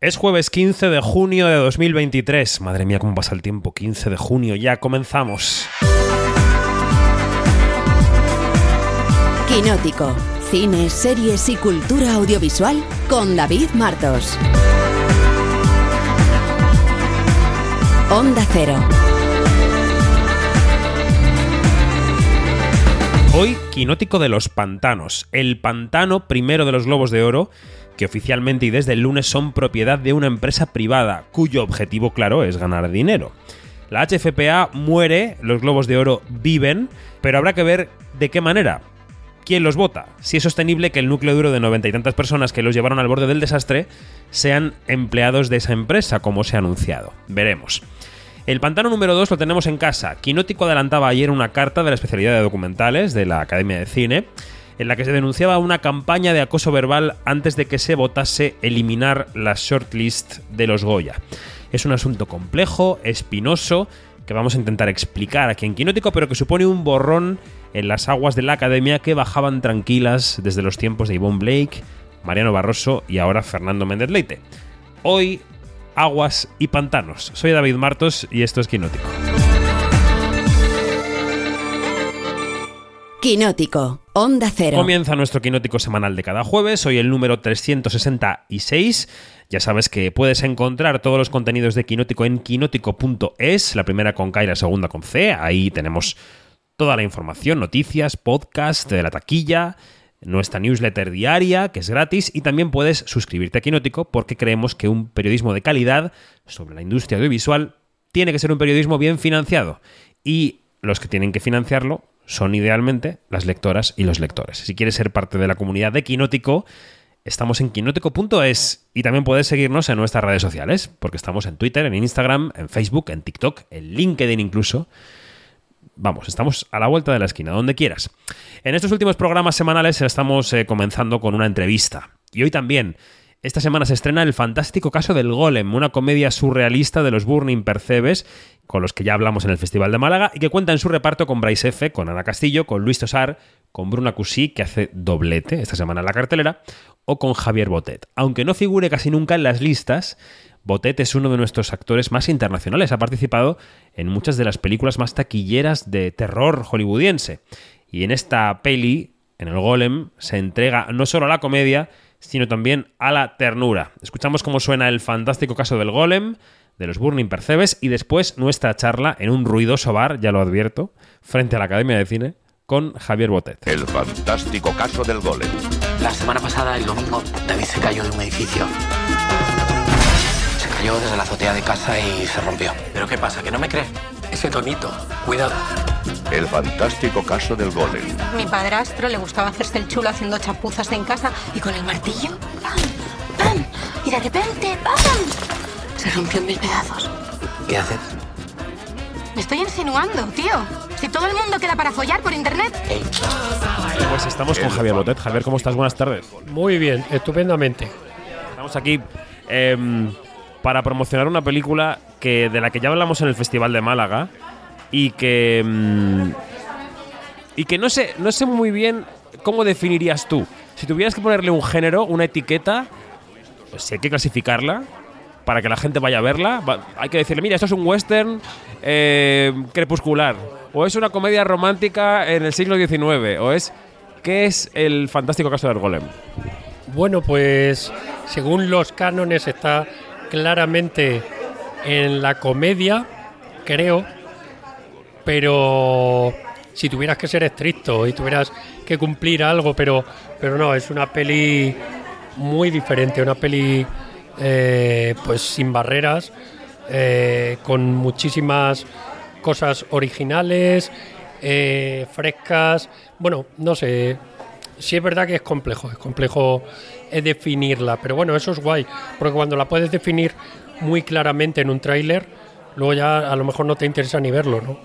Es jueves 15 de junio de 2023. Madre mía, cómo pasa el tiempo. 15 de junio, ya comenzamos. Quinótico. Cine, series y cultura audiovisual con David Martos. Onda Cero. Hoy, Quinótico de los Pantanos. El pantano primero de los Globos de Oro que oficialmente y desde el lunes son propiedad de una empresa privada, cuyo objetivo, claro, es ganar dinero. La HFPA muere, los globos de oro viven, pero habrá que ver de qué manera. ¿Quién los vota? Si es sostenible que el núcleo duro de noventa y tantas personas que los llevaron al borde del desastre sean empleados de esa empresa, como se ha anunciado. Veremos. El pantano número 2 lo tenemos en casa. Quinótico adelantaba ayer una carta de la especialidad de documentales de la Academia de Cine en la que se denunciaba una campaña de acoso verbal antes de que se votase eliminar la shortlist de los Goya. Es un asunto complejo, espinoso, que vamos a intentar explicar aquí en Quinótico, pero que supone un borrón en las aguas de la academia que bajaban tranquilas desde los tiempos de Yvonne Blake, Mariano Barroso y ahora Fernando Méndez Leite. Hoy, aguas y pantanos. Soy David Martos y esto es Quinótico. Quinótico, Onda Cero. Comienza nuestro quinótico semanal de cada jueves, hoy el número 366. Ya sabes que puedes encontrar todos los contenidos de Quinótico en quinótico.es, la primera con K y la segunda con C. Ahí tenemos toda la información, noticias, podcast de la taquilla, nuestra newsletter diaria, que es gratis, y también puedes suscribirte a Quinótico porque creemos que un periodismo de calidad sobre la industria audiovisual tiene que ser un periodismo bien financiado. Y los que tienen que financiarlo son idealmente las lectoras y los lectores. Si quieres ser parte de la comunidad de Quinótico, estamos en quinótico.es y también puedes seguirnos en nuestras redes sociales, porque estamos en Twitter, en Instagram, en Facebook, en TikTok, en LinkedIn incluso. Vamos, estamos a la vuelta de la esquina, donde quieras. En estos últimos programas semanales estamos eh, comenzando con una entrevista. Y hoy también esta semana se estrena El fantástico caso del Golem, una comedia surrealista de los Burning Percebes, con los que ya hablamos en el Festival de Málaga, y que cuenta en su reparto con Bryce F., con Ana Castillo, con Luis Tosar, con Bruna Cusí, que hace doblete esta semana en la cartelera, o con Javier Botet. Aunque no figure casi nunca en las listas, Botet es uno de nuestros actores más internacionales. Ha participado en muchas de las películas más taquilleras de terror hollywoodiense. Y en esta peli, en el Golem, se entrega no solo a la comedia, sino también a la ternura. Escuchamos cómo suena el fantástico caso del golem, de los Burning Percebes, y después nuestra charla en un ruidoso bar, ya lo advierto, frente a la Academia de Cine, con Javier Botet. El fantástico caso del golem. La semana pasada, el domingo, David se cayó de un edificio. Se cayó desde la azotea de casa y se rompió. ¿Pero qué pasa? ¿Que no me cree? Ese tonito. Cuidado. El fantástico caso del golem. Mi padrastro le gustaba hacerse el chulo haciendo chapuzas en casa y con el martillo, ¡pam! ¡pam! Y de repente, ¡pam! Se rompió en mil pedazos. ¿Qué haces? Me estoy insinuando, tío. Si todo el mundo queda para follar por internet. Pues estamos con Javier Botet. Javier, ¿cómo estás? Buenas tardes. Muy bien, estupendamente. Estamos aquí em, para promocionar una película que de la que ya hablamos en el Festival de Málaga y que em, y que no sé no sé muy bien cómo definirías tú. Si tuvieras que ponerle un género, una etiqueta, pues si hay que clasificarla para que la gente vaya a verla, hay que decirle, mira, esto es un western eh, crepuscular, o es una comedia romántica en el siglo XIX, o es ¿qué es el fantástico caso del golem? Bueno, pues según los cánones está claramente en la comedia, creo, pero si tuvieras que ser estricto y tuvieras que cumplir algo, pero, pero no, es una peli muy diferente, una peli eh, pues sin barreras, eh, con muchísimas cosas originales, eh, frescas, bueno, no sé, sí es verdad que es complejo, es complejo eh, definirla, pero bueno, eso es guay, porque cuando la puedes definir muy claramente en un tráiler, luego ya a lo mejor no te interesa ni verlo, ¿no?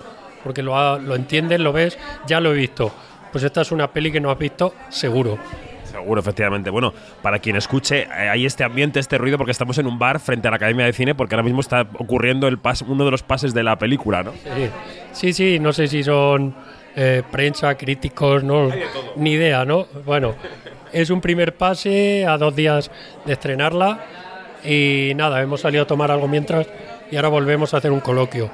Porque lo, ha- lo entiendes, lo ves, ya lo he visto. Pues esta es una peli que no has visto, seguro. Seguro, efectivamente. Bueno, para quien escuche, eh, hay este ambiente, este ruido, porque estamos en un bar frente a la Academia de Cine, porque ahora mismo está ocurriendo el pas- uno de los pases de la película, ¿no? Sí, sí, sí, no sé si son eh, prensa, críticos, no, ni idea, ¿no? Bueno, es un primer pase a dos días de estrenarla Y nada, hemos salido a tomar algo mientras y ahora volvemos a hacer un coloquio.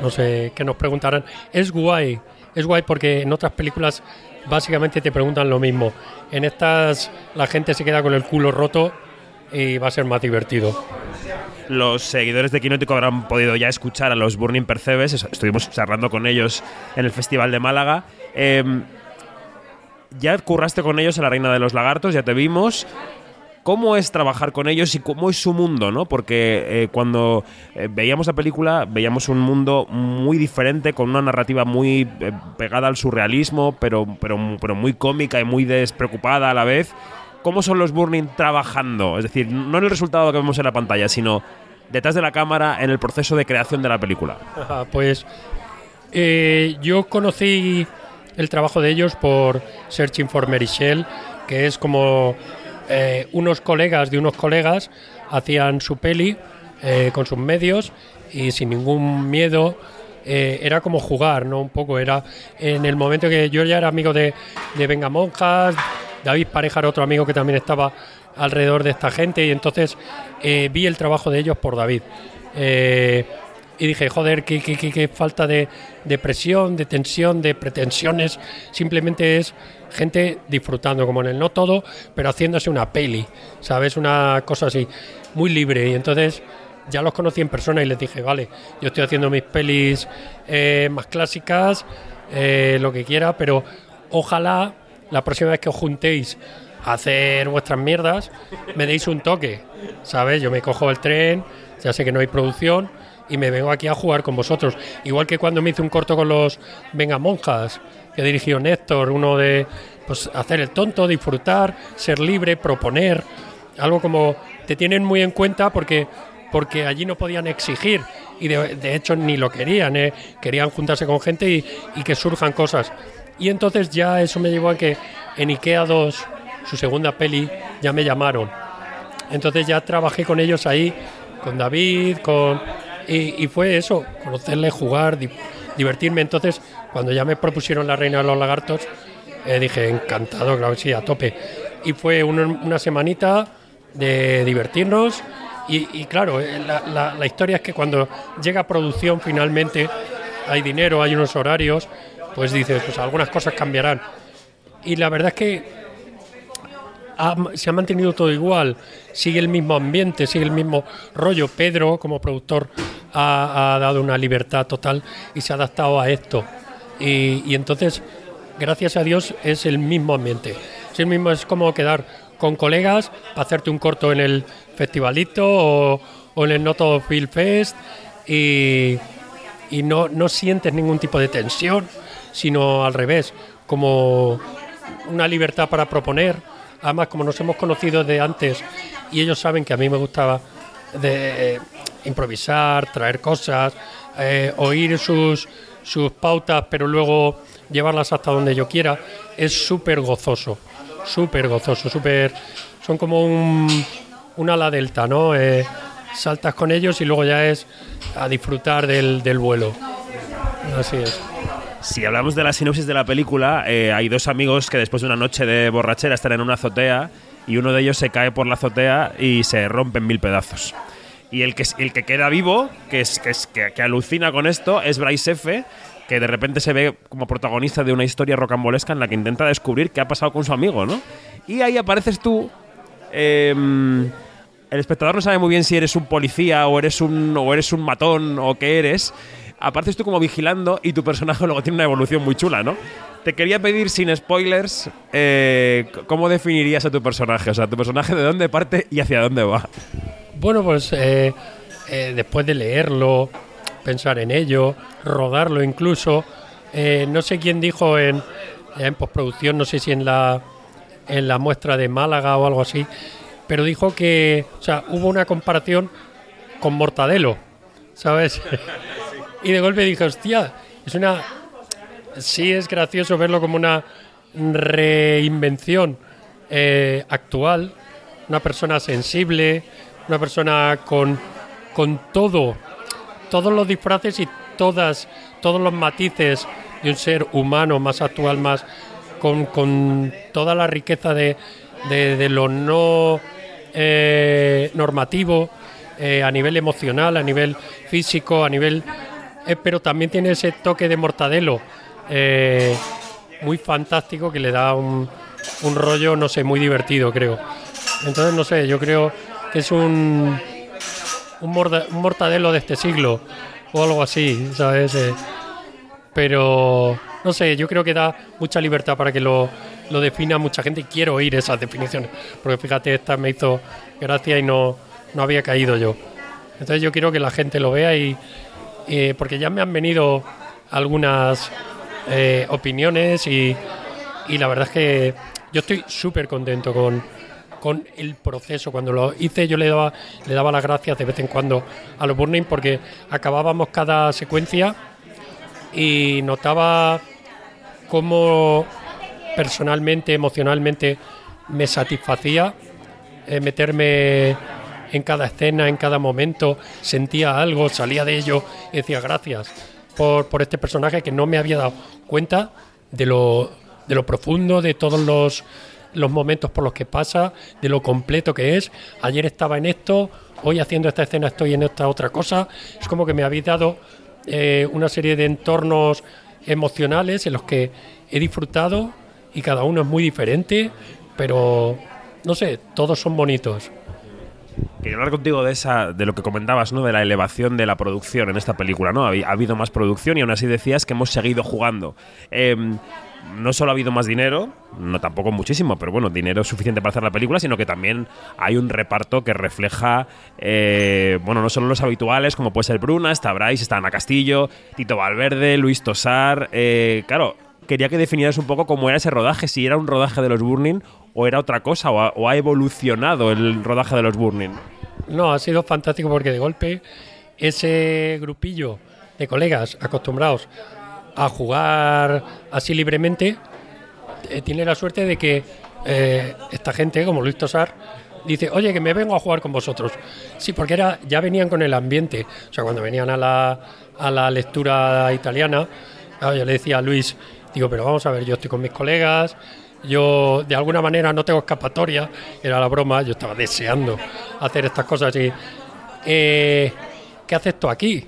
No sé qué nos preguntarán. Es guay, es guay porque en otras películas básicamente te preguntan lo mismo. En estas la gente se queda con el culo roto y va a ser más divertido. Los seguidores de Quinótico habrán podido ya escuchar a los Burning Percebes. Es- Estuvimos charlando con ellos en el Festival de Málaga. Em, ya curraste con ellos en La Reina de los Lagartos, ya te vimos. ¿Cómo es trabajar con ellos y cómo es su mundo, no? Porque eh, cuando eh, veíamos la película, veíamos un mundo muy diferente, con una narrativa muy eh, pegada al surrealismo, pero, pero, pero muy cómica y muy despreocupada a la vez. ¿Cómo son los Burning trabajando? Es decir, no en el resultado que vemos en la pantalla, sino detrás de la cámara en el proceso de creación de la película. Pues yo conocí el trabajo de ellos por Searching for Mary Shell, que es como eh, unos colegas de unos colegas hacían su peli eh, con sus medios y sin ningún miedo. eh, era como jugar, ¿no? Un poco, era en el momento que yo ya era amigo de, de Venga Monjas, David Pareja era otro amigo que también estaba alrededor de esta gente y entonces vi el trabajo de ellos por David. Y dije, joder, qué, qué- qué- qué falta de, de presión, de tensión, de pretensiones. Simplemente es gente disfrutando, como en el no todo, pero haciéndose una peli, ¿sabes? Una cosa así, muy libre. Y entonces ya los conocí en persona y les dije, vale, yo estoy haciendo mis pelis eh, más clásicas, eh, lo que quiera, pero ojalá la próxima vez que os juntéis a hacer vuestras mierdas, me deis un toque, ¿sabes? Yo me cojo el tren, ya sé que no hay producción y me vengo aquí a jugar con vosotros. Igual que cuando me hice un corto con los Venga Monjas, que dirigió Néstor, uno de pues hacer el tonto, disfrutar, ser libre, proponer, algo como te tienen muy en cuenta porque porque allí no podían exigir y de, de hecho ni lo querían, ¿eh? querían juntarse con gente y, y que surjan cosas. Y entonces ya eso me llevó a que en Ikea 2, su segunda peli, ya me llamaron. Entonces ya trabajé con ellos ahí, con David, con y, y fue eso, conocerle, jugar, divertirme. Entonces, cuando ya me propusieron La Reina de los Lagartos, eh, dije, encantado, claro sí, a tope. Y fue un- una semanita de divertirnos. Y, claro, eh, la, historia es que cuando llega producción finalmente, hay dinero, hay unos horarios, pues dices, pues algunas cosas cambiarán. Y la verdad es que se ha mantenido todo igual, sigue el mismo ambiente, sigue el mismo rollo. Pedro, como productor, ha, dado una libertad total y se ha adaptado a esto. Y, entonces, gracias a Dios, es el mismo ambiente. Es el mismo, es como quedar con colegas para hacerte un corto en el festivalito o, en el Noto Film Fest y, y no, no sientes ningún tipo de tensión, sino al revés, como una libertad para proponer. Además, como nos hemos conocido de antes y ellos saben que a mí me gustaba de improvisar, traer cosas, eh, oír sus, sus pautas, pero luego llevarlas hasta donde yo quiera, es súper gozoso, súper gozoso, súper... Son como un, un ala delta, ¿no? Eh, saltas con ellos y luego ya es a disfrutar del, del vuelo. Así es. Si hablamos de la sinopsis de la película, eh, hay dos amigos que después de una noche de borrachera están en una azotea y uno de ellos se cae por la azotea y se rompe en mil pedazos. Y el que, el que queda vivo, que, es, que, es- que- que alucina con esto, es Bryce F., que de repente se ve como protagonista de una historia rocambolesca en la que intenta descubrir qué ha pasado con su amigo, ¿no? Y ahí apareces tú. em, el espectador no sabe muy bien si eres un policía o eres un, o eres un matón o qué eres. Apareces tú como vigilando y tu personaje luego tiene una evolución muy chula, ¿no? Te quería pedir, sin spoilers, eh, ¿cómo definirías a tu personaje? O sea, tu personaje de dónde parte y hacia dónde va. Bueno, pues eh, eh, después de leerlo, pensar en ello, rodarlo incluso, eh, no sé quién dijo en, en postproducción, no sé si en la, en la muestra de Málaga o algo así, pero dijo que, o sea, hubo una comparación con Mortadelo, ¿sabes? y de golpe dije, hostia, es una... Sí es gracioso verlo como una reinvención eh, actual, una persona sensible, una persona con, con todo, todos los disfraces y todas, todos los matices de un ser humano más actual, más con, con toda la riqueza de, de, lo no eh, normativo, eh, a nivel emocional, a nivel físico, a nivel... eh, pero también tiene ese toque de mortadelo muy fantástico que le da un, un rollo, no sé, muy divertido, creo. Entonces, no sé, yo creo que es un, un, un mortadelo de este siglo o algo así, ¿sabes? Eh, pero no sé, yo creo que da mucha libertad para que lo, lo defina mucha gente y quiero oír esas definiciones, porque fíjate, esta me hizo gracia y no, no había caído yo. Entonces yo quiero que la gente lo vea y eh, porque ya me han venido algunas eh, opiniones y, y la verdad es que yo estoy súper contento con, con el proceso. Cuando lo hice yo le daba, le daba las gracias de vez en cuando a los Burning porque acabábamos cada secuencia y notaba cómo personalmente, emocionalmente me satisfacía eh, meterme en cada escena, en cada momento, sentía algo, salía de ello y decía gracias por, por este personaje que no me había dado cuenta de lo, de lo profundo, de todos los, los momentos por los que pasa, de lo completo que es. Ayer estaba en esto, hoy haciendo esta escena estoy en esta otra cosa. Es como que me habéis dado eh, una serie de entornos emocionales en los que he disfrutado y cada uno es muy diferente, pero no sé, todos son bonitos. Quería hablar contigo de esa, de lo que comentabas, ¿no? De la elevación de la producción en esta película, ¿no? Ha, ha habido más producción y aún así decías que hemos seguido jugando. Em, no solo ha habido más dinero, no tampoco muchísimo, pero bueno, dinero suficiente para hacer la película, sino que también hay un reparto que refleja, eh, bueno, no solo los habituales, como puede ser Bruna, está Bryce, está Ana Castillo, Tito Valverde, Luis Tosar. eh, claro, quería que definieras un poco cómo era ese rodaje, si era un rodaje de los Burning o era otra cosa, o ha, o ha evolucionado el rodaje de los Burning. No, ha sido fantástico porque de golpe ese grupillo de colegas acostumbrados a jugar así libremente eh, tiene la suerte de que eh, esta gente, como Luis Tosar, dice, oye, que me vengo a jugar con vosotros. Sí, porque era, ya venían con el ambiente. O sea, cuando venían a la, a la lectura italiana, yo le decía a Luis, digo, pero vamos a ver, yo estoy con mis colegas, yo de alguna manera no tengo escapatoria, era la broma, yo estaba deseando hacer estas cosas y, eh, ¿qué haces tú aquí?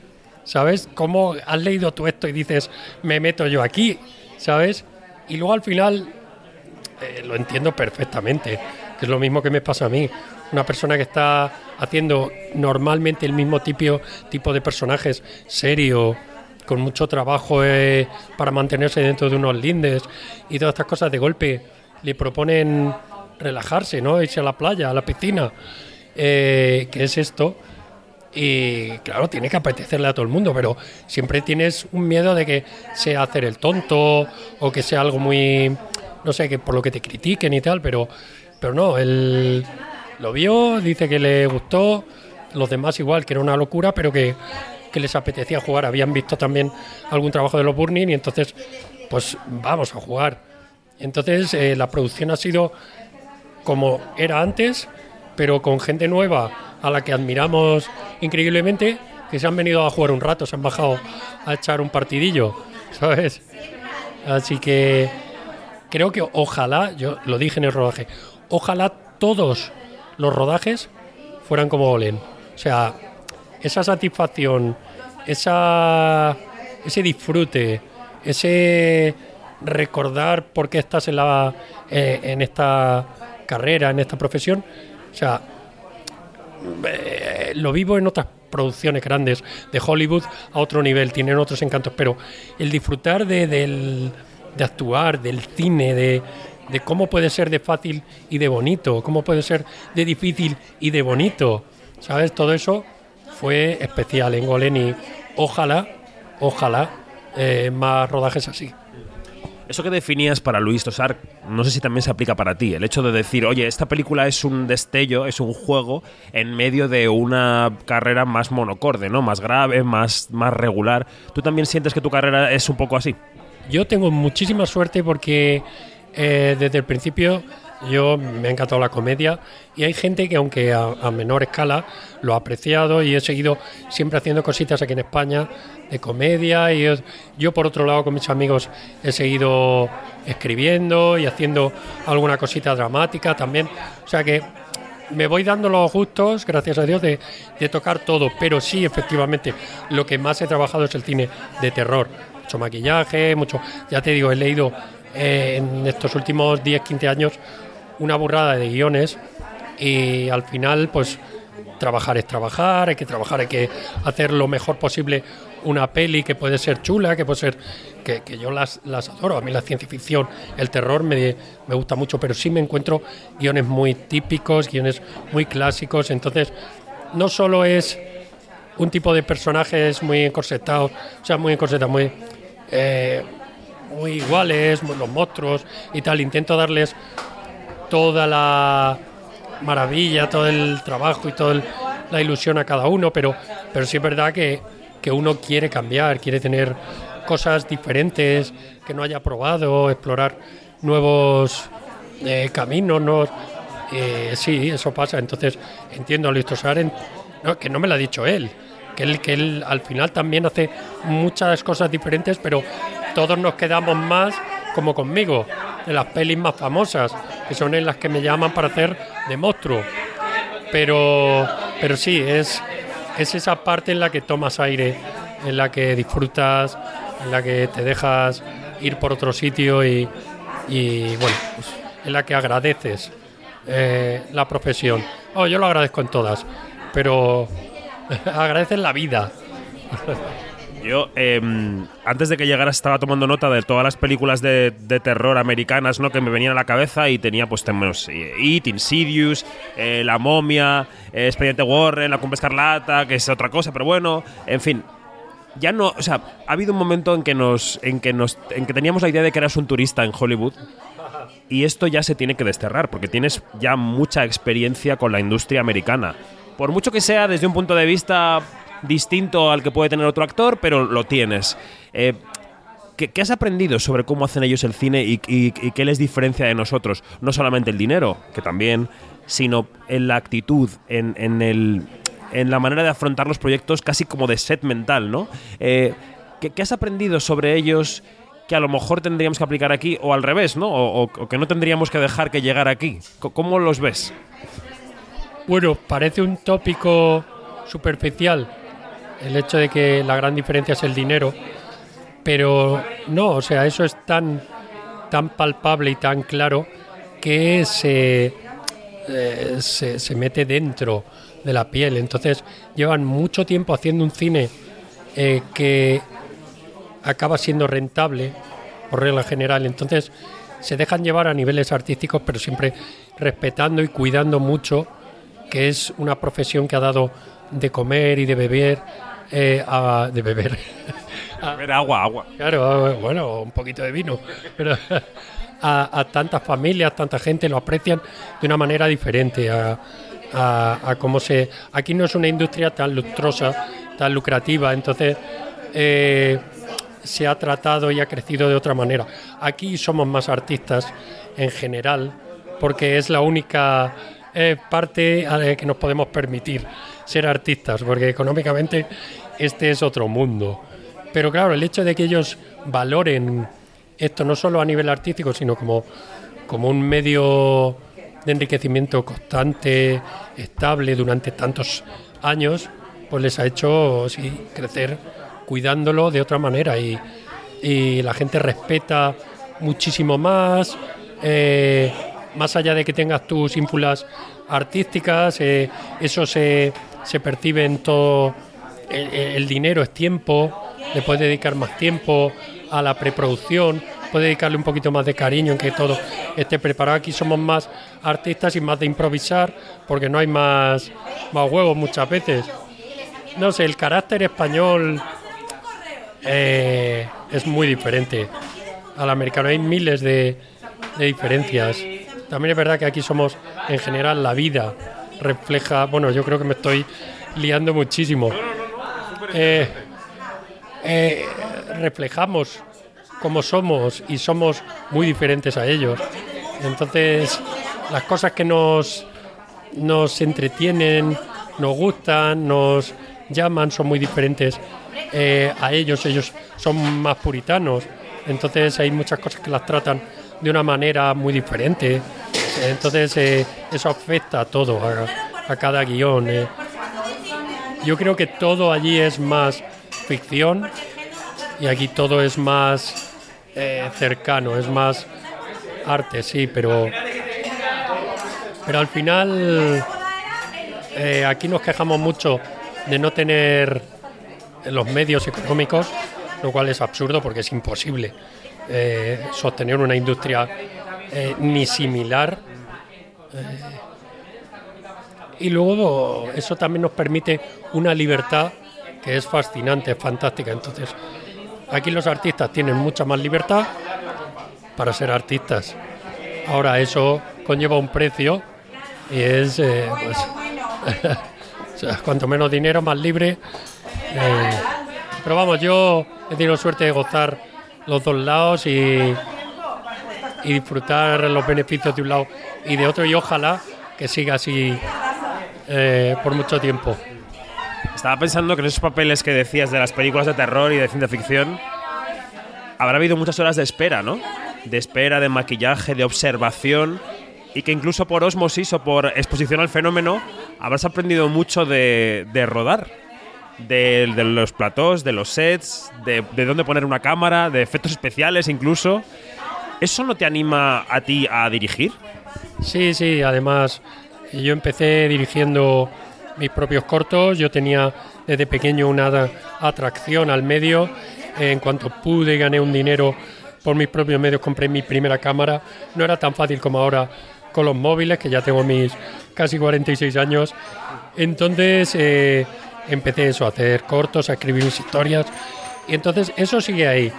¿Sabes? ¿Cómo has leído tú esto y dices, me meto yo aquí? ¿Sabes? Y luego al final eh, lo entiendo perfectamente, que es lo mismo que me pasa a mí. Una persona que está haciendo normalmente el mismo tipo, tipo de personajes serio, con mucho trabajo eh, para mantenerse dentro de unos lindes y todas estas cosas de golpe le proponen relajarse, ¿no? Irse a la playa, a la piscina, eh, que es esto. Y claro, tiene que apetecerle a todo el mundo, pero siempre tienes un miedo de que sea hacer el tonto o que sea algo muy, no sé, que por lo que te critiquen y tal, pero, pero no, él lo vio, dice que le gustó, los demás igual, que era una locura, pero que, que les apetecía jugar. Habían visto también algún trabajo de los Burning y entonces, pues vamos a jugar. Entonces, eh, la producción ha sido como era antes, pero con gente nueva a la que admiramos increíblemente, que se han venido a jugar un rato, se han bajado a echar un partidillo, ¿sabes? Así que creo que ojalá, yo lo dije en el rodaje, ojalá todos los rodajes fueran como Olen. O sea, esa satisfacción, esa, ese disfrute, ese recordar por qué estás en, la, eh, en esta carrera, en esta profesión, o sea, eh, lo vivo en otras producciones grandes de Hollywood a otro nivel, tienen otros encantos, pero el disfrutar de, del- de actuar, del cine, de, de cómo puede ser de fácil y de bonito, cómo puede ser de difícil y de bonito, ¿sabes? Todo eso fue especial en Golem y ojalá, ojalá eh, más rodajes así. Eso que definías para Luis Tosar, no sé si también se aplica para ti. El hecho de decir, oye, esta película es un destello, es un juego en medio de una carrera más monocorde, ¿no? Más grave, más, más regular. ¿Tú también sientes que tu carrera es un poco así? Yo tengo muchísima suerte porque eh, desde el principio yo me ha encantado la comedia y hay gente que aunque a, menor escala lo ha apreciado y he seguido siempre haciendo cositas aquí en España de comedia y yo por otro lado con mis amigos he seguido escribiendo y haciendo alguna cosita dramática también. O sea que me voy dando los gustos, gracias a Dios, de, de tocar todo, pero sí, efectivamente, lo que más he trabajado es el cine de terror. Mucho maquillaje, mucho. Ya te digo, he leído eh, en estos últimos 10, 15 años una burrada de guiones y al final, pues trabajar es trabajar, hay que trabajar, hay que hacer lo mejor posible una peli que puede ser chula, que puede ser que, que yo las, las adoro, a mí la ciencia ficción, el terror me, me gusta mucho, pero sí me encuentro guiones muy típicos, guiones muy clásicos, entonces no solo es un tipo de personajes muy encorsetados, o sea, muy encorsetados, muy, eh, muy iguales, los monstruos y tal, intento darles toda la maravilla, todo el trabajo y toda la ilusión a cada uno, pero, pero sí es verdad que, que uno quiere cambiar, quiere tener cosas diferentes que no haya probado, explorar nuevos eh, caminos, nuevos- eh, sí, eso pasa. Entonces entiendo a Luis Tosar, en- no, que no me lo ha dicho él, que él, que él al final también hace muchas cosas diferentes, pero todos nos quedamos más como conmigo, de las pelis más famosas, que son en las que me llaman para hacer de monstruo. Pero, pero sí, es, es esa parte en la que tomas aire, en la que disfrutas, en la que te dejas ir por otro sitio y, y, bueno, pues, en la que agradeces eh, la profesión. Oh, yo lo agradezco en todas, pero agradeces la vida. Yo, eh, antes de que llegaras, estaba tomando nota de todas las películas de, de terror americanas ¿no? que me venían a la cabeza y tenía, pues, tenemos eh, It, Insidious, eh, La Momia, eh, Expediente Warren, La Cumbre Escarlata, que es otra cosa, pero bueno, en fin. Ya no, o sea, ha habido un momento en que nos, en que nos, en que teníamos la idea de que eras un turista en Hollywood y esto ya se tiene que desterrar porque tienes ya mucha experiencia con la industria americana. Por mucho que sea desde un punto de vista distinto al que puede tener otro actor, pero lo tienes. Eh, ¿qué, has aprendido sobre cómo hacen ellos el cine y, qué les diferencia de nosotros? No solamente el dinero, que también, sino en la actitud, en, el, en la manera de afrontar los proyectos casi como de set mental, ¿no? Eh, ¿qué, has aprendido sobre ellos que a lo mejor tendríamos que aplicar aquí o al revés, ¿no? O, o- que no tendríamos que dejar que llegara aquí. ¿Cómo los ves? Bueno, parece un tópico superficial el hecho de que la gran diferencia es el dinero, pero no, o sea, eso es tan, tan palpable y tan claro que se, eh, se, se mete dentro de la piel. Entonces, llevan mucho tiempo haciendo un cine eh, que acaba siendo rentable por regla general. Entonces se dejan llevar a niveles artísticos, pero siempre respetando y cuidando mucho, que es una profesión que ha dado de comer y de beber, eh, a- de beber. A ver, agua, agua. Claro, bueno, un poquito de vino, pero a, a tantas familias, tanta gente lo aprecian de una manera diferente a, a- a cómo se... Aquí no es una industria tan lustrosa, tan lucrativa, entonces eh, se ha tratado y ha crecido de otra manera. Aquí somos más artistas en general, porque es la única eh, parte a la que nos podemos permitir ser artistas, porque económicamente este es otro mundo. Pero claro, el hecho de que ellos valoren esto no solo a nivel artístico, sino como, como un medio de enriquecimiento constante, estable durante tantos años, pues les ha hecho sí, crecer cuidándolo de otra manera y, y la gente respeta muchísimo más, eh, más allá de que tengas tus ínfulas artísticas, eh, eso se, se percibe en todo, el, dinero es tiempo, le puedes dedicar más tiempo a la preproducción, puedes dedicarle un poquito más de cariño en que todo esté preparado. Aquí somos más artistas y más de improvisar, porque no hay más, más huevos muchas veces. No sé, el carácter español eh, es muy diferente al americano. Hay miles de, de diferencias. También es verdad que aquí somos, en general, la vida refleja. Bueno, yo creo que me estoy liando muchísimo. Eh, eh, reflejamos cómo somos y somos muy diferentes a ellos. Entonces, las cosas que nos, nos entretienen, nos gustan, nos llaman, son muy diferentes eh, a ellos. Ellos son más puritanos. Entonces, hay muchas cosas que las tratan de una manera muy diferente. Entonces eh, eso afecta a todo, a, cada guion. eh. Yo creo que todo allí es más ficción y aquí todo es más eh, cercano, es más arte, sí, pero pero al final aquí nos quejamos mucho de no tener los medios económicos, lo cual es absurdo porque es imposible sostener una industria ni similar. Y luego eso también nos permite una libertad que es fascinante, es fantástica. Entonces, aquí los artistas tienen mucha más libertad para ser artistas. Ahora eso conlleva un precio y es, eh, pues, o sea, cuanto menos dinero, más libre. Eh, pero vamos, yo he tenido suerte de gozar los dos lados y, y disfrutar los beneficios de un lado y de otro y ojalá que siga así eh, por mucho tiempo. Estaba pensando que en esos papeles que decías de las películas de terror y de ciencia ficción, habrá habido muchas horas de espera, ¿no? De espera, de maquillaje, de observación, y que incluso por osmosis o por exposición al fenómeno habrás aprendido mucho de, de rodar. De, de los platós, de los sets, de, de dónde poner una cámara, de efectos especiales incluso. ¿Eso no te anima a ti a dirigir? Sí, sí, además yo empecé dirigiendo mis propios cortos, yo tenía desde pequeño una atracción al medio, en cuanto pude gané un dinero por mis propios medios, compré mi primera cámara, no era tan fácil como ahora con los móviles, que ya tengo mis casi 46 años, entonces eh, empecé eso, a hacer cortos, a escribir mis historias, y entonces eso sigue ahí.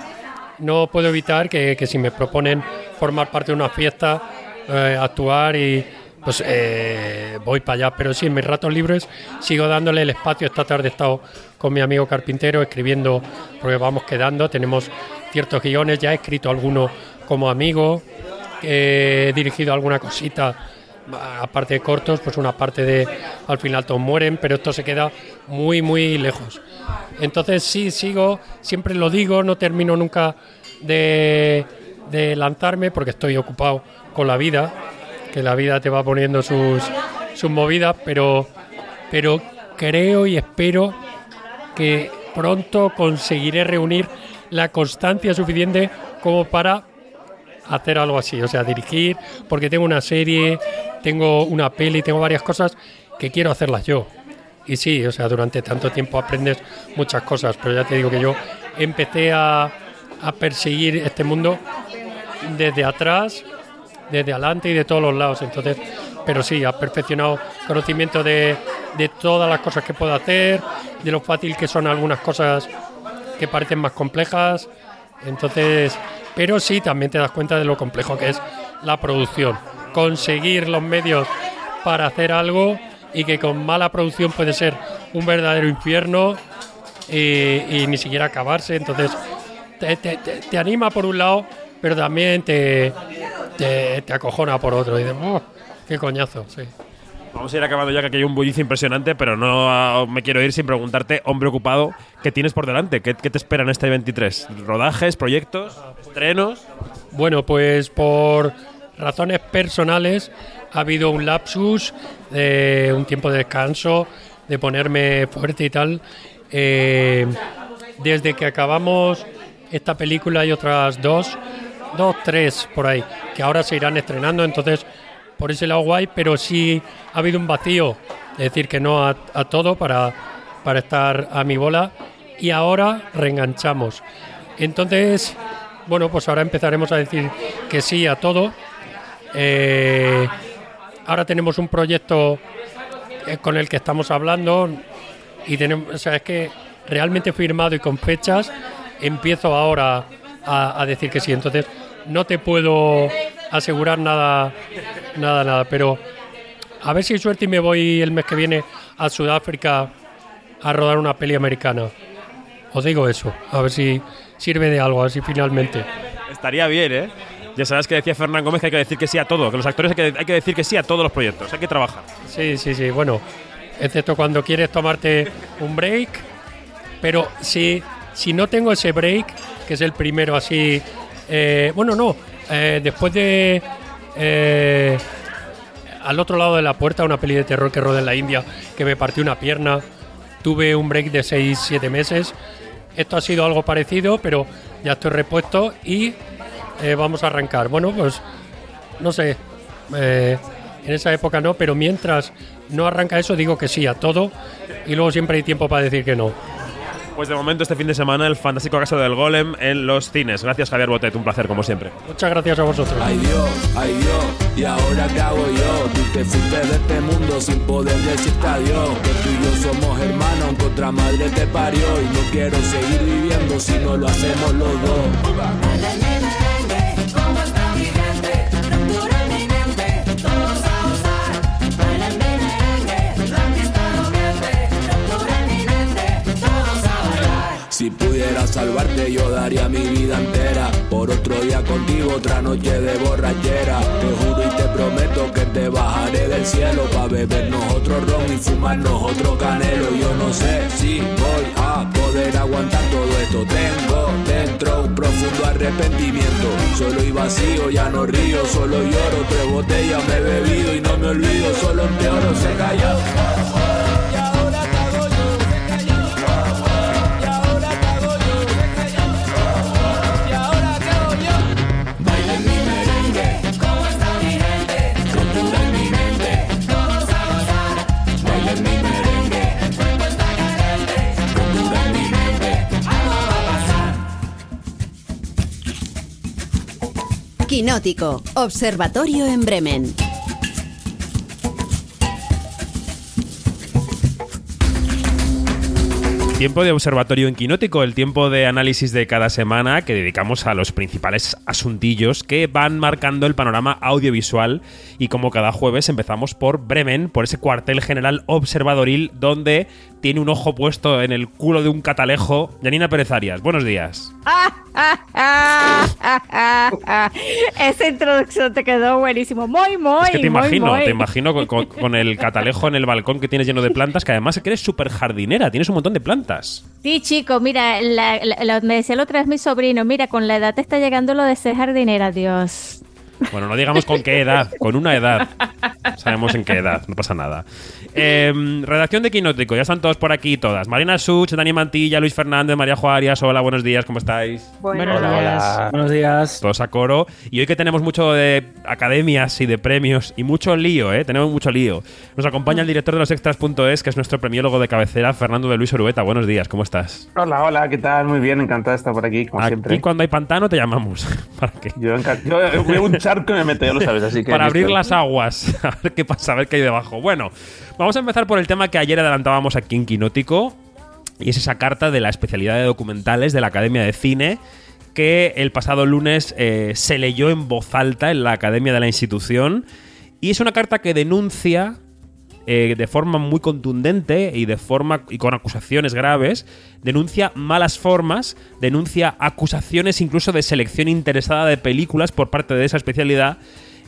No puedo evitar que, que si me proponen formar parte de una fiesta, eh, actuar y pues eh, voy para allá. Pero sí, en mis ratos libres sigo dándole el espacio. Esta tarde he estado con mi amigo carpintero escribiendo, porque vamos quedando, tenemos ciertos guiones, ya he escrito alguno como amigo, he dirigido alguna cosita, aparte de cortos, pues una parte de al final todos mueren, pero esto se queda muy, muy lejos. Entonces sí, sigo, siempre lo digo, no termino nunca de, de lanzarme porque estoy ocupado con la vida, que la vida te va poniendo sus, sus movidas, pero, pero creo y espero que pronto conseguiré reunir la constancia suficiente como para hacer algo así, o sea, dirigir, porque tengo una serie, tengo una peli, tengo varias cosas que quiero hacerlas yo. Y sí, o sea, durante tanto tiempo aprendes muchas cosas, pero ya te digo que yo empecé a, a perseguir este mundo desde atrás, desde adelante y de todos los lados. Entonces, pero sí, ha perfeccionado conocimiento de, de todas las cosas que puedo hacer, de lo fácil que son algunas cosas que parecen más complejas. Entonces, pero sí, también te das cuenta de lo complejo que es la producción. Conseguir los medios para hacer algo y que con mala producción puede ser un verdadero infierno y, ni siquiera acabarse. Entonces, te, anima por un lado, pero también te, te, te acojona por otro. Y dices, "Oh, qué coñazo, sí. Vamos a ir acabando ya que aquí hay un bullicio impresionante, pero no ah, me quiero ir sin preguntarte, hombre ocupado, ¿qué tienes por delante? ¿Qué, te espera este 23? ¿Rodajes, proyectos, estrenos? Bueno, pues por razones personales ha habido un lapsus de un tiempo de descanso, de ponerme fuerte y tal. Eh, desde que acabamos esta película y otras dos, dos, tres por ahí, que ahora se irán estrenando, entonces por ese lado guay, pero sí ha habido un vacío, es decir, que no a, todo para, para estar a mi bola y ahora reenganchamos. Entonces, bueno, pues ahora empezaremos a decir que sí a todo. Eh, ahora tenemos un proyecto eh, con el que estamos hablando y tenemos, o sea, es que realmente firmado y con fechas empiezo ahora a decir que sí. Entonces, no te puedo asegurar nada, nada, nada, pero a ver si hay suerte y me voy el mes que viene a Sudáfrica a rodar una peli americana. Os digo eso, a ver si sirve de algo, a ver si finalmente. Estaría bien, ¿eh? Ya sabes que decía Fernán Gómez que hay que decir que sí a todo, que los actores hay que, hay que decir que sí a todos los proyectos, hay que trabajar. Sí, sí, sí, bueno, excepto cuando quieres tomarte un break, pero si, si no tengo ese break, que es el primero así, eh, bueno, no, eh, después de, eh, al otro lado de la puerta, una peli de terror que roda en la India, que me partió una pierna. Tuve un break de 6-7 meses. Esto ha sido algo parecido, pero ya estoy repuesto y eh, vamos a arrancar. Bueno, pues no sé. eh, en esa época no, pero mientras no arranca eso, digo que sí a todo. Y luego siempre hay tiempo para decir que no. Pues de momento este fin de semana el fantástico caso del golem en los cines. Gracias Javier Botet, un placer como siempre. Muchas gracias a vosotros. Ay Dios, ay Dios, y ahora qué hago yo? Tú te fuiste de este mundo sin poder decirte adiós. Que tú y yo somos hermanos, aunque otra madre te parió. Y no quiero seguir viviendo si no lo hacemos los dos. Si pudiera salvarte yo daría mi vida entera. Por otro día contigo, otra noche de borrachera. Te juro y te prometo que te bajaré del cielo Pa' bebernos otro ron y fumarnos otro canelo. Yo no sé si voy a poder aguantar todo esto. Tengo dentro un profundo arrepentimiento. Solo y vacío, ya no río, solo lloro Tres botellas me he bebido y no me olvido. Solo empeoro, se cayó Quinótico, Observatorio en Bremen. Tiempo de observatorio en Quinótico, el tiempo de análisis de cada semana que dedicamos a los principales asuntillos que van marcando el panorama audiovisual y como cada jueves empezamos por Bremen, por ese cuartel general observadoril donde tiene un ojo puesto en el culo de un catalejo. Janina Pérez Arias, buenos días. Esa introducción te quedó buenísimo. Muy, muy. es que te imagino, muy. te imagino con, con- con el catalejo en el balcón que tienes lleno de plantas, que además eres súper jardinera, tienes un montón de plantas. Sí, chico, mira, la- la- la- me decía la otra vez mi sobrino, mira, con la edad te está llegando lo de ser jardinera, Dios. Bueno, no digamos con qué edad, con una edad. Sabemos en qué edad, no pasa nada. Eh, redacción de Quinótico, ya están todos por aquí, todas. Marina Such, Dani Mantilla, Luis Fernández, María Juárez, hola, buenos días, ¿cómo estáis? Buenos Buenos días. Todos a coro. Y hoy que tenemos mucho de academias y de premios y mucho lío, ¿eh? Tenemos mucho lío. Nos acompaña el director de los extras.es, que es nuestro premiólogo de cabecera, Fernando de Luis Orueta. Buenos días, ¿cómo estás? Hola, hola, ¿qué tal? Muy bien, encantado de estar por aquí, como Aquí siempre. cuando hay pantano te llamamos. ¿Para qué? Yo, yo veo y me meto, ya lo sabes, así que. para abrir las aguas. A ver qué pasa, a ver qué hay debajo. Bueno, vamos a empezar por el tema que ayer adelantábamos aquí en Quinótico. Y es esa carta de la especialidad de documentales de la Academia de Cine que el pasado lunes eh, se leyó en voz alta en la Academia de la institución. Y es una carta que denuncia eh, de forma muy contundente y de forma y con acusaciones graves, denuncia malas formas, denuncia acusaciones incluso de selección interesada de películas por parte de esa especialidad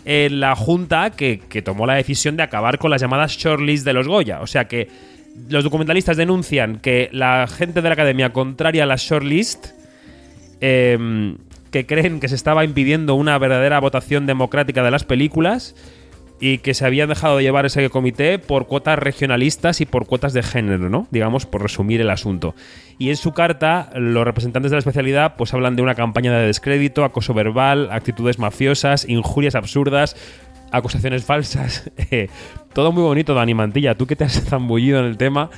en la junta que, que tomó la decisión de acabar con las llamadas shortlist de los Goya. O sea que los documentalistas denuncian que la gente de la academia contraria a las shortlist eh, que creen que se estaba impidiendo una verdadera votación democrática de las películas y que se habían dejado de llevar ese comité por cuotas regionalistas y por cuotas de género, ¿no? Digamos, por resumir el asunto. Y en su carta, los representantes de la especialidad pues hablan de una campaña de descrédito, acoso verbal, actitudes mafiosas, injurias absurdas, acusaciones falsas. Eh, todo muy bonito, Dani Mantilla. Tú que te has zambullido en el tema,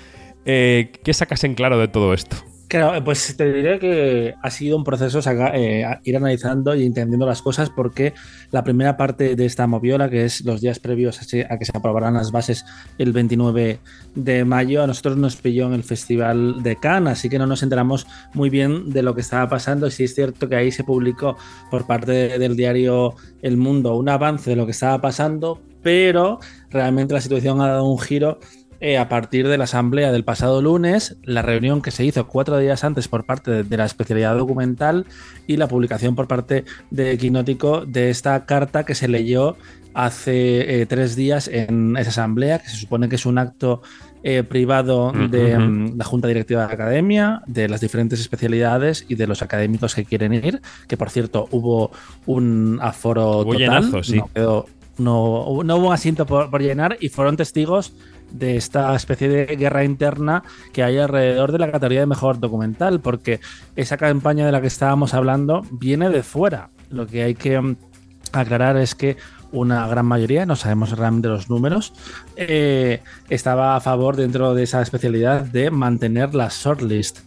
eh, ¿qué sacas en claro de todo esto? Claro, pues te diré que ha sido un proceso saca- eh, ir analizando y entendiendo las cosas porque la primera parte de esta moviola, que es los días previos a, que se aprobarán las bases el 29 de mayo, a nosotros nos pilló en el Festival de Cannes, así que no nos enteramos muy bien de lo que estaba pasando. Sí es cierto que ahí se publicó por parte de- del diario El Mundo un avance de lo que estaba pasando, pero realmente la situación ha dado un giro eh, a partir de la asamblea del pasado lunes, la reunión que se hizo cuatro días antes por parte de, de la especialidad documental y la publicación por parte de Quinótico de esta carta que se leyó hace eh, tres días en esa asamblea, que se supone que es un acto eh, privado de mm, la Junta Directiva de la Academia, de las diferentes especialidades y de los académicos que quieren ir, que por cierto hubo un aforo Hubo total, llenazo, sí. no quedó no, no hubo un asiento por, por llenar y fueron testigos de esta especie de guerra interna que hay alrededor de la categoría de mejor documental, porque esa campaña de la que estábamos hablando viene de fuera. Lo que hay que mm, aclarar es que una gran mayoría, no sabemos realmente los números, eh, estaba a favor dentro de esa especialidad de mantener la shortlist.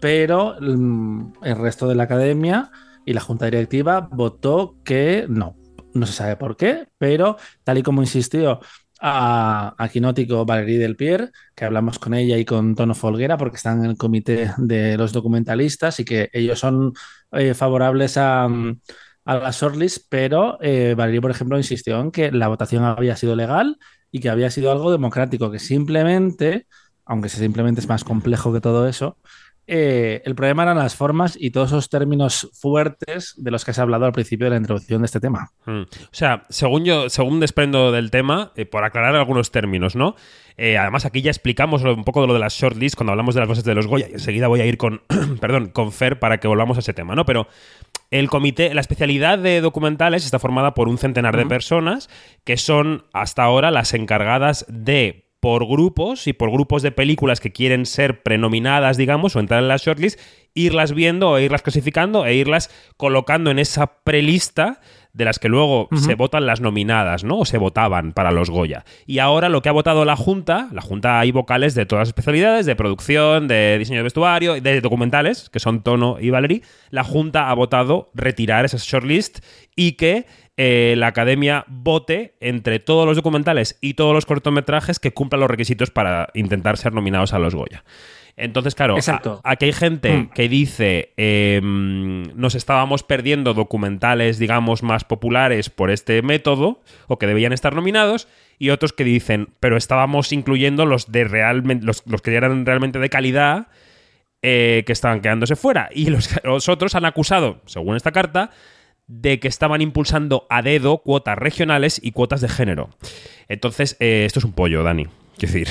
Pero mm, el resto de la academia y la junta directiva votó que no. No se sabe por qué, pero tal y como insistió a, a Quinótico Valerie Del Pierre, que hablamos con ella y con Tono Folguera, porque están en el comité de los documentalistas y que ellos son eh, favorables a, a la shortlist, pero eh, Valerie, por ejemplo, insistió en que la votación había sido legal y que había sido algo democrático, que simplemente, aunque simplemente es más complejo que todo eso, eh, el problema eran las formas y todos esos términos fuertes de los que has hablado al principio de la introducción de este tema. Mm. O sea, según yo, según desprendo del tema, eh, por aclarar algunos términos, ¿no? Eh, además, aquí ya explicamos un poco de lo de las shortlists cuando hablamos de las bases de los Goya. Y enseguida voy a ir con, perdón, con Fer para que volvamos a ese tema, ¿no? Pero el comité, la especialidad de documentales está formada por un centenar de personas que son hasta ahora las encargadas de por grupos y por grupos de películas que quieren ser prenominadas, digamos, o entrar en la shortlist, irlas viendo o irlas clasificando e irlas colocando en esa prelista de las que luego se votan las nominadas, ¿no? O se votaban para los Goya. Y ahora lo que ha votado la Junta, la Junta hay vocales de todas las especialidades, de producción, de diseño de vestuario, de documentales, que son Tono y Valerie, la Junta ha votado retirar esas shortlist y que eh, la academia vote entre todos los documentales y todos los cortometrajes que cumplan los requisitos para intentar ser nominados a los Goya. Entonces, claro, a- aquí hay gente Mm. que dice eh, nos estábamos perdiendo documentales, digamos, más populares por este método, o que debían estar nominados, y otros que dicen, pero estábamos incluyendo los de realmente, los, los que eran realmente de calidad, eh, que estaban quedándose fuera. Y los, los otros han acusado, según esta carta, de que estaban impulsando a dedo cuotas regionales y cuotas de género. Entonces, eh, esto es un pollo, Dani. Quiero decir.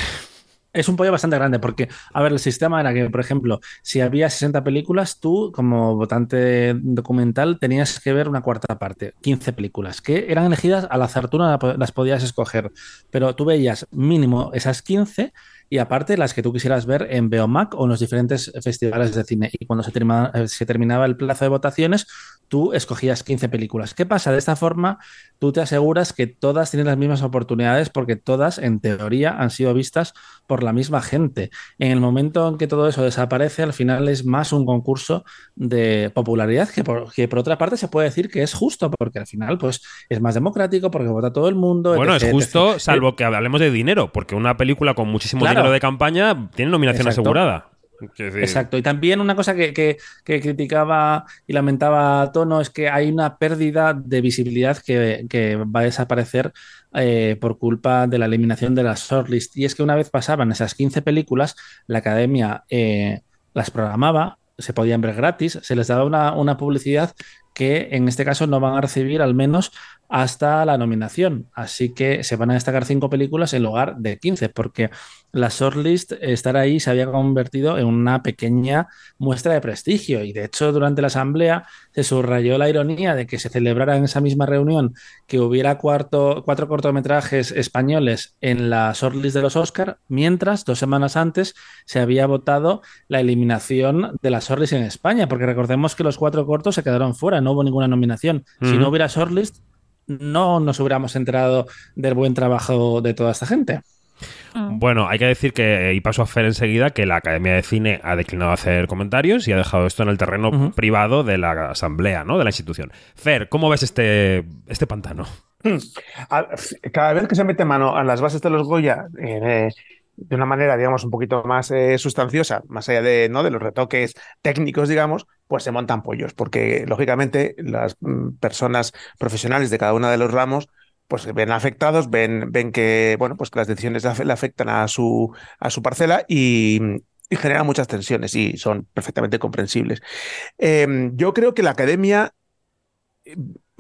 Es un pollo bastante grande porque, a ver, el sistema era que, por ejemplo, si había 60 películas, tú como votante documental tenías que ver una cuarta parte, 15 películas, que eran elegidas al azar, tú las podías escoger, pero tú veías mínimo esas 15 y aparte las que tú quisieras ver en Beomac o en los diferentes festivales de cine. Y cuando se, termina- eh, se terminaba el plazo de votaciones, tú escogías 15 películas. ¿Qué pasa? De esta forma, tú te aseguras que todas tienen las mismas oportunidades porque todas, en teoría, han sido vistas por la misma gente. En el momento en que todo eso desaparece, al final es más un concurso de popularidad que por, que por otra parte se puede decir que es justo, porque al final pues es más democrático, porque vota todo el mundo. Bueno, etc, es justo, etc. salvo que hablemos de dinero, porque una película con muchísimo Claro. dinero de campaña tiene nominación Exacto. asegurada. Exacto. Y también una cosa que, que- que criticaba y lamentaba Tono es que hay una pérdida de visibilidad que, que va a desaparecer eh, por culpa de la eliminación de las shortlist. Y es que una vez pasaban esas 15 películas, la academia eh, las programaba, se podían ver gratis, se les daba una, una publicidad que en este caso no van a recibir al menos hasta la nominación. Así que se van a destacar cinco películas en lugar de 15, porque la shortlist, estar ahí, se había convertido en una pequeña muestra de prestigio. Y de hecho, durante la asamblea se subrayó la ironía de que se celebrara en esa misma reunión que hubiera cuarto- cuatro cortometrajes españoles en la shortlist de los Oscar, mientras dos semanas antes se había votado la eliminación de la shortlist en España, porque recordemos que los cuatro cortos se quedaron fuera, no hubo ninguna nominación. Si no hubiera shortlist, no nos hubiéramos enterado del buen trabajo de toda esta gente. Bueno, hay que decir que, y paso a Fer enseguida, que la Academia de Cine ha declinado hacer comentarios y ha dejado esto en el terreno privado de la asamblea, ¿no? De la institución. Fer, ¿cómo ves este, este pantano? A- Cada vez que se mete mano a las bases de los Goya eh, de una manera, digamos, un poquito más eh, sustanciosa, más allá de, ¿no? de los retoques técnicos, digamos, pues se montan pollos, porque lógicamente las mm, personas profesionales de cada uno de los ramos pues ven afectados, ven, ven que, bueno, pues que las decisiones le afe- le afectan a su, a su parcela y, generan muchas tensiones y son perfectamente comprensibles. Eh, yo creo que la academia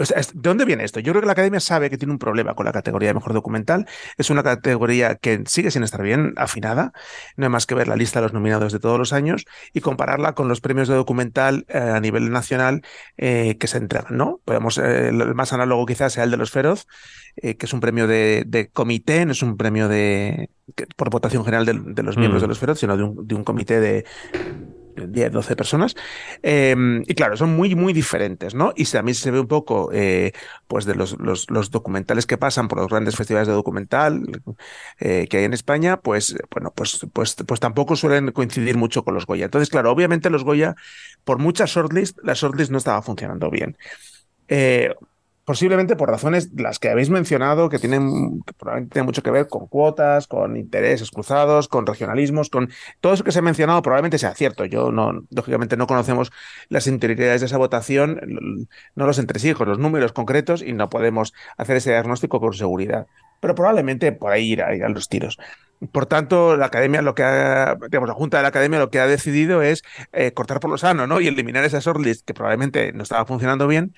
O sea, es- ¿De dónde viene esto? Yo creo que la academia sabe que tiene un problema con la categoría de mejor documental. Es una categoría que sigue sin estar bien afinada. No hay más que ver la lista de los nominados de todos los años y compararla con los premios de documental eh, a nivel nacional eh, que se entregan, ¿no? Podemos, eh, el más análogo quizás sea el de los Feroz, que es un premio de, de comité, no es un premio de por votación general de, de los miembros Mm. de los Feroz, sino de un, de un comité de 10, 12 personas. Eh, y claro, son muy, muy diferentes, ¿no? Y también se ve un poco, eh, pues, de los, los, documentales que pasan por los grandes festivales de documental eh, que hay en España, pues, bueno, pues, pues, pues tampoco suelen coincidir mucho con los Goya. Entonces, claro, obviamente los Goya, por muchas shortlist, la shortlist no estaba funcionando bien. Posiblemente por razones las que habéis mencionado, que tienen, probablemente tienen mucho que ver con cuotas, con intereses cruzados, con regionalismos, con todo eso que se ha mencionado, probablemente sea cierto. Yo no, lógicamente no conocemos las interioridades de esa votación, no los entresijos, los números concretos, y no podemos hacer ese diagnóstico con seguridad. Pero probablemente por ahí irán, irán los tiros. Por tanto, la academia lo que ha, digamos, la Junta de la Academia lo que ha decidido es eh, cortar por lo sano, ¿no? Y eliminar esa shortlist que probablemente no estaba funcionando bien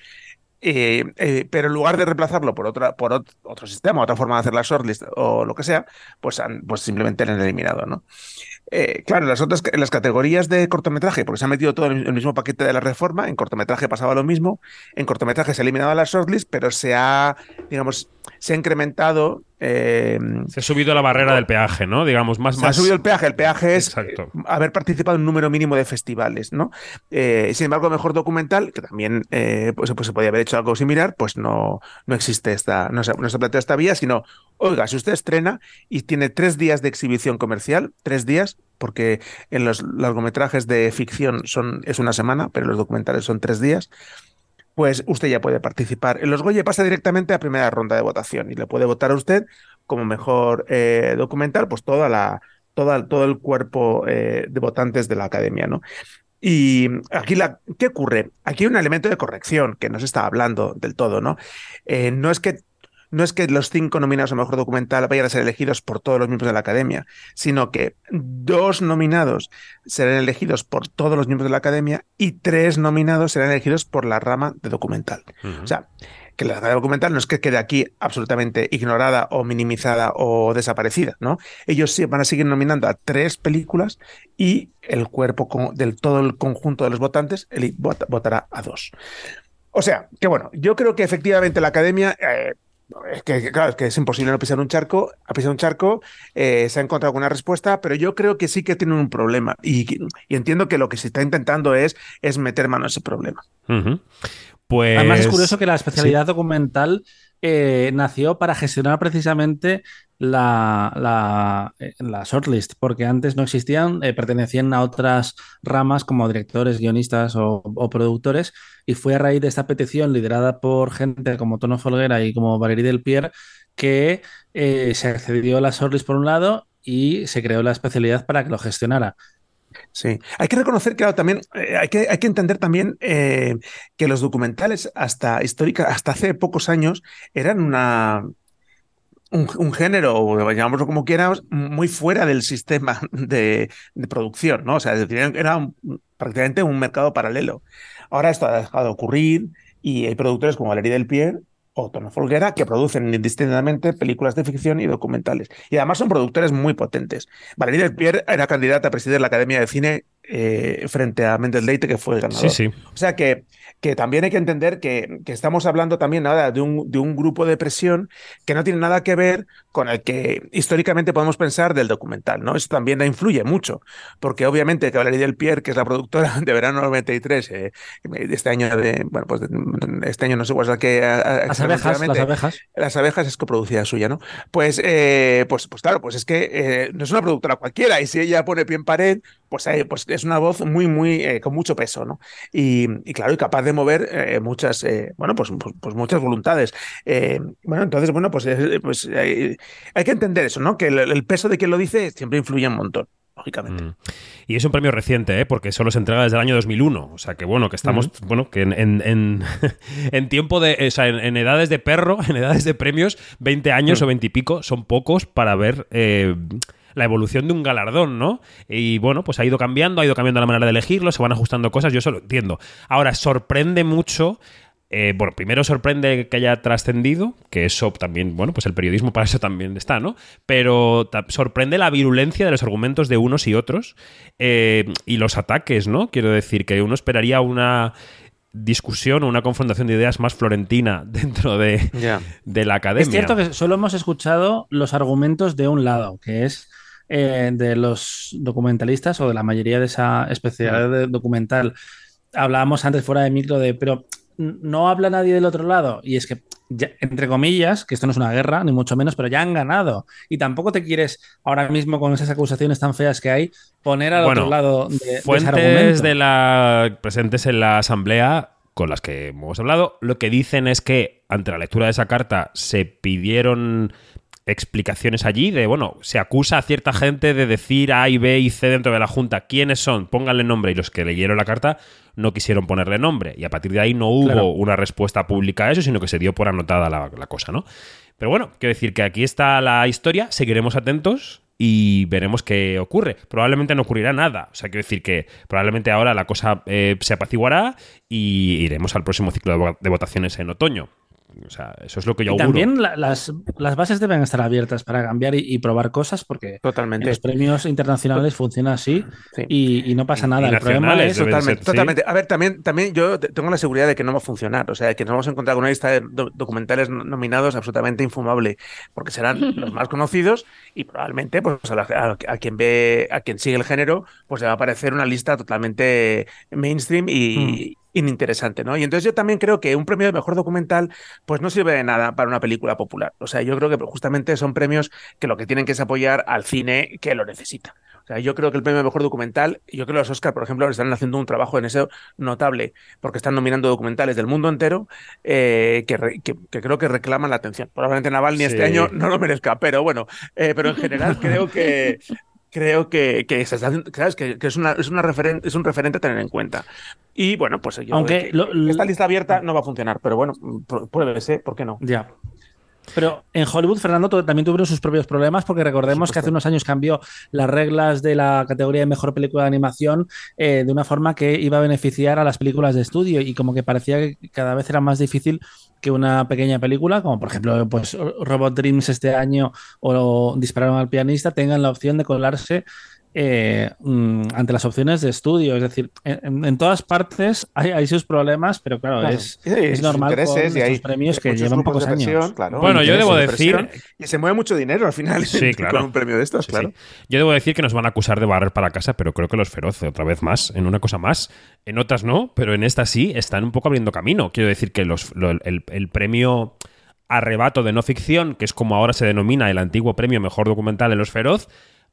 eh, eh, pero en lugar de reemplazarlo por otra, por ot- otro sistema, otra forma de hacer la shortlist o lo que sea, pues, han, pues simplemente la han eliminado, ¿no? Eh, claro, las otras, en las categorías de cortometraje, porque se ha metido todo en el mismo paquete de la reforma, en cortometraje pasaba lo mismo, en cortometraje se ha eliminado la shortlist, pero se ha, digamos, se ha incrementado. eh, Se ha subido la barrera del peaje, ¿no? Digamos, más, se más. ha subido el peaje. El peaje es Exacto. eh, haber participado en un número mínimo de festivales, ¿no? Eh, sin embargo, mejor documental, que también eh, pues, pues se podía haber hecho algo similar, pues no, no existe esta, no se, no se plantea esta vía, sino, oiga, si usted estrena y tiene tres días de exhibición comercial, tres días, porque en los largometrajes de ficción son, es una semana, pero los documentales son tres días, pues usted ya puede participar. En los Goya pasa directamente a primera ronda de votación y le puede votar a usted como mejor eh, documental, pues toda la, toda, todo el cuerpo eh, de votantes de la academia, ¿no? Y aquí, la, ¿qué ocurre? Aquí hay un elemento de corrección que no se está hablando del todo, ¿no? Eh, no es que no es que los cinco nominados a mejor documental vayan a ser elegidos por todos los miembros de la academia, sino que dos nominados serán elegidos por todos los miembros de la academia y tres nominados serán elegidos por la rama de documental. O sea, que la rama de documental no es que quede aquí absolutamente ignorada o minimizada o desaparecida, ¿no? Ellos sí van a seguir nominando a tres películas y el cuerpo con- del todo el conjunto de los votantes vota- votará a dos. O sea, que bueno, yo creo que efectivamente la academia. eh, es que, que, claro, es que es imposible no pisar un charco, ha pisado un charco, eh, se ha encontrado alguna respuesta, pero yo creo que sí que tienen un problema y, y entiendo que lo que se está intentando es, es meter mano a ese problema. Pues. Además es curioso que la especialidad documental nació para gestionar precisamente la, eh, la shortlist, porque antes no existían, eh, pertenecían a otras ramas como directores, guionistas o, o productores, y fue a raíz de esta petición liderada por gente como Tono Folguera y como Valerie Del Pierre que eh, se accedió a la shortlist por un lado y se creó la especialidad para que lo gestionara. Sí, hay que reconocer, claro, también eh, hay, que, hay que entender también eh, que los documentales hasta histórica, hasta hace pocos años eran una un, género, o llamémoslo como quieras, muy fuera del sistema de, producción, ¿no? O sea, era prácticamente un mercado paralelo. Ahora esto ha dejado de ocurrir y hay productores como Valerie Del Pierre o Tono Folguera que producen indistintamente películas de ficción y documentales. Y además son productores muy potentes. Valerie Del Pierre era candidata a presidir la Academia de Cine eh, frente a Mendes Leite, que fue el ganador. Sí, sí. O sea que, que también hay que entender que, que estamos hablando también nada de un, de un grupo de presión que no tiene nada que ver con el que históricamente podemos pensar del documental, ¿no? Eso también influye mucho, porque obviamente que Valerie Del Pierre, que es la productora de Verano 93, eh, de este año, de, bueno, pues de- este año no sé cuál es la que... a- Las abejas, las abejas. las abejas es coproducida suya, ¿no? Pues, eh, pues, pues claro, pues es que eh, no es una productora cualquiera y si ella pone pie en pared, pues, eh, pues es una voz muy, muy, eh, con mucho peso, ¿no? Y, y claro, y capaz de mover eh, muchas, eh, bueno, pues, pues, pues muchas voluntades. Bueno, entonces, bueno, pues, pues hay que entender eso, ¿no? Que el, el peso de quien lo dice siempre influye un montón, lógicamente. Mm. Y es un premio reciente, ¿eh? porque solo se entrega desde el año 2001. O sea que bueno, que estamos, bueno, que en, en, en- en tiempo de, o sea, en, edades de perro, en edades de premios, 20 años Mm. o 20 y pico son pocos para ver eh, la evolución de un galardón, ¿no? Y bueno, pues ha ido cambiando, ha ido cambiando la manera de elegirlo, se van ajustando cosas, yo eso lo entiendo. Ahora, sorprende mucho eh, bueno, primero sorprende que haya trascendido, que eso también, bueno, pues el periodismo para eso también está, ¿no? Pero sorprende la virulencia de los argumentos de unos y otros eh, y los ataques, ¿no? Quiero decir que uno esperaría una discusión o una confrontación de ideas más florentina dentro de la academia. Es cierto que solo hemos escuchado los argumentos de un lado, que es eh, de los documentalistas o de la mayoría de esa especialidad de documental. Hablábamos antes fuera de micro de, pero no habla nadie del otro lado. Y es que, ya- entre comillas, que esto no es una guerra, ni mucho menos, pero ya han ganado. Y tampoco te quieres, ahora mismo con esas acusaciones tan feas que hay, poner al Bueno, otro lado de, de ese Fuentes argumento. de la presentes en la asamblea con las que hemos hablado, lo que dicen es que ante la lectura de esa carta se pidieron explicaciones allí de, bueno, se acusa a cierta gente de decir A y B y C dentro de la Junta. ¿Quiénes son? Pónganle nombre. Y los que leyeron la carta no quisieron ponerle nombre. Y a partir de ahí no hubo Claro. una respuesta pública a eso, sino que se dio por anotada la, la cosa, ¿no? Pero bueno, quiero decir que aquí está la historia, seguiremos atentos y veremos qué ocurre. Probablemente no ocurrirá nada. O sea, quiero decir que probablemente ahora la cosa eh, se apaciguará y iremos al próximo ciclo de votaciones en otoño. O sea, eso es lo que yo Y auguro. también la- las, las bases deben estar abiertas para cambiar y, y probar cosas, porque en Totalmente. los premios internacionales funciona así Sí. y, y no pasa nada. El problema es Totalmente, ser, sí. totalmente. A ver, también, también yo te- tengo la seguridad de que no va a funcionar. O sea, que nos vamos a encontrar con una lista de do- documentales no- nominados absolutamente infumable, porque serán los más conocidos y probablemente pues, a, la- a- a quien ve, a quien sigue el género, pues le va a parecer una lista totalmente mainstream y ininteresante, ¿no? Y entonces yo también creo que un premio de mejor documental, pues no sirve de nada para una película popular. O sea, yo creo que justamente son premios que lo que tienen que es apoyar al cine que lo necesita. O sea, yo creo que el premio de mejor documental, yo creo que los Oscar, por ejemplo, están haciendo un trabajo en eso notable, porque están nominando documentales del mundo entero eh, que, re- que- que creo que reclaman la atención. Probablemente Navalny Sí. este año no lo merezca, pero bueno, eh, pero en general creo que creo que, que, se está haciendo- ¿sabes? que, que es, una, es, una referen- es un referente a tener en cuenta. Y bueno, pues yo Aunque que- lo- esta lista abierta no va a funcionar, pero bueno, pr- pruébese, ¿por qué no? Ya. Pero en Hollywood, Fernando también tuvieron sus propios problemas porque recordemos que hace unos años cambió las reglas de la categoría de mejor película de animación eh, de una forma que iba a beneficiar a las películas de estudio y como que parecía que cada vez era más difícil que una pequeña película, como por ejemplo pues, Robot Dreams este año o Dispararon al pianista, tengan la opción de colarse eh, mm, ante las opciones de estudio. Es decir, en, en todas partes hay, hay sus problemas, pero claro, Claro. es, Sí, es sus normal con y hay estos premios que llevan pocos años. claro, Bueno, yo debo de decir- y se mueve mucho dinero al final Sí, claro. con un premio de estos, Sí, claro. sí. Yo debo decir que nos van a acusar de barrer para casa, pero creo que los feroces, otra vez más, en una cosa más. En otras no, pero en esta sí, están un poco abriendo camino. Quiero decir que los, lo- el, el premio arrebato de no ficción, que es como ahora se denomina el antiguo premio mejor documental de los feroz,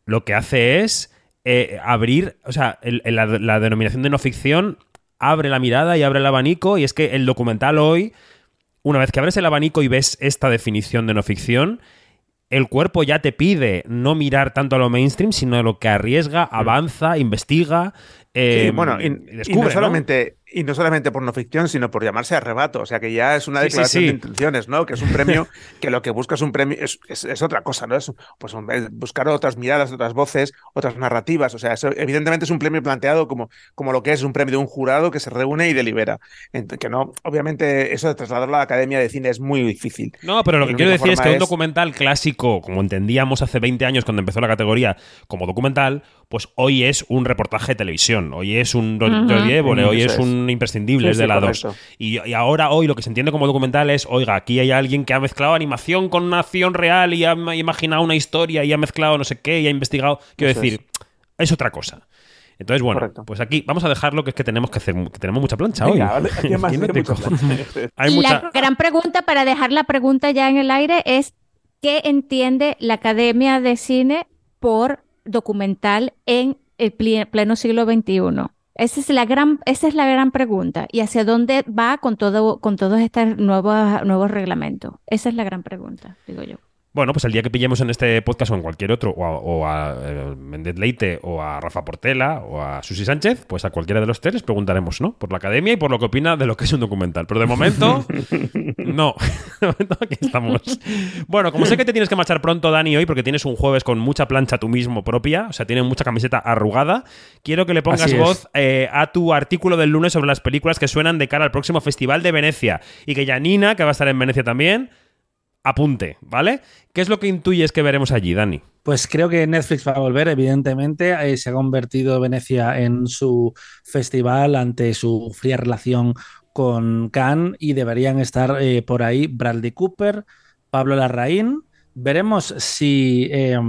lo que hace es eh, abrir, o sea, el- el- la, la denominación de no ficción abre la mirada y abre el abanico, y es que el documental hoy, una vez que abres el abanico y ves esta definición de no ficción, el cuerpo ya te pide no mirar tanto a lo mainstream, sino a lo que arriesga, avanza, investiga. eh, Sí, bueno, y, y descubre, solamente, y no solamente por no ficción, sino por llamarse arrebato. O sea, que ya es una Sí, sí, declaración sí. de intenciones, ¿no? Que es un premio, que lo que busca es un premio, es, es- es otra cosa, ¿no? Es pues buscar otras miradas, otras voces, otras narrativas. O sea, eso evidentemente es un premio planteado como, como lo que es un premio de un jurado que se reúne y delibera. Que no, obviamente, eso de trasladarlo a la Academia de Cine es muy difícil. No, pero lo que quiero decir es que un documental clásico, como entendíamos hace 20 años cuando empezó la categoría como documental, pues hoy es un reportaje de televisión, hoy es un Évole, Mm, hoy es es. un imprescindible, Sí, es de sí, la 2. correcto. Y, y ahora hoy lo que se entiende como documental es, oiga, aquí hay alguien que ha mezclado animación con una acción real y ha ma- imaginado una historia y ha mezclado no sé qué y ha investigado. Quiero Eso decir, es. otra cosa. Entonces, bueno, Correcto. pues aquí vamos a dejarlo, que es que tenemos que hacer, que tenemos mucha plancha hoy. Vale, más- Aquí no hay mucha... La gran pregunta, para dejar la pregunta ya en el aire, es ¿qué entiende la Academia de Cine por documental en el pleno siglo XXI? Esa es la gran, esa es la gran pregunta. ¿Y hacia dónde va con todo, con todos estos nuevos, nuevos reglamentos? Esa es la gran pregunta, digo yo. Bueno, pues el día que pillemos en este podcast o en cualquier otro, o a, o a eh, Leite, o a Rafa Portela, o a Susi Sánchez, pues a cualquiera de los tres les preguntaremos, ¿no? Por la academia y por lo que opina de lo que es un documental. Pero de momento, no. De momento aquí estamos. Bueno, como sé que te tienes que marchar pronto, Dani, hoy, porque tienes un jueves con mucha plancha tú mismo propia, o sea, tienes mucha camiseta arrugada, quiero que le pongas voz eh, a tu artículo del lunes sobre las películas que suenan de cara al próximo Festival de Venecia. Y que Janina, que va a estar en Venecia también, apunte, ¿vale? ¿Qué es lo que intuyes que veremos allí, Dani? Pues creo que Netflix va a volver, evidentemente. Eh, se ha convertido Venecia en su festival ante su fría relación con Cannes y deberían estar eh, por ahí Bradley Cooper, Pablo Larraín. Veremos si eh,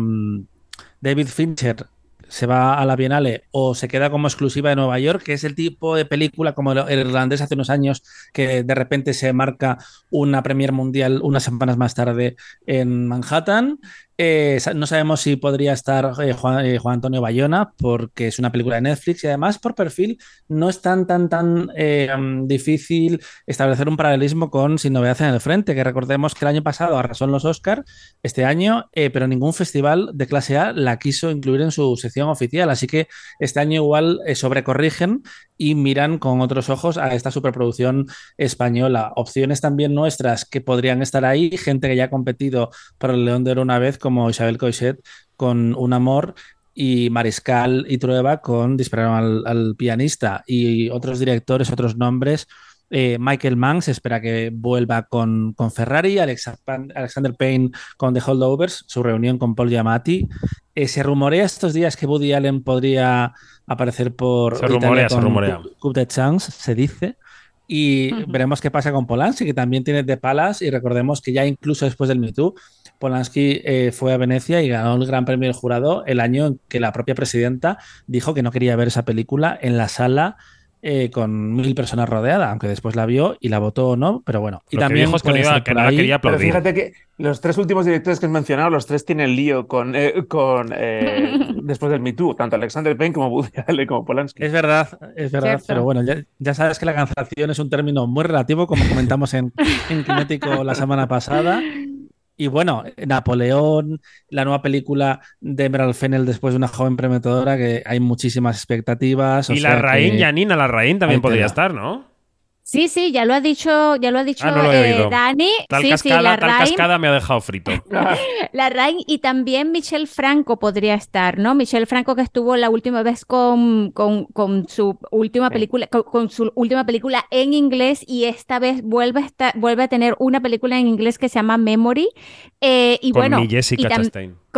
David Fincher se va a la Bienale o se queda como exclusiva de Nueva York, que es el tipo de película como el irlandés hace unos años que de repente se marca una premier mundial unas semanas más tarde en Manhattan. Eh, no sabemos si podría estar eh, Juan, eh, Juan Antonio Bayona porque es una película de Netflix y además por perfil no es tan tan mm, difícil establecer un paralelismo con Sin Novedad en el Frente, que recordemos que el año pasado arrasó en los Oscar, este año, pero ningún festival de clase A la quiso incluir en su sección oficial, así que este año igual sobrecorrigen y miran con otros ojos a esta superproducción española. Opciones también nuestras que podrían estar ahí, gente que ya ha competido para el León de Oro una vez, como Isabel Coixet con Un Amor y Mariscal y Trueba con Dispararon al, al pianista y otros directores, otros nombres. Eh, Michael Mann se espera que vuelva con, con Ferrari, Alexa- Alexander Payne con The Holdovers, su reunión con Paul Giamatti. Eh, se rumorea estos días que Woody Allen podría aparecer por Se Italia rumorea, se con rumorea. Coup- Coup de Chance, se dice. Y Ujú. veremos qué pasa con Polanski, que también tiene de palas. Y recordemos que ya incluso después del Me Too, Polanski eh, fue a Venecia y ganó el Gran Premio del Jurado el año en que la propia presidenta dijo que no quería ver esa película en la sala eh, con mil personas rodeadas, aunque después la vio y la votó o no, pero bueno. Y Lo que también dijo es que no puede iba- que no la quería Pero fíjate que los tres últimos directores que has mencionado, los tres tienen lío con, eh, con eh, después del Me Too, tanto Alexander Payne como Woody Allen como Polanski. Es verdad, es verdad, Cierto. pero bueno, ya, ya sabes que la cancelación es un término muy relativo, como comentamos en, en Kinético la semana pasada. Y bueno, Napoleón, la nueva película de Emerald Fennel después de una joven prometedora, que hay muchísimas expectativas. y la Raín, Janina, la Raín también podría estar, ¿no? Sí, sí, ya lo ha dicho, ya lo ha dicho Ah, no lo he eh, oído. Dani. Tal sí, cascada, sí, la tal Rain, cascada me ha dejado frito. la Rain y también Michelle Franco podría estar, ¿no? Michelle Franco que estuvo la última vez con, con, con su última Sí. película, con, con su última película en inglés y esta vez vuelve a estar, vuelve a tener una película en inglés que se llama Memory. Eh, y Con bueno, mi Jessica y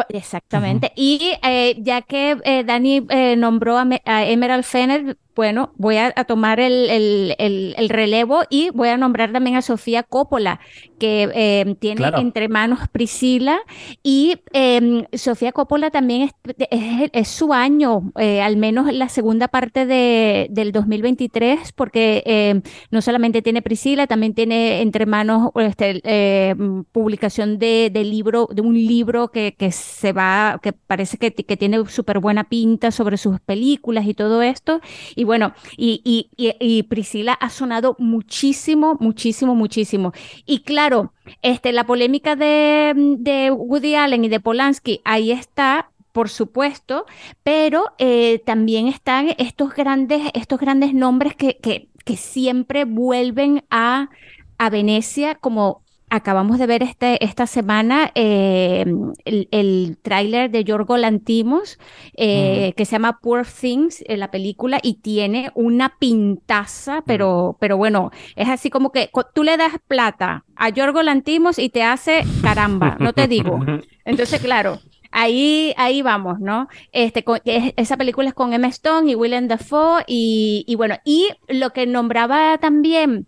Exactamente. Y eh, ya que eh, Dani eh, nombró a, Me- a Emerald Fennel, bueno, voy a, a tomar el, el- el- el relevo y voy a nombrar también a Sofía Coppola, que eh, tiene Claro. entre manos Priscila. Y eh, Sofía Coppola también es, es- es su año, eh, al menos la segunda parte de, del 2023, porque eh, no solamente tiene Priscila, también tiene entre manos este, publicación de, de libro, de un libro que, que se va, que parece que, que tiene súper buena pinta sobre sus películas y todo esto. Y bueno, y, y, y, y Priscila ha sonado muchísimo, muchísimo, muchísimo. Y claro, este, la polémica de, de Woody Allen y de Polanski, ahí está. Por supuesto, pero eh, también están estos grandes, estos grandes nombres que, que, que siempre vuelven a, a Venecia, como acabamos de ver este, esta semana eh, el, el tráiler de Yorgo Lantimos, eh, que se llama Poor Things, eh, la película, y tiene una pintaza, pero, pero bueno, es así como que tú le das plata a Yorgo Lantimos y te hace caramba, no te digo. Entonces, claro, ahí, ahí vamos, ¿no? Este, con- es- esa película es con Emma Stone y Willem Dafoe y, y bueno, y lo que nombraba también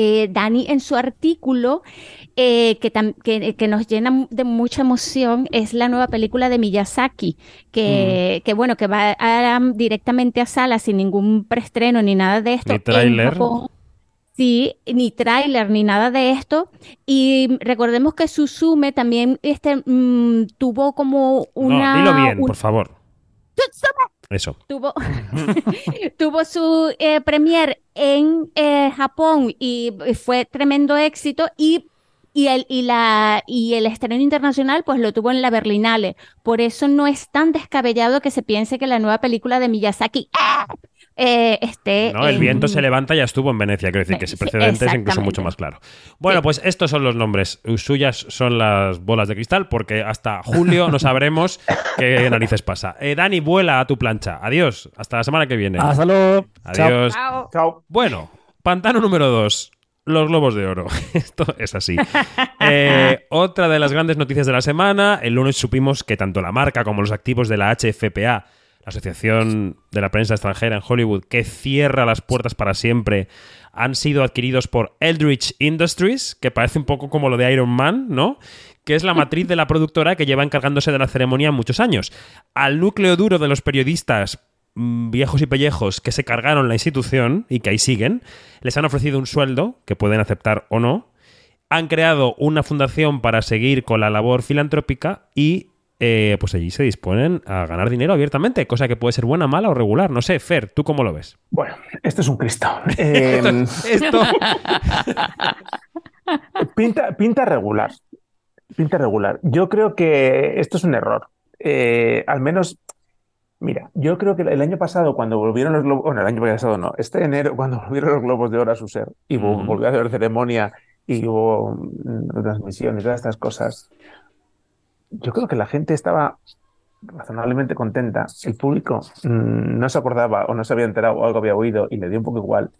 eh, Dani en su artículo, eh, que, que, que nos llena de mucha emoción, es la nueva película de Miyazaki, que, que bueno, que va a- directamente a sala sin ningún preestreno ni nada de esto. Ni tráiler. Sí, ni tráiler ni nada de esto. Y recordemos que Suzume también este, mm, tuvo como una... no, dilo bien, un- por favor. Eso. tuvo, tuvo su eh, premier en eh, Japón y fue tremendo éxito y y el, y, la, y el estreno internacional pues lo tuvo en la Berlinale. Por eso no es tan descabellado que se piense que la nueva película de Miyazaki ¡ah! Eh, esté... No, el en- viento se levanta ya estuvo en Venecia, quiero decir que ese Sí, precedente es incluso mucho más claro. Bueno, pues estos son los nombres. Suyas son las bolas de cristal porque hasta julio no sabremos qué narices pasa. Eh, Dani, vuela a tu plancha. Adiós. Hasta la semana que viene. Hasta luego. Chao. Adiós. Chao. Chao. Bueno, pantano número 2. Los globos de oro. Esto es así. Eh, otra de las grandes noticias de la semana. El lunes supimos que tanto la marca como los activos de la HFPA, la Asociación de la Prensa Extranjera en Hollywood, que cierra las puertas para siempre, han sido adquiridos por Eldritch Industries, que parece un poco como lo de Iron Man, ¿no? Que es la matriz de la productora que lleva encargándose de la ceremonia muchos años. Al núcleo duro de los periodistas mm, viejos y pellejos que se cargaron la institución y que ahí siguen, les han ofrecido un sueldo que pueden aceptar o no, han creado una fundación para seguir con la labor filantrópica y eh, pues allí se disponen a ganar dinero abiertamente, cosa que puede ser buena, mala o regular. No sé, Fer, ¿tú cómo lo ves? Bueno, esto es un Cristo. Eh, Esto... pinta, pinta regular. Pinta regular. Yo creo que esto es un error. Eh, al menos, mira, yo creo que el año pasado, cuando volvieron los globos, bueno, el año pasado no, este enero, cuando volvieron los globos de oro a su ser y Ujú. volvió a haber ceremonia y hubo mm, transmisiones, todas estas cosas, yo creo que la gente estaba razonablemente contenta. El público mm, no se acordaba o no se había enterado o algo había oído y le dio un poco igual.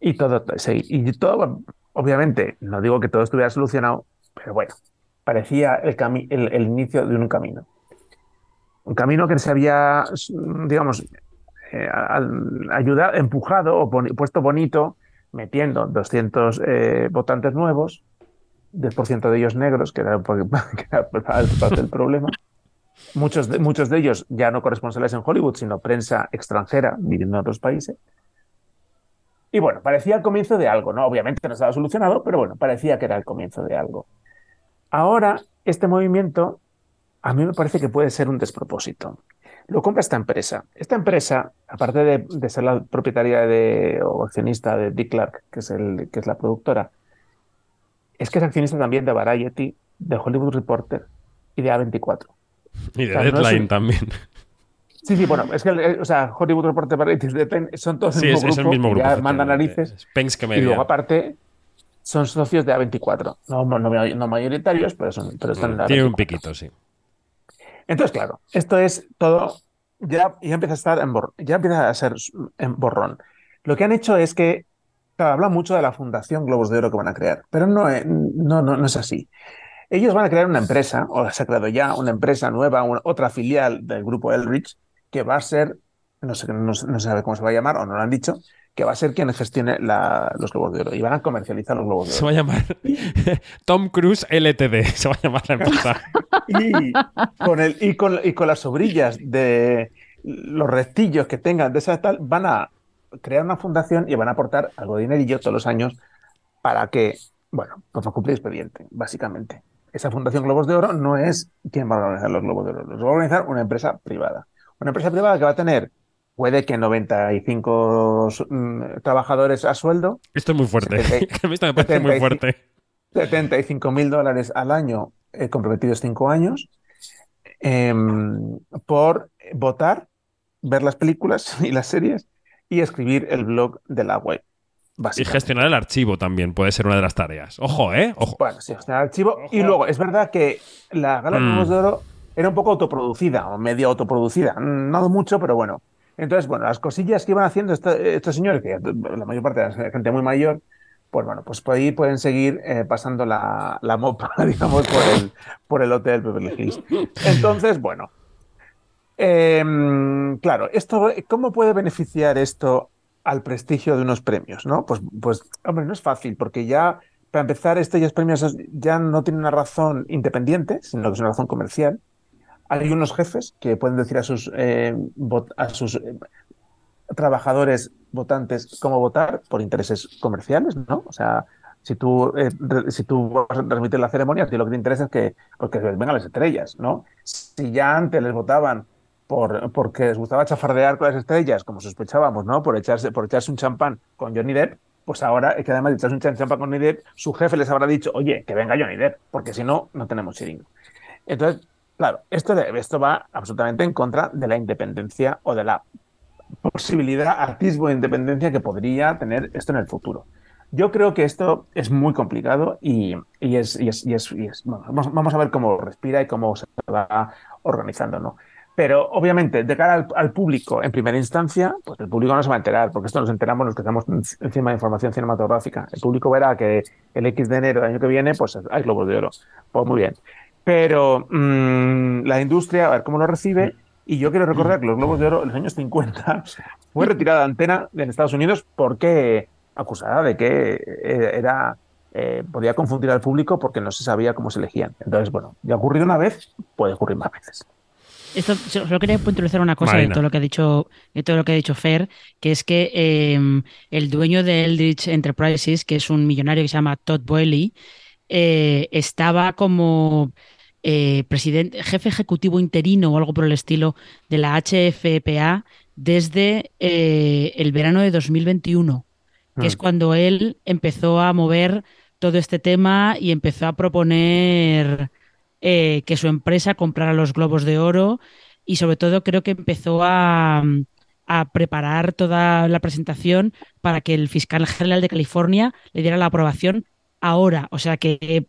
Y todo, sí, y obviamente, no digo que todo estuviera solucionado, pero bueno, parecía el, inicio de un camino. Un camino que se había, digamos, eh, ayudado, empujado o puesto bonito, metiendo 200 eh, votantes nuevos, 10% de ellos negros, que era, que era parte del problema. Muchos de, muchos de ellos ya no corresponsales en Hollywood, sino prensa extranjera viviendo en otros países. Y bueno, parecía el comienzo de algo, ¿no? Obviamente no estaba solucionado, pero bueno, parecía que era el comienzo de algo. Ahora, este movimiento a mí me parece que puede ser un despropósito. Lo compra esta empresa. Esta empresa, aparte de, de ser la propietaria de, o accionista de Dick Clark, que es, el, que es la productora, es que es accionista también de Variety, de Hollywood Reporter y de A24. Y de O sea, no Deadline un- también. Sí, sí, bueno, es que o sea, Hollywood Reporter, Variety y Deadline son todos Sí, el es, mismo es el grupo, mismo grupo. ya mandan narices. Es Penske Y luego, aparte, son socios de A24. No, no, no mayoritarios, pero, son, pero están en la Mm, Tiene un A24. piquito, sí. Entonces, claro, esto es todo. Ya, ya empieza a estar en bor- ya empieza a ser en borrón. Lo que han hecho es que, claro, habla mucho de la Fundación Globos de Oro que van a crear, pero no, es- no, no, no es así. Ellos van a crear una empresa, o se ha creado ya una empresa nueva, una- otra filial del grupo Elrich, que va a ser, no sé, no, no se sabe cómo se va a llamar, o no lo han dicho, que va a ser quien gestione la- los Globos de Oro y van a comercializar los Globos de Se Oro. va a llamar Tom Cruise LTD. Se va a llamar la empresa. Y con, el, y, con, y con las obrillas de los restillos que tengan de esa tal, van a crear una fundación y van a aportar algo de dinerillo todos los años para que, bueno, pues cumplir expediente, básicamente. Esa Fundación Globos de Oro no es quien va a organizar los Globos de Oro, los va a organizar una empresa privada. Una empresa privada que va a tener, puede que 95 mm, trabajadores a sueldo, Esto es muy fuerte. Setenta- A mí esto me parece muy 75. fuerte. 75 mil dólares al año, eh, comprometidos cinco años, em, por votar, ver las películas y las series y escribir el blog de la web. Y gestionar el archivo también puede ser una de las tareas. Ojo, ¿eh? Ojo. Bueno, sí, gestionar el archivo. Y luego, es verdad que la Gala de Mm. De Oro era un poco autoproducida, o medio autoproducida. No mucho, pero bueno. Entonces, bueno, las cosillas que iban haciendo estos señores, que la mayor parte es gente muy mayor, pues bueno, pues por ahí pueden seguir eh, pasando la, la mopa, digamos, por el, por el hotel Beverly Hills. Entonces, bueno. Em, claro, esto, ¿cómo puede beneficiar esto al prestigio de unos premios, ¿no? Pues, pues, hombre, no es fácil, porque ya, para empezar, estos premios ya no tienen una razón independiente, sino que es una razón comercial. Hay unos jefes que pueden decir a sus, eh, a sus eh, trabajadores votantes cómo votar por intereses comerciales, ¿no? O sea, si tú, eh, si tú vas a transmitir la ceremonia, a ti lo que te interesa es que, pues, que vengan las estrellas, ¿no? Si ya antes les votaban por, porque les gustaba chafardear con las estrellas, como sospechábamos, ¿no? Por echarse, por echarse un champán con Johnny Depp, pues ahora, que además es un champa con Johnny Depp, su jefe les habrá dicho, oye, que venga Johnny Depp, porque si no, no tenemos chiringo. Entonces, claro, esto, de, esto va absolutamente en contra de la independencia o de la posibilidad, atisbo de independencia que podría tener esto en el futuro. Yo creo que esto es muy complicado y, y es, y es, y es bueno, vamos, vamos, a ver cómo respira y cómo se va organizando, ¿no? Pero obviamente, de cara al, al, público en primera instancia, pues el público no se va a enterar, porque esto nos enteramos los que estamos encima de información cinematográfica. El público verá que el X de enero del año que viene, pues hay globos de oro. Pues muy bien. Pero mmm, la industria, a ver cómo lo recibe. Y yo quiero recordar que los globos de oro en los años 50 fue retirada de antena en Estados Unidos porque acusada de que era eh, podía confundir al público porque no se sabía cómo se elegían. Entonces, bueno, ya ha ocurrido una vez, puede ocurrir más veces. Esto, solo quería puntualizar una cosa Marina. de todo lo que ha dicho, de todo lo que ha dicho Fer, que es que eh, el dueño de Eldritch Enterprises, que es un millonario que se llama Todd Boehly, eh, estaba como eh, presidente, jefe ejecutivo interino o algo por el estilo de la HFPA desde el verano de 2021, que es cuando él empezó a mover todo este tema y empezó a proponer eh, que su empresa comprara los globos de oro y sobre todo creo que empezó a, a, preparar toda la presentación para que el fiscal general de California le diera la aprobación ahora. O sea que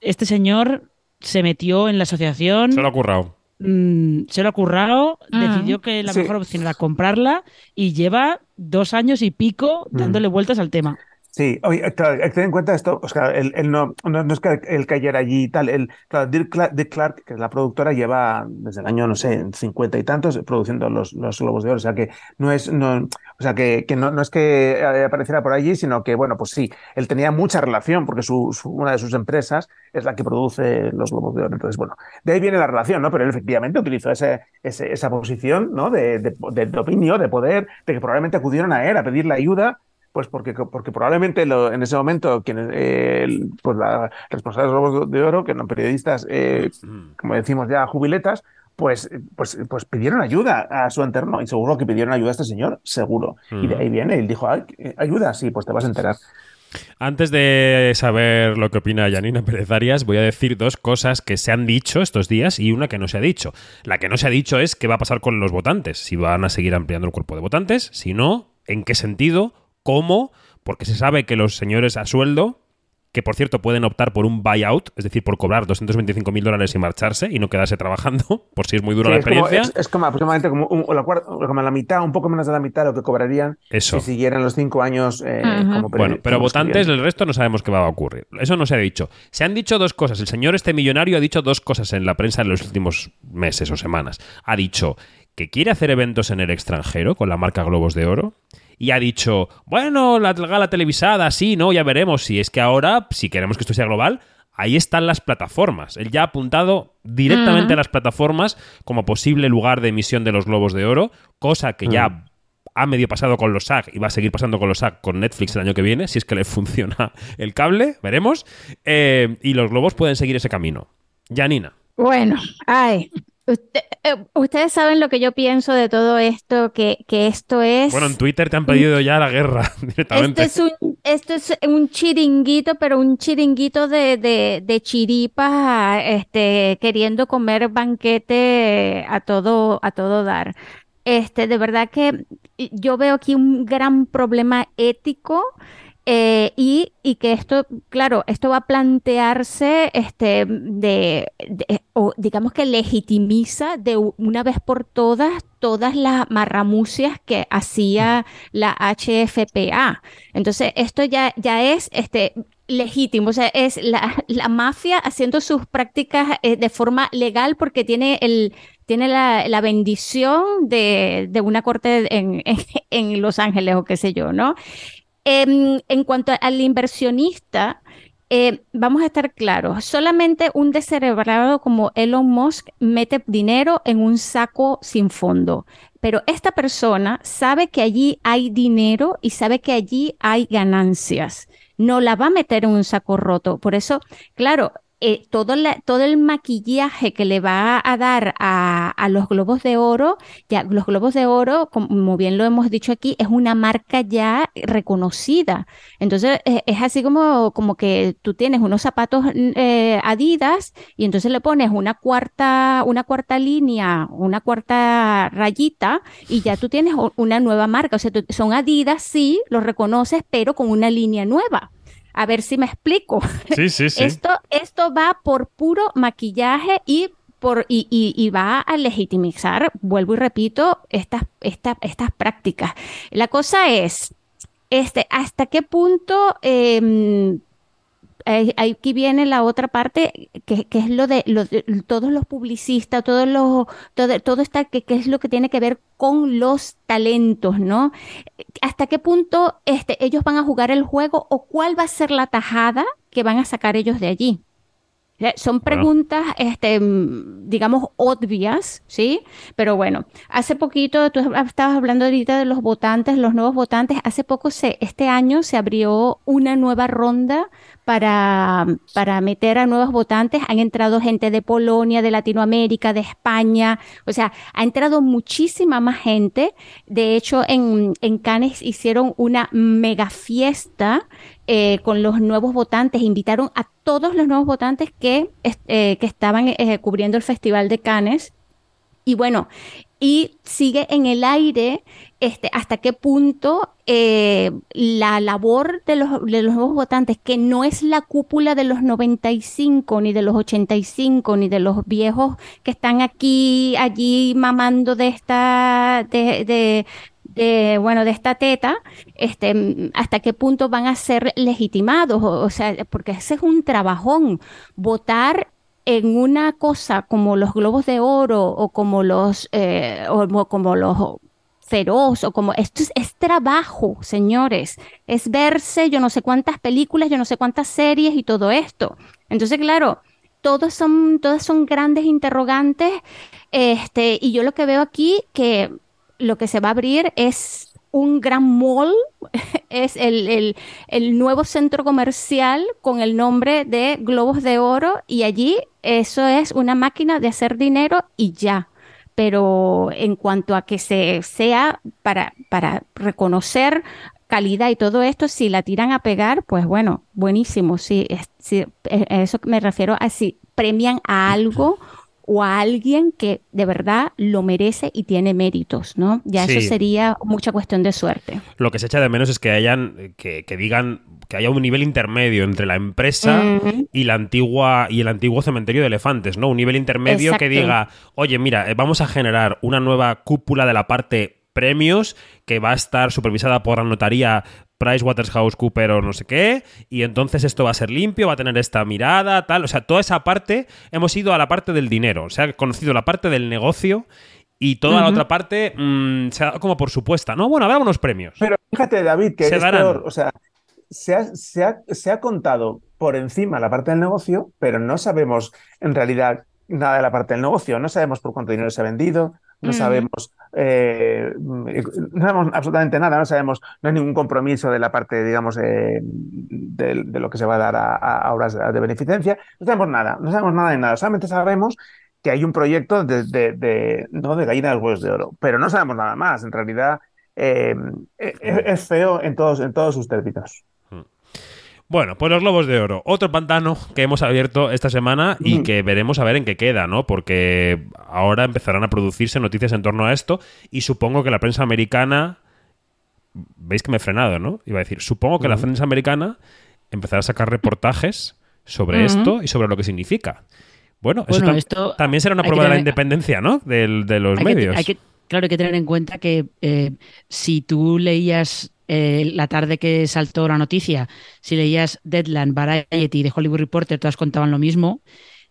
este señor se metió en la asociación. Se lo ha currado. Mmm, se lo ha currado, mm. decidió que la mejor opción era comprarla y lleva dos años y pico dándole mm. vueltas al tema. Sí, oye, claro, hay en cuenta esto, o sea, él, él no, no, es que él cayera allí y tal, él, claro, Dick Clark, que es la productora, lleva desde el año, no sé, cincuenta y tantos produciendo los, los Globos de Oro, o sea que no es, no, o sea que, que no, no, es que apareciera por allí, sino que, bueno, pues sí, él tenía mucha relación, porque su, su, una de sus empresas es la que produce los Globos de Oro, entonces, bueno, de ahí viene la relación, ¿no? Pero él efectivamente utilizó ese, ese esa posición, ¿no? De, de, de, de dominio, de poder, de que probablemente acudieron a él a pedirle ayuda pues porque, porque probablemente lo, en ese momento quienes, eh, pues la responsable de los Globos de Oro, que no periodistas, eh, como decimos ya, jubiletas, pues, pues, pues pidieron ayuda a su entorno y seguro que pidieron ayuda a este señor, seguro. Mm. Y de ahí viene, él dijo, ayuda, sí, pues te vas a enterar. Antes de saber lo que opina Janina Pérez Arias, voy a decir dos cosas que se han dicho estos días y una que no se ha dicho. La que no se ha dicho es qué va a pasar con los votantes, si van a seguir ampliando el cuerpo de votantes, si no, en qué sentido ¿Cómo? Porque se sabe que los señores a sueldo, que por cierto pueden optar por un buyout, es decir, por cobrar 225 mil dólares y marcharse y no quedarse trabajando, por si es muy dura sí, la experiencia. Es como, es, es como aproximadamente como, un, como, la mitad, un poco menos de la mitad de lo que cobrarían Eso. si siguieran los cinco años eh, uh -huh. como Bueno, pero como votantes, el resto no sabemos qué va a ocurrir. Eso no se ha dicho. Se han dicho dos cosas. El señor este millonario ha dicho dos cosas en la prensa en los últimos meses o semanas. Ha dicho que quiere hacer eventos en el extranjero con la marca Globos de Oro y ha dicho, bueno, la gala televisada, sí, no, ya veremos. Si es que ahora, si queremos que esto sea global, ahí están las plataformas. Él ya ha apuntado directamente uh -huh. a las plataformas como posible lugar de emisión de los globos de oro, cosa que uh -huh. ya ha medio pasado con los SAG y va a seguir pasando con los SAG con Netflix el año que viene, si es que le funciona el cable, veremos. Eh, y los globos pueden seguir ese camino. Janina. Bueno, ay, Usted, eh, ustedes saben lo que yo pienso de todo esto, que, que, esto es... Bueno, en Twitter te han pedido ya la guerra directamente. Esto es un, esto es un chiringuito, pero un chiringuito de, de, de chiripas, este, queriendo comer banquete a todo, a todo dar. Este, de verdad que yo veo aquí un gran problema ético eh, y, y, que esto, claro, esto va a plantearse este, de, de, o digamos que legitimiza de una vez por todas todas las marramucias que hacía la HFPA. Entonces, esto ya, ya es este, legítimo, o sea, es la, la mafia haciendo sus prácticas eh, de forma legal porque tiene el, tiene la, la bendición de, de, una corte en, en, Los Ángeles o qué sé yo, ¿no? Eh, en cuanto al inversionista, eh, vamos a estar claros, solamente un descerebrado como Elon Musk mete dinero en un saco sin fondo, pero esta persona sabe que allí hay dinero y sabe que allí hay ganancias. No la va a meter en un saco roto. Por eso, claro, eh, todo, todo el maquillaje que le va a dar a, los globos de oro, ya los globos de oro, como bien lo hemos dicho aquí, es una marca ya reconocida. Entonces eh, es así como, como que tú tienes unos zapatos eh, Adidas y entonces le pones una cuarta, una cuarta línea, una cuarta rayita y ya tú tienes una nueva marca. O sea, son Adidas, sí, los reconoces, pero con una línea nueva. A ver si me explico. Sí, sí, sí. Esto, esto va por puro maquillaje y por, y, y, va a legitimizar, vuelvo y repito, estas, estas, estas prácticas. La cosa es, este, ¿hasta qué punto eh, aquí viene la otra parte, que, es lo de, todos los publicistas, todos los, todo, todo está, que, es lo que tiene que ver con los talentos, ¿no? ¿Hasta qué punto este, ellos van a jugar el juego o cuál va a ser la tajada que van a sacar ellos de allí? Son preguntas, este, digamos, obvias, ¿sí? Pero bueno, hace poquito, tú estabas hablando ahorita de los votantes, los nuevos votantes. Hace poco, se, este año, se abrió una nueva ronda para, para meter a nuevos votantes. Han entrado gente de Polonia, de Latinoamérica, de España. O sea, ha entrado muchísima más gente. De hecho, en, en Cannes hicieron una mega fiesta eh, con los nuevos votantes. Invitaron a todos los nuevos votantes que, eh, que estaban eh, cubriendo el Festival de Cannes. Y bueno, y sigue en el aire este, hasta qué punto eh, la labor de los, de los, nuevos votantes, que no es la cúpula de los 95, ni de los 85, ni de los viejos que están aquí, allí mamando de esta, de, de, bueno, de esta teta, este, hasta qué punto van a ser legitimados, o, sea, porque ese es un trabajón, votar en una cosa como los globos de oro o como los eh, o como los feroz o como esto es, trabajo, señores, es verse yo no sé cuántas películas, yo no sé cuántas series y todo esto. Entonces, claro, todos son todas son grandes interrogantes este y yo lo que veo aquí que lo que se va a abrir es un gran mall, es el, nuevo centro comercial con el nombre de Globos de Oro y allí eso es una máquina de hacer dinero y ya. Pero en cuanto a que se sea para, para reconocer calidad y todo esto, si la tiran a pegar, pues bueno, buenísimo. Sí, sí, e, eso me refiero a si premian a algo o a alguien que de verdad lo merece y tiene méritos, ¿no? Ya eso sería mucha cuestión de suerte. Lo que se echa de menos es que hayan, que, digan que haya un nivel intermedio entre la empresa y la antigua y el antiguo cementerio de elefantes, ¿no? Un nivel intermedio que diga, oye, mira, eh, vamos a generar una nueva cúpula de la parte premios que va a estar supervisada por la notaría PricewaterhouseCoopers o no sé qué, y entonces esto va a ser limpio, va a tener esta mirada, tal. O sea, toda esa parte, hemos ido a la parte del dinero, o sea, conocido la parte del negocio y toda la otra parte mm, se ha dado como por supuesta, ¿no? Bueno, habrá unos premios. Pero fíjate, David, que es peor, o sea, se ha, se, ha, se ha contado por encima la parte del negocio, pero no sabemos en realidad nada de la parte del negocio, no sabemos por cuánto dinero se ha vendido, no mm. sabemos, eh, no sabemos absolutamente nada, no sabemos, no hay ningún compromiso de la parte, digamos, de, lo que se va a dar a, obras de, beneficencia, no sabemos nada, no sabemos nada de nada, solamente sabemos que hay un proyecto de, de, ¿no? de gallina de los huevos de oro, pero no sabemos nada más, en realidad eh, e, e, es, feo en todos, en todos sus términos. Bueno, pues los Lobos de Oro, otro pantano que hemos abierto esta semana y que veremos a ver en qué queda, ¿no? Porque ahora empezarán a producirse noticias en torno a esto y supongo que la prensa americana... Veis que me he frenado, ¿no? Iba a decir, supongo que la prensa americana empezará a sacar reportajes sobre esto y sobre lo que significa. Bueno, eso también será una prueba de la independencia, ¿no? De, los medios. claro, hay que tener en cuenta que eh, si tú leías eh, la tarde que saltó la noticia, si leías Deadline, Variety y The Hollywood Reporter, todas contaban lo mismo.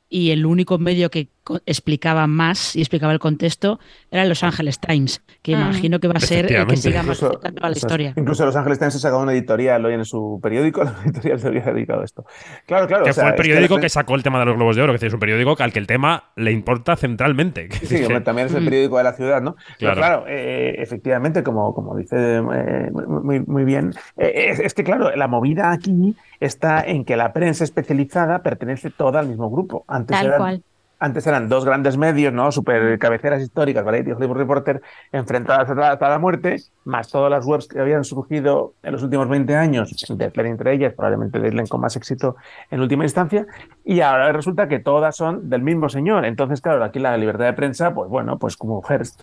Y el único medio que explicaba más y explicaba el contexto era Los Angeles Times, que Ah. imagino que va a ser el que siga más Incluso- explicando la historia. Incluso Los Ángeles Times ha sacado una editorial hoy en su periódico, la editorial se había dedicado a esto. Claro, claro. que o sea, fue el que periódico que sacó el tema de los globos de oro, que es decir, es un periódico al que el tema le importa centralmente. que Sí, hombre, también es el periódico de la ciudad, ¿no? Pero Claro. claro, eh, efectivamente, como, como dice eh, muy, muy bien, eh, es, es que claro, la movida aquí está en que la prensa especializada pertenece toda al mismo grupo. Antes Tal eran, cual. Antes eran dos grandes medios, ¿no? Super cabeceras históricas, Variety y Hollywood Reporter, enfrentadas hasta hasta la muerte, más todas las webs que habían surgido en los últimos 20 años, Deadline entre ellas, probablemente Deadline con más éxito en última instancia, y ahora resulta que todas son del mismo señor. Entonces, claro, aquí la libertad de prensa, pues bueno, pues como mujeres.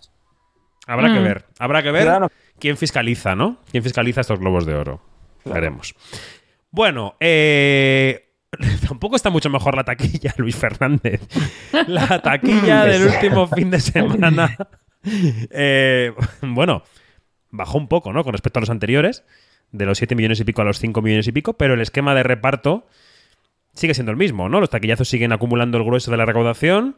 Habrá que Mm. ver, habrá que ver Ciudadano. quién fiscaliza, ¿no? ¿Quién fiscaliza estos globos de oro? Veremos. Bueno, eh, tampoco está mucho mejor la taquilla, Luis Fernández. La taquilla del último fin de semana. eh, bueno, bajó un poco, ¿no? Con respecto a los anteriores, de los 7 millones y pico a los 5 millones y pico, pero el esquema de reparto sigue siendo el mismo, ¿no? Los taquillazos siguen acumulando el grueso de la recaudación.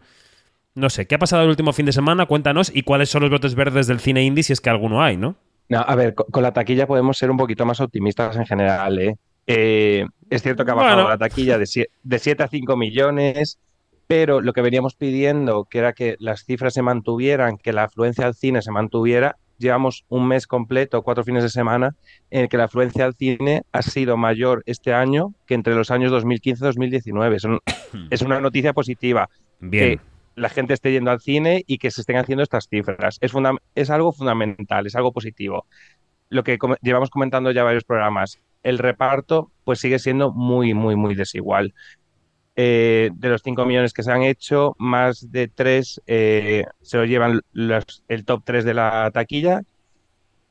No sé, ¿qué ha pasado el último fin de semana? Cuéntanos y cuáles son los brotes verdes del cine indie si es que alguno hay, ¿no? No, a ver, co- con, la taquilla podemos ser un poquito más optimistas en general, ¿eh? Eh, es cierto que ha bajado Bueno. la taquilla de, sie- de 7 a 5 millones, pero lo que veníamos pidiendo, que era que las cifras se mantuvieran, que la afluencia al cine se mantuviera, llevamos un mes completo, cuatro fines de semana, en el que la afluencia al cine ha sido mayor este año que entre los años 2015 y 2019. Es, un- es una noticia positiva. Bien. Que la gente esté yendo al cine y que se estén haciendo estas cifras. Es, algo fundamental, es algo positivo. Lo que com- llevamos comentando ya varios programas, el reparto pues sigue siendo muy, muy, muy desigual. Eh, de los 5 millones que se han hecho, más de 3 se lo llevan el top 3 de la taquilla,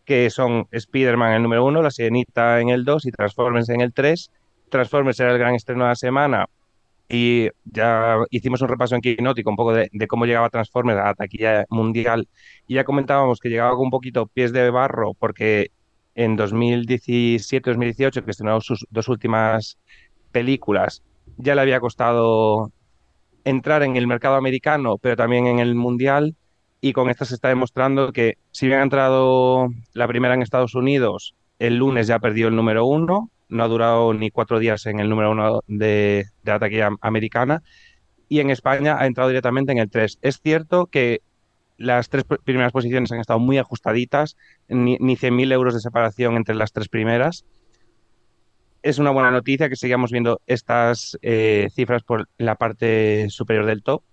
que son Spider-Man el número 1, La Sirenita en el 2 y Transformers en el 3. Transformers era el gran estreno de la semana y ya hicimos un repaso en Quinótico un poco de, de cómo llegaba Transformers a la taquilla mundial y ya comentábamos que llegaba con un poquito pies de barro porque en 2017-2018, que estrenó sus dos últimas películas, ya le había costado entrar en el mercado americano, pero también en el mundial. Y con esta se está demostrando que si bien ha entrado la primera en Estados Unidos, el lunes ya perdió el número uno, no ha durado ni cuatro días en el número uno de, de la taquilla americana. Y en España ha entrado directamente en el 3. Es cierto que las tres pr- primeras posiciones han estado muy ajustaditas, ni, ni 100.000 euros de separación entre las tres primeras. Es una buena noticia que sigamos viendo estas eh, cifras por la parte superior del top.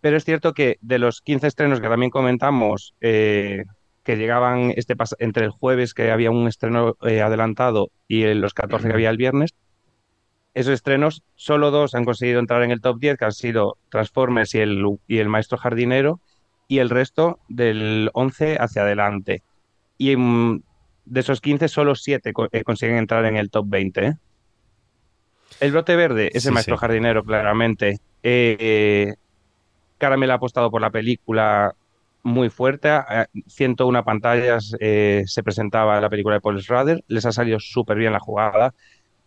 Pero es cierto que de los 15 estrenos que también comentamos, eh, que llegaban este entre el jueves, que había un estreno eh, adelantado, y los 14 que había el viernes, esos estrenos, solo dos han conseguido entrar en el top 10, que han sido Transformers y el, y el Maestro Jardinero, y el resto del 11 hacia adelante. Y mm, de esos 15, solo 7 consiguen entrar en el top 20. ¿eh? El brote verde es Sí, el Maestro sí. Jardinero, claramente. Eh, eh, Caramel ha apostado por la película muy fuerte. A 101 pantallas eh, se presentaba la película de Paul Schrader. Les ha salido súper bien la jugada.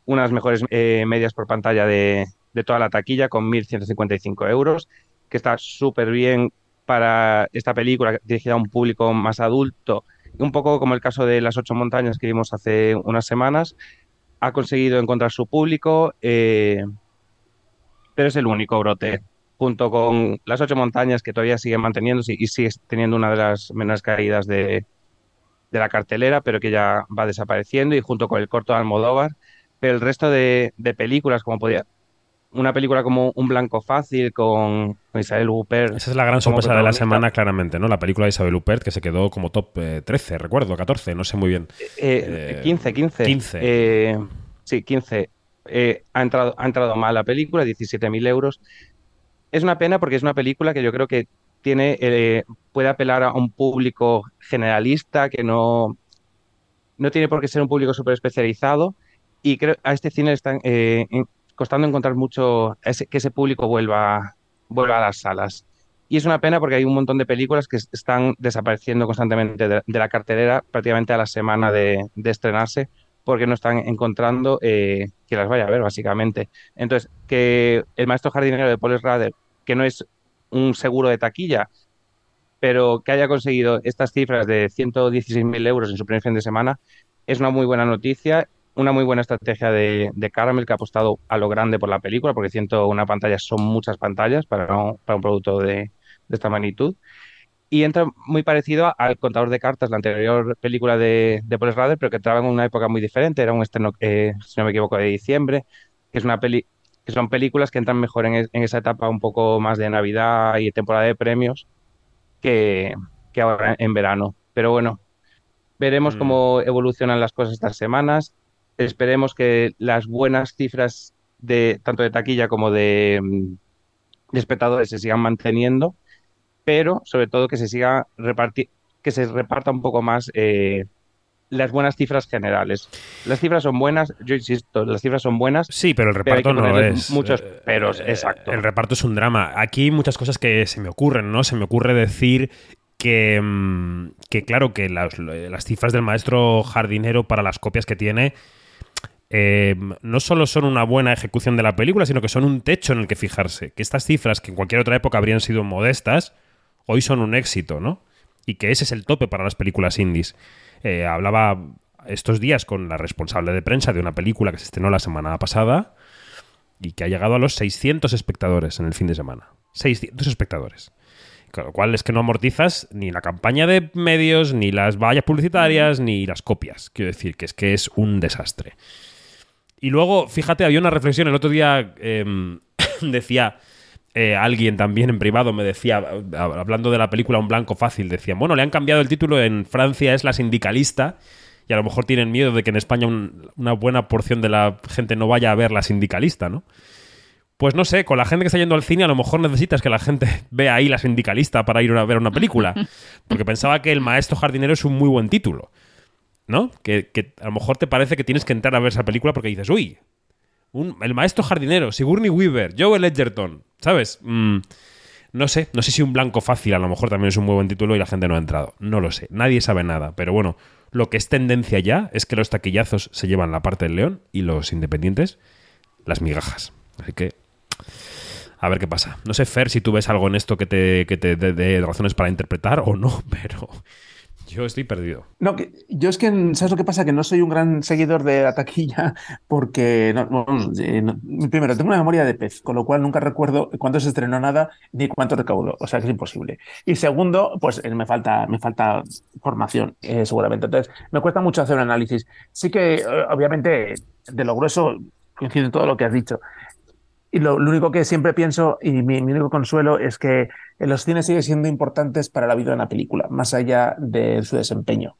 Unas mejores eh, medias por pantalla de, de toda la taquilla con 1.155 euros, que está súper bien para esta película dirigida a un público más adulto. Un poco como el caso de Las Ocho Montañas que vimos hace unas semanas. Ha conseguido encontrar su público, eh, pero es el único brote junto con las ocho montañas que todavía siguen manteniéndose y sigue teniendo una de las menores caídas de, la cartelera, pero que ya va desapareciendo, y junto con el corto de Almodóvar. Pero el resto de películas, como podía. Una película como Un Blanco Fácil con, Isabel Huppert. Esa es la gran sorpresa de la semana, claramente, ¿no? La película de Isabel Huppert, que se quedó como top eh, 13, recuerdo, 14, no sé muy bien. Eh, 15, 15. 15. Eh, sí, 15. Eh, ha, entrado, ha entrado mal la película, 17.000 euros. Es una pena porque es una película que yo creo que tiene, eh, puede apelar a un público generalista que no, no tiene por qué ser un público súper especializado y creo a este cine le están eh, costando encontrar mucho que ese público vuelva, vuelva a las salas. Y es una pena porque hay un montón de películas que es- están desapareciendo constantemente de, la cartelera prácticamente a la semana de, de estrenarse porque no están encontrando eh, que las vaya a ver, básicamente. Entonces, que El Maestro Jardinero de Paul Schrader, que no es un seguro de taquilla, pero que haya conseguido estas cifras de 116.000 euros en su primer fin de semana es una muy buena noticia, una muy buena estrategia de, de Caramel que ha apostado a lo grande por la película, porque 101 pantallas son muchas pantallas para, un- para un producto de, de esta magnitud. Y entra muy parecido al Contador de Cartas, la anterior película de, de Paul Schrader, pero que entraba en una época muy diferente. Era un estreno, eh, si no me equivoco, de diciembre, que es una peli que son películas que entran mejor en, en esa etapa un poco más de Navidad y temporada de premios que, que ahora en verano. Pero bueno, veremos cómo evolucionan las cosas estas semanas. Esperemos que las buenas cifras de tanto de taquilla como de, mm, de espectadores se sigan manteniendo, pero sobre todo que se siga reparti que se reparta un poco más eh, las buenas cifras generales. Las cifras son buenas, yo insisto, las cifras son buenas. Sí, pero el reparto que no es. Muchos eh, peros, eh, exacto. El reparto es un drama. Aquí hay muchas cosas que se me ocurren, ¿no? Se me ocurre decir que, mm, que claro, que las, las cifras del maestro jardinero para las copias que tiene eh, no solo son una buena ejecución de la película, sino que son un techo en el que fijarse. Que estas cifras, que en cualquier otra época habrían sido modestas, hoy son un éxito, ¿no? Y que ese es el tope para las películas indies. Eh, hablaba estos días con la responsable de prensa de una película que se estrenó la semana pasada y que ha llegado a los 600 espectadores en el fin de semana. 600 espectadores. Con lo cual es que no amortizas ni la campaña de medios, ni las vallas publicitarias, ni las copias. Quiero decir que es que es un desastre. Y luego, fíjate, había una reflexión el otro día, eh, decía eh, alguien también en privado, me decía, hablando de la película Un Blanco Fácil, decían, bueno, le han cambiado el título, en Francia es la sindicalista, y a lo mejor tienen miedo de que en España un- una buena porción de la gente no vaya a ver la sindicalista, ¿no? Pues no sé, con la gente que está yendo al cine a lo mejor necesitas que la gente vea ahí la sindicalista para ir a ver una película. Porque pensaba que El maestro jardinero es un muy buen título. ¿No? Que, que a lo mejor te parece que tienes que entrar a ver esa película porque dices, uy, un- el maestro jardinero, Sigourney Weaver, Joel Edgerton, ¿sabes? Mm, no sé, no sé si un blanco fácil a lo mejor también es un buen título y la gente no ha entrado. No lo sé, nadie sabe nada. Pero bueno, lo que es tendencia ya es que los taquillazos se llevan la parte del león y los independientes las migajas. Así que a ver qué pasa. No sé, Fer, si tú ves algo en esto que te, que te dé razones para interpretar o no, pero yo estoy perdido. No, que yo es que, ¿sabes lo que pasa? Que no soy un gran seguidor de la taquilla porque, eh, no- primero, tengo una memoria de pez, con lo cual nunca recuerdo cuándo se estrenó nada ni cuánto recaudó, o sea que es imposible. Y segundo, pues eh, me falta, me falta formación, eh, seguramente. Entonces, me cuesta mucho hacer un análisis. Sí que, eh, obviamente, de lo grueso coincido en todo lo que has dicho. Y lo, único que siempre pienso, y mi, único consuelo, es que en los cines siguen siendo importantes para la vida de una película, más allá de su desempeño.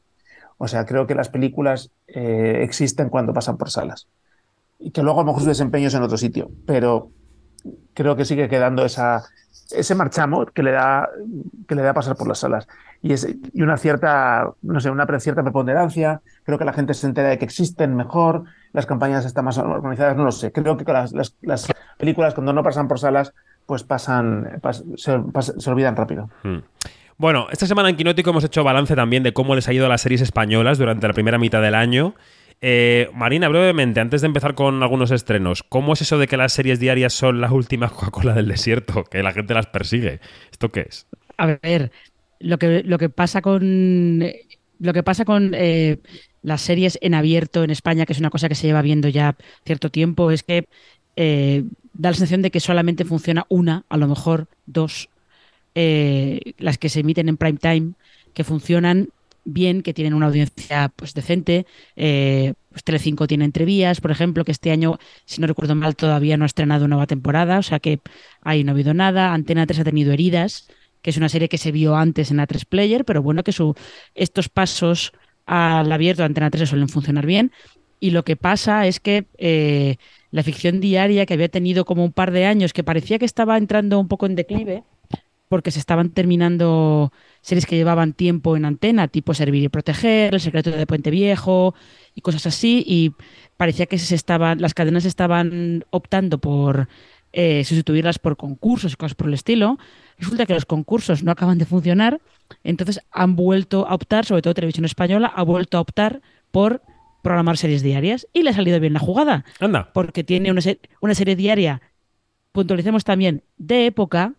O sea, creo que las películas eh, existen cuando pasan por salas. Y que luego a lo mejor su desempeño es en otro sitio, pero creo que sigue quedando esa, ese marchamo que le da, que le da pasar por las salas. Y, es, y una cierta, no sé, una cierta preponderancia. Creo que la gente se entera de que existen mejor, las campañas están más organizadas, no lo sé. Creo que las, las, las películas cuando no pasan por salas, pues pasan, pas- se, pas- se olvidan rápido. Hmm. Bueno, esta semana en Quinótico hemos hecho balance también de cómo les ha ido a las series españolas durante la primera mitad del año. Eh, Marina, brevemente, antes de empezar con algunos estrenos, ¿cómo es eso de que las series diarias son la última Coca-Cola del desierto? Que la gente las persigue. ¿Esto qué es? A ver, lo que, lo que pasa con lo que pasa con eh, las series en abierto en España, que es una cosa que se lleva viendo ya cierto tiempo, es que eh, da la sensación de que solamente funciona una, a lo mejor dos, eh, las que se emiten en prime time, que funcionan bien, que tienen una audiencia pues decente. Eh, pues Telecinco tiene entrevías, por ejemplo, que este año, si no recuerdo mal, todavía no ha estrenado nueva temporada, o sea que ahí no ha habido nada. Antena 3 ha tenido heridas, que es una serie que se vio antes en A3 Player, pero bueno, que estos pasos al abierto de Antena 3 suelen funcionar bien. Y lo que pasa es que eh, la ficción diaria, que había tenido como un par de años, que parecía que estaba entrando un poco en declive, porque se estaban terminando series que llevaban tiempo en antena, tipo Servir y Proteger, El secreto de Puente Viejo y cosas así, y parecía que se estaban, las cadenas estaban optando por eh, sustituirlas por concursos y cosas por el estilo. Resulta que los concursos no acaban de funcionar, entonces han vuelto a optar, sobre todo Televisión Española, ha vuelto a optar por programar series diarias y le ha salido bien la jugada. Anda. Porque tiene una, una serie diaria, puntualicemos también, de época,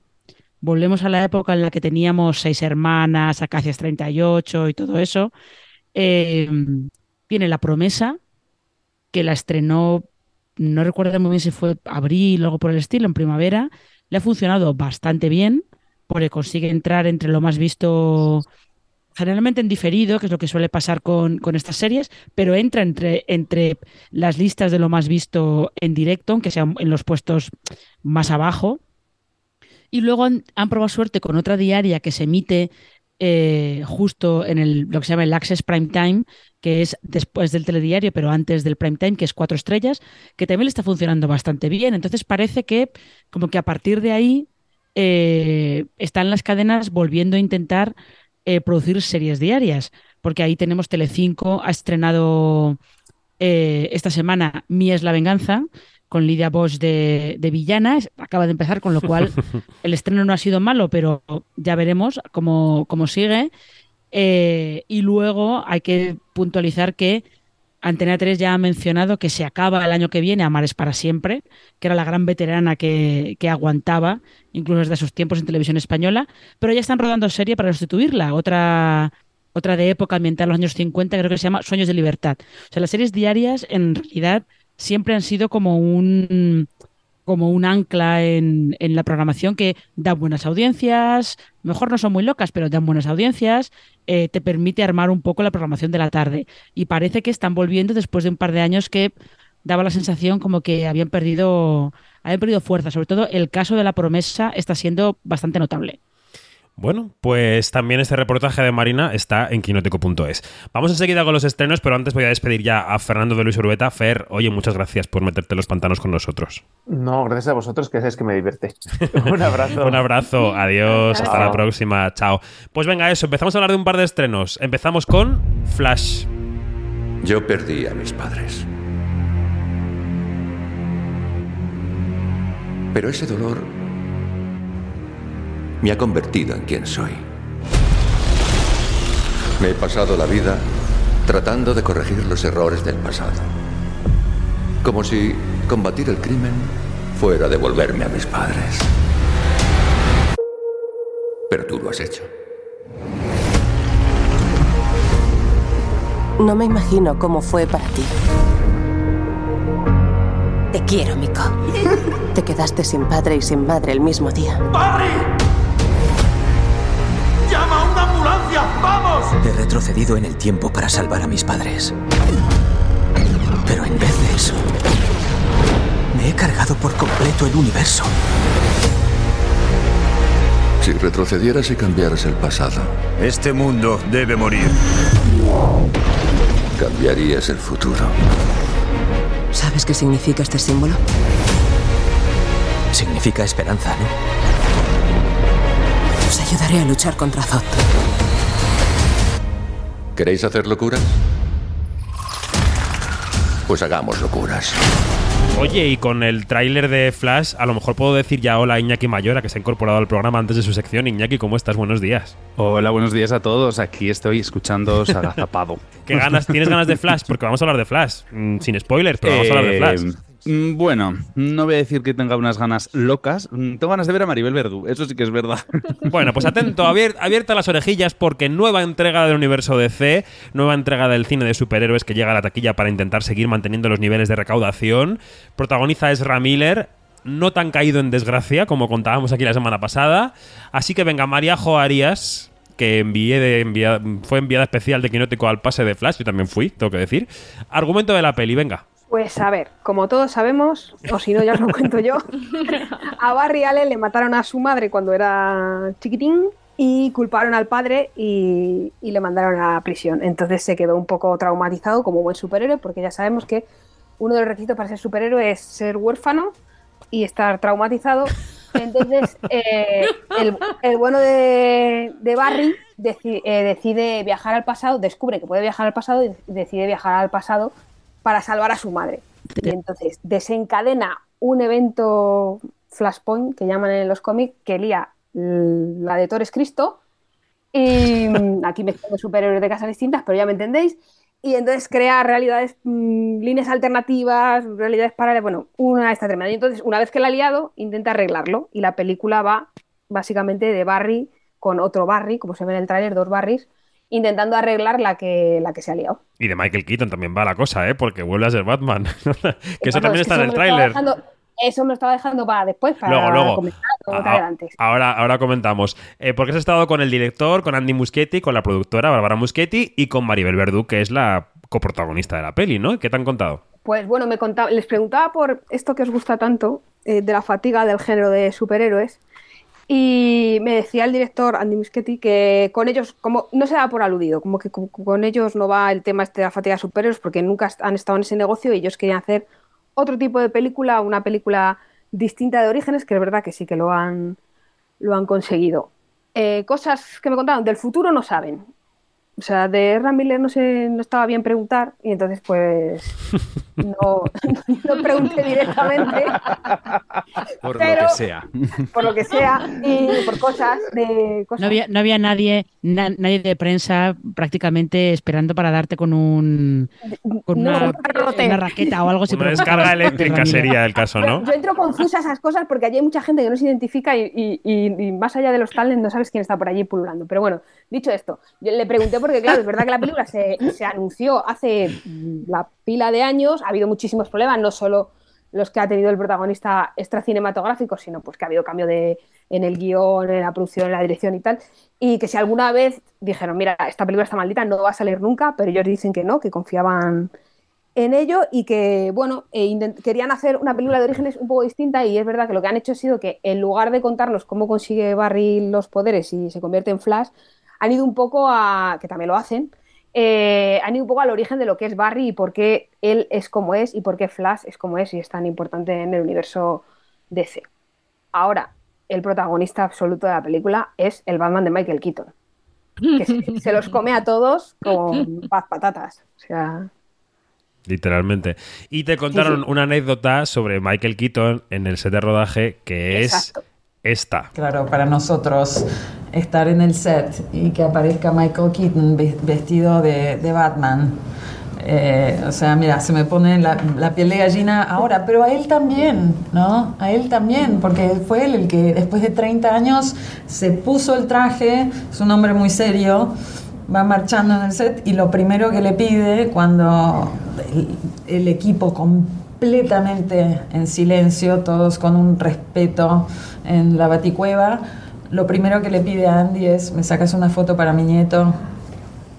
volvemos a la época en la que teníamos seis hermanas, Acacias 38 y todo eso. Eh, viene La Promesa, que la estrenó, no recuerdo muy bien si fue abril o algo por el estilo, en primavera. Le ha funcionado bastante bien, porque consigue entrar entre lo más visto generalmente en diferido, que es lo que suele pasar con, con, estas series, pero entra entre, entre las listas de lo más visto en directo, aunque sean en los puestos más abajo. Y luego han, probado suerte con otra diaria que se emite eh, justo en el, lo que se llama el Access Prime Time, que es después del telediario, pero antes del prime time, que es cuatro estrellas, que también le está funcionando bastante bien. Entonces parece que como que a partir de ahí eh, están las cadenas volviendo a intentar eh, producir series diarias, porque ahí tenemos Telecinco, ha estrenado eh, esta semana Mi es la venganza, con Lidia Bosch de, de, villana. Acaba de empezar, con lo cual el estreno no ha sido malo, pero ya veremos cómo, cómo sigue. Eh, y luego hay que puntualizar que Antena 3 ya ha mencionado que se acaba el año que viene Amares para siempre, que era la gran veterana que, que, aguantaba, incluso desde sus tiempos en televisión española, pero ya están rodando serie para sustituirla, otra, otra de época ambiental, los años 50, creo que se llama Sueños de Libertad. O sea, las series diarias en realidad siempre han sido como un como un ancla en, en, la programación que da buenas audiencias, mejor no son muy locas, pero dan buenas audiencias, eh, te permite armar un poco la programación de la tarde. Y parece que están volviendo después de un par de años que daba la sensación como que habían perdido, habían perdido fuerza. Sobre todo el caso de la promesa está siendo bastante notable. Bueno, pues también este reportaje de Marina está en quinótico.es. Vamos enseguida con los estrenos, pero antes voy a despedir ya a Fernando de Luis Urbeta. Fer, oye, muchas gracias por meterte los pantanos con nosotros. No, gracias a vosotros, que es que me divierte. Un abrazo. un abrazo, adiós, hasta la próxima, chao. Pues venga, eso, empezamos a hablar de un par de estrenos. Empezamos con Flash. Yo perdí a mis padres. Pero ese dolor me ha convertido en quien soy. Me he pasado la vida tratando de corregir los errores del pasado. Como si combatir el crimen fuera devolverme a mis padres. Pero tú lo has hecho. No me imagino cómo fue para ti. Te quiero, Miko. Te quedaste sin padre y sin madre el mismo día. ¡Barry! ¡Llama a una ambulancia! ¡Vamos! He retrocedido en el tiempo para salvar a mis padres. Pero en vez de eso, me he cargado por completo el universo. Si retrocedieras y cambiaras el pasado, Este mundo debe morir. cambiarías el futuro. ¿Sabes qué significa este símbolo? Significa esperanza, ¿no? Os ayudaré a luchar contra Zod. ¿Queréis hacer locuras? Pues hagamos locuras. Oye, y con el tráiler de Flash, a lo mejor puedo decir ya hola a Iñaki Mayora, que se ha incorporado al programa antes de su sección. Iñaki, ¿cómo estás? Buenos días. Hola, buenos días a todos. Aquí estoy escuchándoos agazapado. ¿Qué ganas? ¿Tienes ganas de Flash? Porque vamos a hablar de Flash. Mm, sin spoilers, pero vamos a hablar de Flash. Eh, Bueno, no voy a decir que tenga unas ganas locas. Mm, Tengo ganas de ver a Maribel Verdú, eso sí que es verdad. Bueno, pues atento, abier- abierta las orejillas porque nueva entrega del universo DC, nueva entrega del cine de superhéroes que llega a la taquilla para intentar seguir manteniendo los niveles de recaudación. Protagoniza Ezra Miller, no tan caído en desgracia como contábamos aquí la semana pasada. Así que venga, María Jo Arias, que envié de envia- fue enviada especial de Quinótico al pase de Flash, yo también fui, tengo que decir. Argumento de la peli, venga. Pues a ver, como todos sabemos, o si no ya os lo cuento yo, a Barry Allen le mataron a su madre cuando era chiquitín y culparon al padre y, y le mandaron a prisión. Entonces se quedó un poco traumatizado como buen superhéroe porque ya sabemos que uno de los requisitos para ser superhéroe es ser huérfano y estar traumatizado. Entonces eh, el, el bueno de, de Barry deci- eh, decide viajar al pasado, descubre que puede viajar al pasado y decide viajar al pasado para salvar a su madre. Y entonces desencadena un evento Flashpoint que llaman en los cómics que lía la de Torres Cristo. Y mm, aquí mezclamos superhéroes de casas distintas, pero ya me entendéis. Y entonces crea realidades, mm, líneas alternativas, realidades paralelas. Bueno, una está tremenda. Y entonces, una vez que la ha liado, intenta arreglarlo. Y la película va básicamente de Barry con otro Barry, como se ve en el tráiler, dos Barrys, intentando arreglar la que, la que se ha liado. Y de Michael Keaton también va la cosa, ¿eh? Porque vuelve a ser Batman. que eso también es que está en el tráiler. Eso me lo estaba dejando para después, para Luego, luego. comentar todo Ah, adelante. Ahora, ahora comentamos. Eh, porque has estado con el director, con Andy Muschietti, con la productora Bárbara Muschietti y con Maribel Verdú, que es la coprotagonista de la peli, ¿no? ¿Qué te han contado? Pues bueno, me contaba, les preguntaba por esto que os gusta tanto, eh, de la fatiga del género de superhéroes. Y me decía el director Andy Muschietti que con ellos, como no se da por aludido, como que con, ellos no va el tema este de la fatiga de superhéroes porque nunca han estado en ese negocio y ellos querían hacer otro tipo de película, una película distinta de orígenes, que es verdad que sí que lo han, lo han conseguido. Eh, cosas que me contaron del futuro no saben. O sea, de Miller no, sé, no estaba bien preguntar y entonces pues no, no pregunté directamente Por Pero- lo que sea. por lo que sea y por cosas de cosas No había, no había nadie, na- nadie de prensa prácticamente esperando para darte con un con No, una, un garrote. una raqueta o algo así. Una pero- descarga eléctrica sería el caso, ¿no? Yo entro confusa a esas cosas porque allí hay mucha gente que no se identifica y, y- y- y más allá de los talents no sabes quién está por allí pululando. Pero bueno, dicho esto, le pregunté porque, claro, es verdad que la película se, anunció hace mm, la pila de años, ha habido muchísimos problemas, no solo los que ha tenido el protagonista extra cinematográfico, sino pues que ha habido cambio de, en el guion, en la producción, en la dirección y tal. Y que si alguna vez dijeron, mira, esta película está maldita, no va a salir nunca, pero ellos dicen que no, que confiaban en ello y que, bueno, intent- querían hacer una película de orígenes un poco distinta y es verdad que lo que han hecho ha sido que en lugar de contarnos cómo consigue Barry los poderes y se convierte en Flash, han ido un poco a, que también lo hacen, eh, han ido un poco al origen de lo que es Barry y por qué él es como es y por qué Flash es como es y es tan importante en el universo DC. Ahora, el protagonista absoluto de la película es el Batman de Michael Keaton, que se, se los come a todos con paz patatas. O sea, Literalmente. Y te contaron una anécdota sobre Michael Keaton en el set de rodaje que Exacto. es esta. Claro, para nosotros estar en el set y que aparezca Michael Keaton ve- vestido de, de Batman. eh, o sea, mira, se me pone la, la piel de gallina ahora, pero a él también, ¿no? A él también, porque fue él el que después de 30 años se puso el traje, es un hombre muy serio, va marchando en el set y lo primero que le pide cuando el, el equipo completamente en silencio, todos con un respeto en la baticueva, lo primero que le pide a Andy es, me sacas una foto para mi nieto.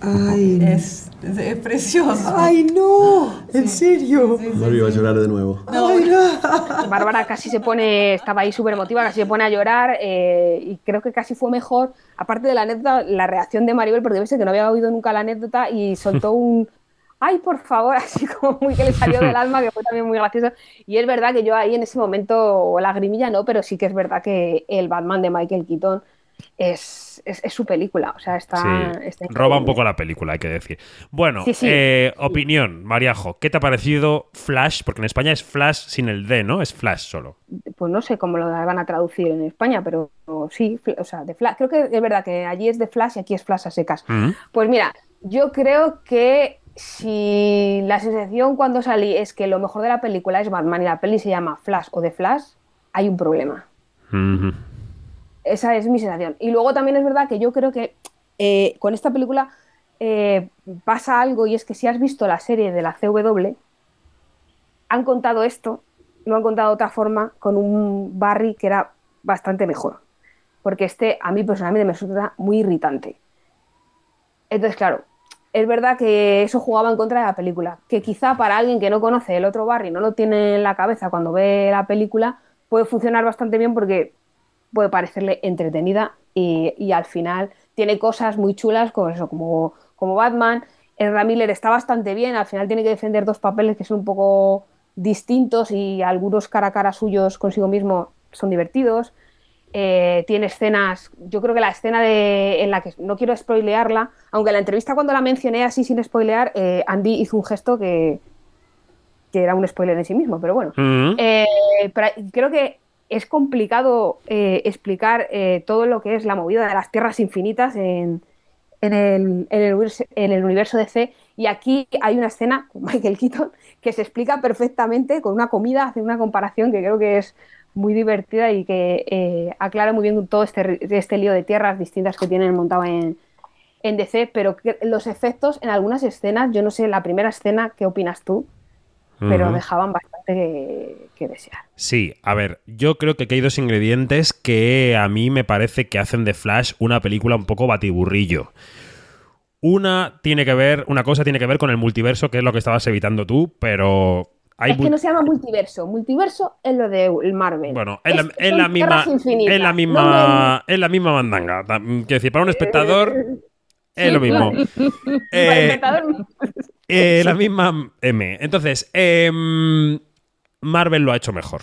Ay, Es, es- es precioso. ay, no, en serio. Mario iba a llorar de nuevo. Ay, no. Bárbara casi se pone, estaba ahí súper emotiva, casi se pone a llorar eh, y creo que casi fue mejor, aparte de la anécdota, la reacción de Maribel, porque debe ser que no había oído nunca la anécdota y soltó un, ay, por favor, así como muy que le salió del alma, que fue también muy gracioso. Y es verdad que yo ahí en ese momento, lagrimilla no, pero sí que es verdad que el Batman de Michael Keaton es, es, es su película, o sea, está... Sí, está roba un poco la película, hay que decir. Bueno, Sí, sí. eh, opinión, Mariajo, ¿qué te ha parecido Flash? Porque en España es Flash sin el D, ¿no? Es Flash solo. pues no sé cómo lo van a traducir en España, pero sí, o sea, de Flash, creo que es verdad que allí es de Flash y aquí es Flash a secas. Mm. Pues mira, yo creo que si la sensación cuando salí es que lo mejor de la película es Batman y la peli se llama Flash o de Flash, hay un problema. Esa es mi sensación. Y luego también es verdad que yo creo que eh, con esta película eh, pasa algo y es que si has visto la serie de la CW, han contado esto, lo han contado de otra forma, con un Barry que era bastante mejor. Porque este a mí personalmente me resulta muy irritante. Entonces, claro, es verdad que eso jugaba en contra de la película. Que quizá para alguien que no conoce el otro Barry, no lo tiene en la cabeza cuando ve la película, puede funcionar bastante bien porque puede parecerle entretenida y, al final tiene cosas muy chulas como eso, como, como Batman. Ezra Miller está bastante bien, al final tiene que defender dos papeles que son un poco distintos y algunos cara a cara suyos consigo mismo son divertidos. Eh, tiene escenas, yo creo que la escena de, en la que no quiero spoilearla, aunque en la entrevista cuando la mencioné así sin spoilear, eh, Andy hizo un gesto que, que era un spoiler en sí mismo, pero bueno. Eh, pero creo que es complicado eh, explicar todo lo que es la movida de las tierras infinitas en, en, el, en, el, universo- en el universo DC. Y aquí hay una escena con Michael Keaton que se explica perfectamente con una comida, hace una comparación que creo que es muy divertida y que eh, aclara muy bien todo este, este lío de tierras distintas que tienen montado en, en DC, pero que los efectos en algunas escenas, yo no sé, la primera escena, ¿qué opinas tú? Pero Ujú. dejaban bastante que, que desear. Sí, a ver, yo creo que aquí hay dos ingredientes que a mí me parece que hacen de Flash una película un poco batiburrillo. Una tiene que ver, una cosa tiene que ver con el multiverso, que es lo que estabas evitando tú, pero hay es que no se llama multiverso. Multiverso es lo de el Marvel. Bueno, es la, Es- misma, es la misma, es la misma mandanga. Quiero decir, para un espectador es lo mismo. Eh, Para el espectador, Eh, la misma M. Entonces, em, Marvel lo ha hecho mejor.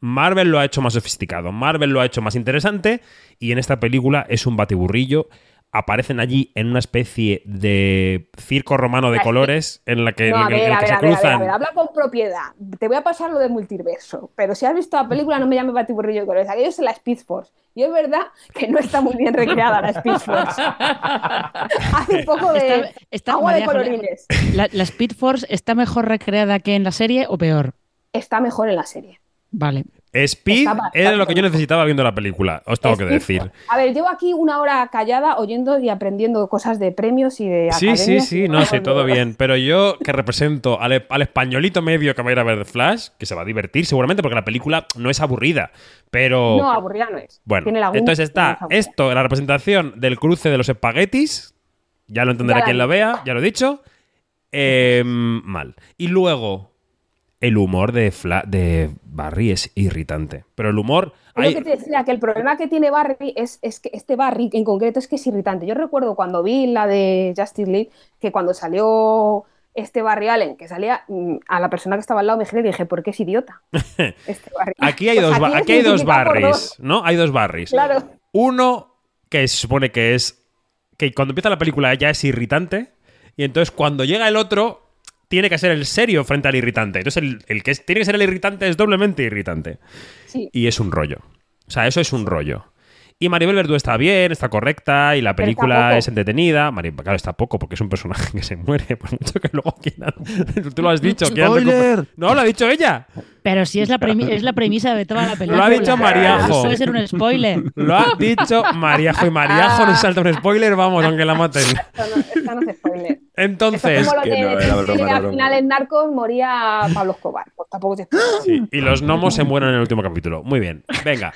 Marvel lo ha hecho más sofisticado. Marvel lo ha hecho más interesante. Y en esta película es un batiburrillo. Aparecen allí en una especie de circo romano de colores en la que, No, en que- ver, en el a que ver, se a ver, a ver, cruzan. a ver, habla con propiedad. Te voy a pasar lo de multiverso, pero si has visto la película no me llame Batiburrillo de colores, aquello es la Speed Force. Y es verdad que no está muy bien recreada la Speed Force. Hace un poco de Está- está- agua de María colorines. ¿La, la Speed Force está mejor recreada que en la serie o peor? Está mejor en la serie. Vale. Speed era lo que yo necesitaba viendo la película. Os tengo que decir. A ver, llevo aquí una hora callada oyendo y aprendiendo cosas de premios y de Sí, sí, sí, no, sí, de- todo bien. Pero yo, que represento al, e- al españolito medio que va a ir a ver Flash, que se va a divertir seguramente porque la película no es aburrida. Pero. No, aburrida no es. Bueno, Tiene entonces no está es esto, la representación del cruce de los espaguetis. Ya lo entenderá Ya la quien he lo vea, ya lo he dicho. Em, mal. Y luego, el humor de, Fla- de Barry es irritante. Pero el humor. Hay- lo que te decía, que el problema que tiene Barry es, es que este Barry en concreto es que es irritante. Yo recuerdo cuando vi la de Justice League, que cuando salió este Barry Allen, que salía mm, a la persona que estaba al lado, me giré y dije, ¿por qué es idiota? Este. Aquí hay Pues dos, ba- es aquí hay dos Barrys, dos. ¿no? Hay dos Barrys. Claro. Uno que se supone que es. que cuando empieza la película ya es irritante. Y entonces cuando llega el otro, tiene que ser el serio frente al irritante. Entonces el, el que es- tiene que ser el irritante es doblemente irritante. Sí. Y es un rollo. O sea, eso es un rollo. Y Maribel Verdú está bien, está correcta, y la película es entretenida. Maribel, claro, está poco, porque es un personaje que se muere, por mucho que luego quieran. Tú lo has dicho. ¡Spoiler! No, lo ha dicho ella. Pero si es la, es la premisa de toda la película. Lo ha dicho Mariajo. Puede ser un spoiler. Lo ha dicho Mariajo. Y Mariajo nos salta un spoiler, vamos, aunque la maten. Esto no, esto no es spoiler. Entonces. Como lo que no, era broma, al final en Narcos moría Pablo Escobar. Pues tampoco spoiler. Sí, y los gnomos se mueren en el último capítulo. Muy bien. Venga.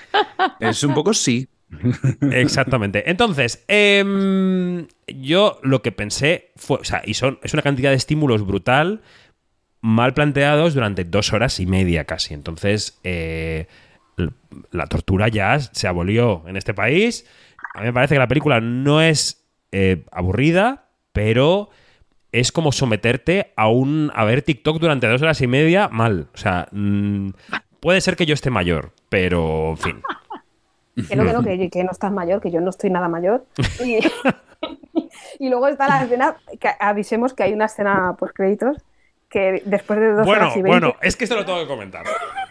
Es un poco sí. Exactamente. Entonces, em, yo lo que pensé fue. O sea, y son, es una cantidad de estímulos brutal, mal planteados durante dos horas y media casi. Entonces, eh, la tortura ya se abolió en este país. A mí me parece que la película no es eh, aburrida, pero es como someterte a un a ver TikTok durante dos horas y media mal. O sea, puede ser que yo esté mayor, pero en fin. Que no, que no, que, que no estás mayor, que yo no estoy nada mayor. Y, y luego está la escena, que avisemos que hay una escena post créditos que después de dos Bueno, horas y veinte bueno, es que esto lo tengo que comentar.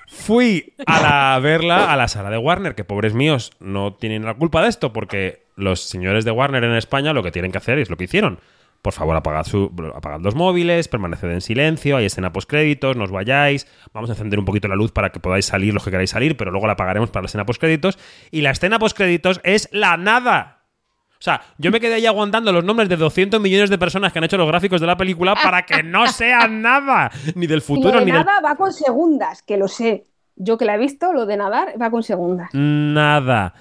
Fui a la, verla a la sala de Warner, que pobres míos no tienen la culpa de esto, porque los señores de Warner en España lo que tienen que hacer es lo que hicieron. Por favor, apagad, su, apagad los móviles, permaneced en silencio, hay escena postcréditos, no os vayáis, vamos a encender un poquito la luz para que podáis salir los que queráis salir, pero luego la apagaremos para la escena postcréditos. Y la escena postcréditos es la nada. O sea, yo me quedé ahí aguantando los nombres de 200 millones de personas que han hecho los gráficos de la película para que no sean nada, ni del lo futuro, de ni del nada va con segundas, que lo sé. Yo que la he visto, lo de nadar va con segundas. Nada.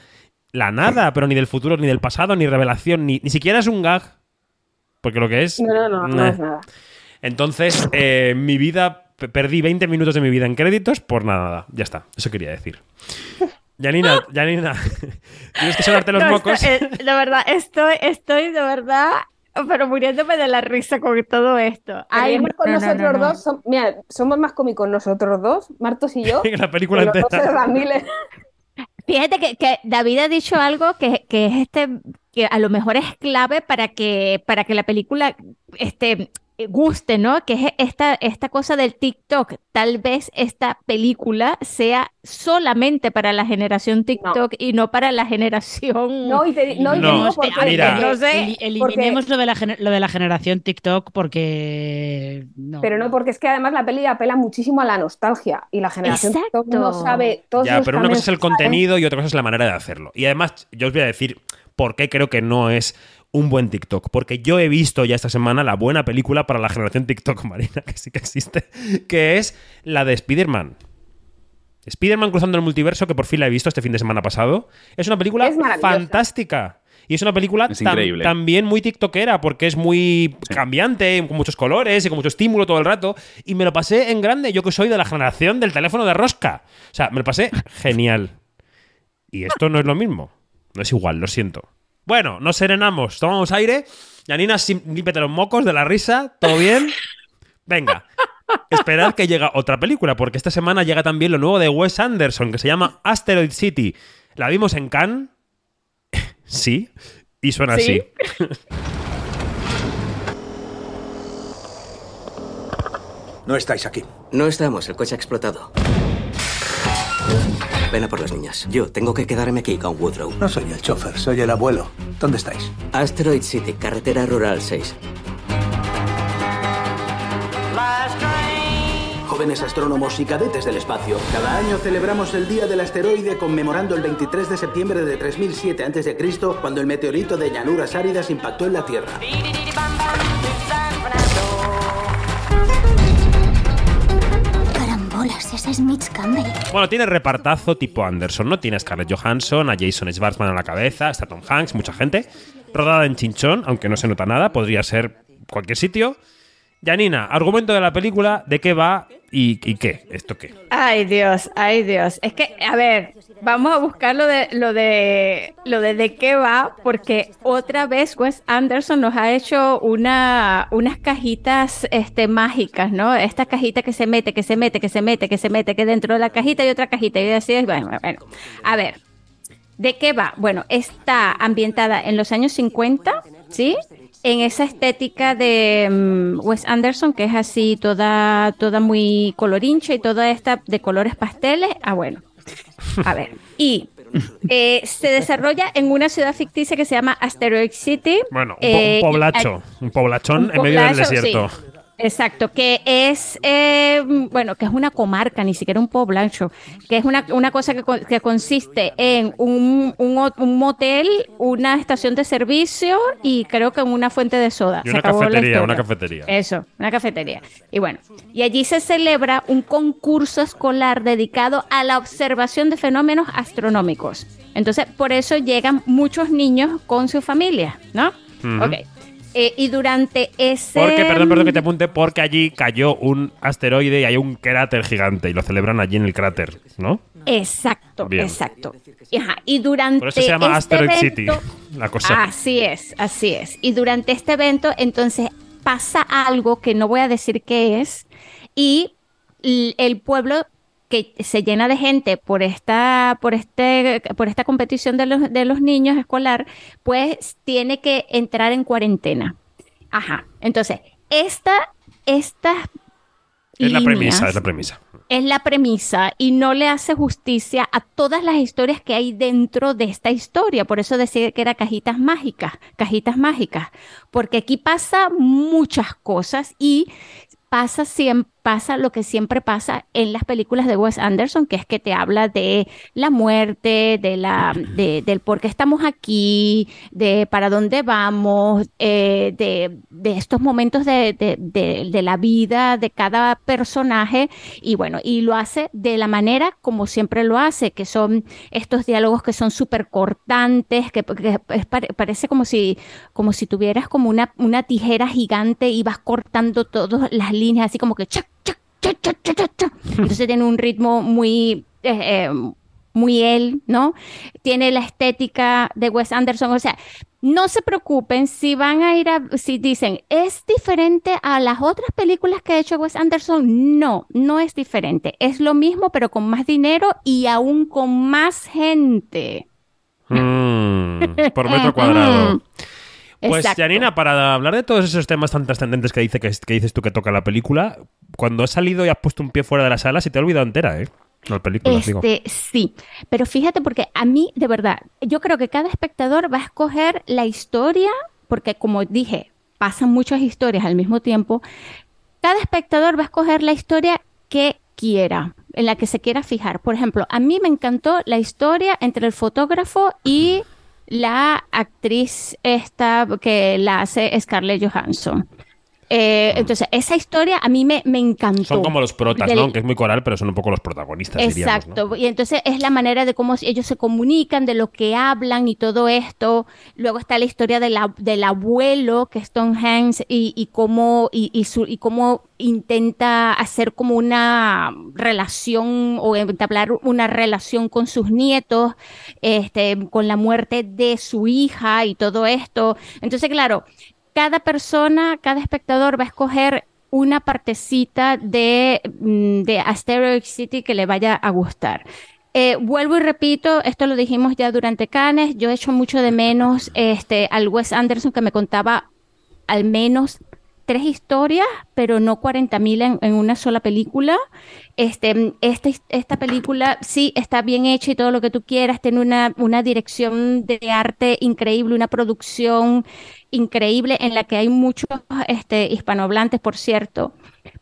La nada, pero ni del futuro, ni del pasado, ni revelación, ni, ni siquiera es un gag. Porque lo que es. No, no, no, no es nada. Entonces, eh, mi vida. pe- Perdí 20 minutos de mi vida en créditos por nada. Ya está. Eso quería decir. Janina, Janina. Tienes que sonarte los No, mocos. estoy- eh, de verdad, estoy, estoy de verdad, pero muriéndome de la risa con todo esto. Además, con no, no, nosotros no, no. dos, mira, somos más cómicos nosotros dos, Martos y yo, En la película entera. Fíjate que, que David ha dicho algo que, que es este, que a lo mejor es clave para que, para que la película este, guste, ¿no? Que es esta, esta cosa del TikTok. Tal vez esta película sea solamente para la generación TikTok y no para la generación. No, y te, no, y te No, digo por qué, mira. porque- Eli- eliminemos porque- lo, de la, gener- lo de la generación TikTok porque no. Pero no, porque es que además la peli apela muchísimo a la nostalgia y la generación Exacto. TikTok no sabe todos Ya, pero una cosa es el contenido y otra cosa es la manera de hacerlo. Y además, yo os voy a decir por qué creo que no es un buen TikTok. Porque yo he visto ya esta semana la buena película para la generación TikTok, Marina, que sí que existe, que es la de Spider-Man. Spider-Man cruzando el multiverso, que por fin la he visto este fin de semana pasado. Es una película Es fantástica. Y es una película Es tam- increíble. también muy tiktokera, porque es muy cambiante, con muchos colores y con mucho estímulo todo el rato. Y me lo pasé en grande, yo que soy de la generación del teléfono de rosca. O sea, me lo pasé genial. Y esto no es lo mismo. No es igual, lo siento. Bueno, nos serenamos, tomamos aire. Yanina, límpiate los mocos de la risa. ¿Todo bien? Venga. Esperad que llega otra película, porque esta semana llega también lo nuevo de Wes Anderson, que se llama Asteroid City. La vimos en Cannes. Sí. Y suena ¿Sí? así. No estáis aquí. No estamos, el coche ha explotado. Ven a por las niñas. Yo tengo que quedarme aquí con Woodrow. No soy el chofer, soy el abuelo. ¿Dónde estáis? Asteroid City, carretera rural 6. Jóvenes astrónomos y cadetes del espacio. Cada año celebramos el Día del Asteroide conmemorando el 23 de septiembre de 3007 a.C., cuando el meteorito de llanuras áridas impactó en la Tierra. Carambolas, ese es Mitch Campbell. Bueno, tiene repartazo tipo Anderson, ¿no? Tiene a Scarlett Johansson, a Jason Schwartzman a la cabeza, está Tom Hanks, mucha gente. Rodada en Chinchón, aunque no se nota nada, podría ser cualquier sitio. Yanina, argumento de la película, ¿de qué va y, qué? ¿Esto qué? Ay, Dios, ay, Dios. Es que, a ver, vamos a buscar lo de lo de lo de qué va, porque otra vez Wes Anderson nos ha hecho una, unas cajitas este, mágicas, ¿no? Esta cajita que se mete, que se mete, que se mete, que se mete, que dentro de la cajita hay otra cajita. Y así es, bueno, bueno. A ver, ¿de qué va? Bueno, está ambientada en los años 50, ¿sí? En esa estética de mm, Wes Anderson, que es así toda, toda muy colorincha y toda esta de colores pasteles. Ah, bueno. A ver. Y eh, se desarrolla en una ciudad ficticia que se llama Asteroid City. Bueno, un, po- Eh, un poblacho, un poblachón un en medio del desierto. sí. Exacto, que es, eh, bueno, que es una comarca, ni siquiera un poblacho, que es una, una cosa que, que consiste en un, un, un motel, una estación de servicio y creo que en una fuente de soda. Y Se una acabó cafetería, una cafetería. Eso, una cafetería. Y bueno, y allí se celebra un concurso escolar dedicado a la observación de fenómenos astronómicos. Entonces, por eso llegan muchos niños con su familia, ¿no? Ok. Eh, y durante ese... Porque, perdón, perdón que te apunte, porque allí cayó un asteroide y hay un cráter gigante y lo celebran allí en el cráter, ¿no? Exacto, Bien. exacto. Y, ajá, y durante Por eso se llama este Asteroid evento- City, la cosa. Así es, así es. Y durante este evento, entonces pasa algo que no voy a decir qué es, y el pueblo que se llena de gente por esta, por este, por esta competición de los, de los niños escolar, pues tiene que entrar en cuarentena. Ajá. Entonces, esta, esta es la premisa, es la premisa. es la premisa y no le hace justicia a todas las historias que hay dentro de esta historia. Por eso decía que era cajitas mágicas, cajitas mágicas, porque aquí pasa muchas cosas y pasa siempre pasa lo que siempre pasa en las películas de Wes Anderson, que es que te habla de la muerte, de la, de- del por qué estamos aquí, de para dónde vamos, eh, de, de estos momentos de, de- la vida de cada personaje, y bueno, y lo hace de la manera como siempre lo hace, que son estos diálogos que son súper cortantes, que, parece como si, como si tuvieras como una, una tijera gigante y vas cortando todas las líneas, así como que chac, Entonces tiene un ritmo muy, eh, eh, muy él, ¿no? Tiene la estética de Wes Anderson, o sea, no se preocupen si van a ir a, si dicen, ¿es diferente a las otras películas que ha hecho Wes Anderson? No, no es diferente. Es lo mismo, pero con más dinero y aún con más gente. Mm, por metro cuadrado. Pues, Exacto. Janina, para hablar de todos esos temas tan trascendentes que, dice, que, que dices tú que toca la película, cuando has salido y has puesto un pie fuera de la sala, se te ha olvidado entera, ¿eh? La película, digo. Este, sí, pero fíjate porque a mí, de verdad, yo creo que cada espectador va a escoger la historia, porque como dije, pasan muchas historias al mismo tiempo. cada espectador va a escoger la historia que quiera, en la que se quiera fijar. Por ejemplo, a mí me encantó la historia entre el fotógrafo y la actriz esta que la hace Scarlett Johansson. Eh, entonces, esa historia a mí me, me encantó. Son como los protas, Del- ¿no? Que es muy coral, pero son un poco los protagonistas, diríamos, ¿no? Exacto. Y entonces es la manera de cómo ellos se comunican, de lo que hablan y todo esto. Luego está la historia de la- del abuelo, que es Tom Hanks, y, y cómo, y, y su- y cómo intenta hacer como una relación o entablar una relación con sus nietos, este, con la muerte de su hija y todo esto. Entonces, claro, cada persona, cada espectador va a escoger una partecita de, mm, de Asteroid City que le vaya a gustar. Eh, vuelvo y repito, esto lo dijimos ya durante Cannes, yo echo mucho de menos este, al Wes Anderson que me contaba al menos tres historias, pero no 40.000 en, en una sola película. Este, este- esta película sí está bien hecha y todo lo que tú quieras, tiene una, una dirección de arte increíble, una producción increíble en la que hay muchos este, hispanohablantes, por cierto.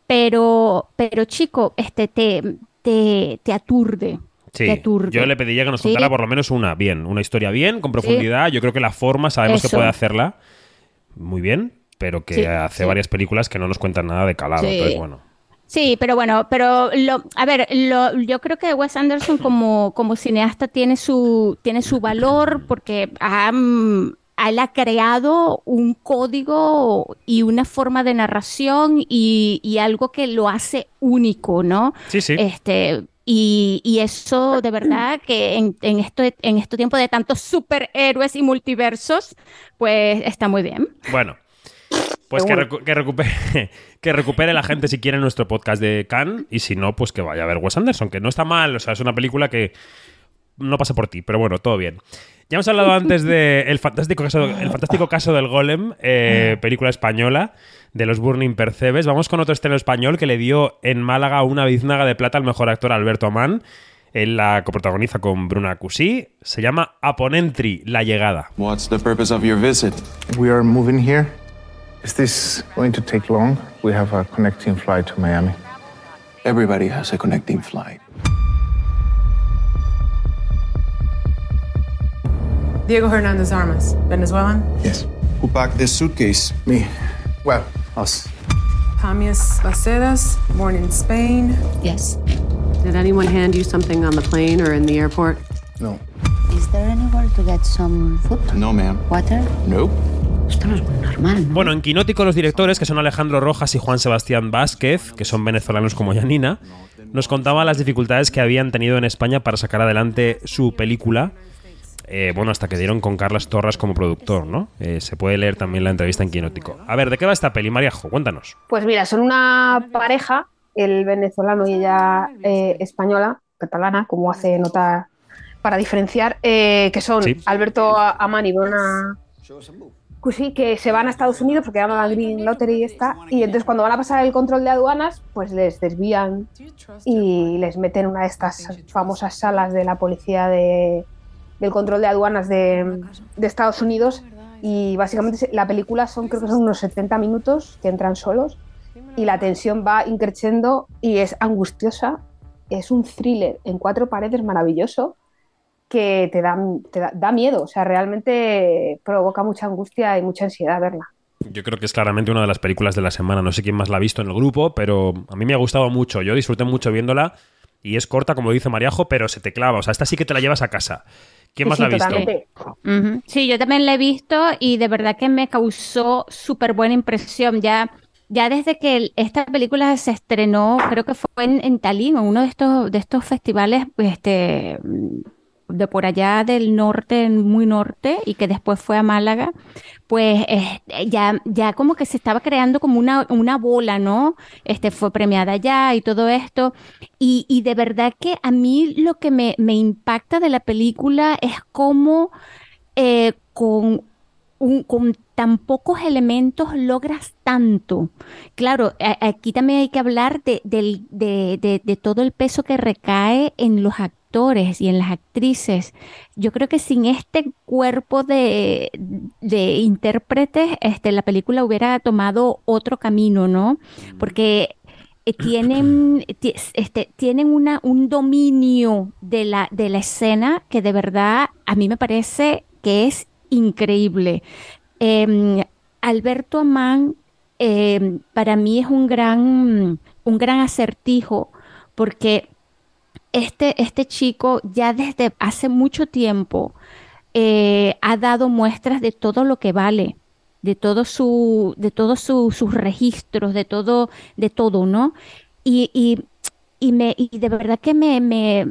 Pero, pero chico, este, te, te, te aturde. Sí, te aturde. yo le pediría que nos Sí. contara por lo menos una bien, una historia bien, con profundidad. Yo creo que la forma sabemos que puede hacerla muy bien, pero que Sí, hace sí. varias películas que no nos cuentan nada de calado. Sí. Entonces, bueno. Sí, pero bueno, pero lo, a ver, lo, yo creo que Wes Anderson como, como cineasta tiene su, tiene su valor porque ha, él ha creado un código y una forma de narración y, y algo que lo hace único, ¿no? Sí, sí. Este, y, y eso de verdad que en, en, esto, en este tiempo de tantos superhéroes y multiversos, pues está muy bien. Bueno, pues que, recu- que recupere, que recupere la gente si quiere nuestro podcast de Cannes y si no, pues que vaya a ver Wes Anderson, que no está mal, o sea, es una película que no pasa por ti, pero bueno, todo bien. Ya hemos hablado antes de el fantástico caso, el fantástico caso del Golem, eh, película española de los Burning Percebes. Vamos con otro estreno español que le dio en Málaga una biznaga de plata al mejor actor Alberto Amán. Él la coprotagoniza con Bruna Cusí. Se llama Aponentri, La Llegada. What's the purpose of your visit? We are moving here. Is this going to take long? We have a connecting flight to Miami. Everybody has a connecting flight. Diego Hernandez Armas, Venezuelan. Yes. Who packed this suitcase? Me. Well, us. Pamias Bacedas, born in Spain. Yes. Did anyone hand you something on the plane or in the airport? No. Is there anywhere to get some food? No, ma'am. Water? Nope. Esto no es muy normal, ¿no? Bueno, en Quinótico los directores, que son Alejandro Rojas y Juan Sebastián Vázquez, que son venezolanos como Yanina, nos contaban las dificultades que habían tenido en España para sacar adelante su película. Eh, bueno, hasta que dieron con Carlas Torras como productor, ¿no? Eh, se puede leer también la entrevista en Quinótico. A ver, ¿de qué va esta peli, Mariajo? Cuéntanos. Pues mira, son una pareja, el venezolano y ella eh, española, catalana, como hace nota para diferenciar, eh, que son Sí. Alberto Amán y Bruna Cusí, que se van a Estados Unidos porque llaman la Green Lottery esta, y entonces cuando van a pasar el control de aduanas, pues les desvían y les meten en una de estas famosas salas de la policía de, del control de aduanas de, de Estados Unidos y básicamente la película son creo que son unos 70 minutos que entran solos y la tensión va increciendo y es angustiosa, es un thriller en cuatro paredes maravilloso que te da, te da, da miedo, o sea, realmente provoca mucha angustia y mucha ansiedad verla. Yo creo que es claramente una de las películas de la semana. No sé quién más la ha visto en el grupo, pero a mí me ha gustado mucho. Yo disfruté mucho viéndola y es corta, como dice Mariajo, pero se te clava. O sea, esta sí que te la llevas a casa. ¿Quién Sí, más sí, la ha visto? totalmente. Sí, yo también la he visto y de verdad que me causó súper buena impresión. Ya, ya desde que esta película se estrenó, creo que fue en, en Tallinn, en uno de estos, de estos festivales este, de por allá del norte, muy norte, y que después fue a Málaga, pues ya, ya como que se estaba creando como una, una bola, ¿no? Este fue premiada allá y todo esto. Y, y de verdad que a mí lo que me, me impacta de la película es cómo eh, con, un- con tan pocos elementos logras tanto. Claro, aquí también hay que hablar de, del- de- de- de todo el peso que recae en los actores actores y en las actrices. Yo creo que sin este cuerpo de, de intérpretes, este, la película hubiera tomado otro camino, ¿no? Porque eh, tienen, ti- este, tienen una, un dominio de la, de la escena que de verdad a mí me parece que es increíble. Em, Alberto Amán em, para mí es un gran, un gran acertijo porque este, este chico ya desde hace mucho tiempo eh, ha dado muestras de todo lo que vale, de todo su, de todos su- sus registros, de todo, de todo, ¿no? Y, y, y me, y de verdad que me, me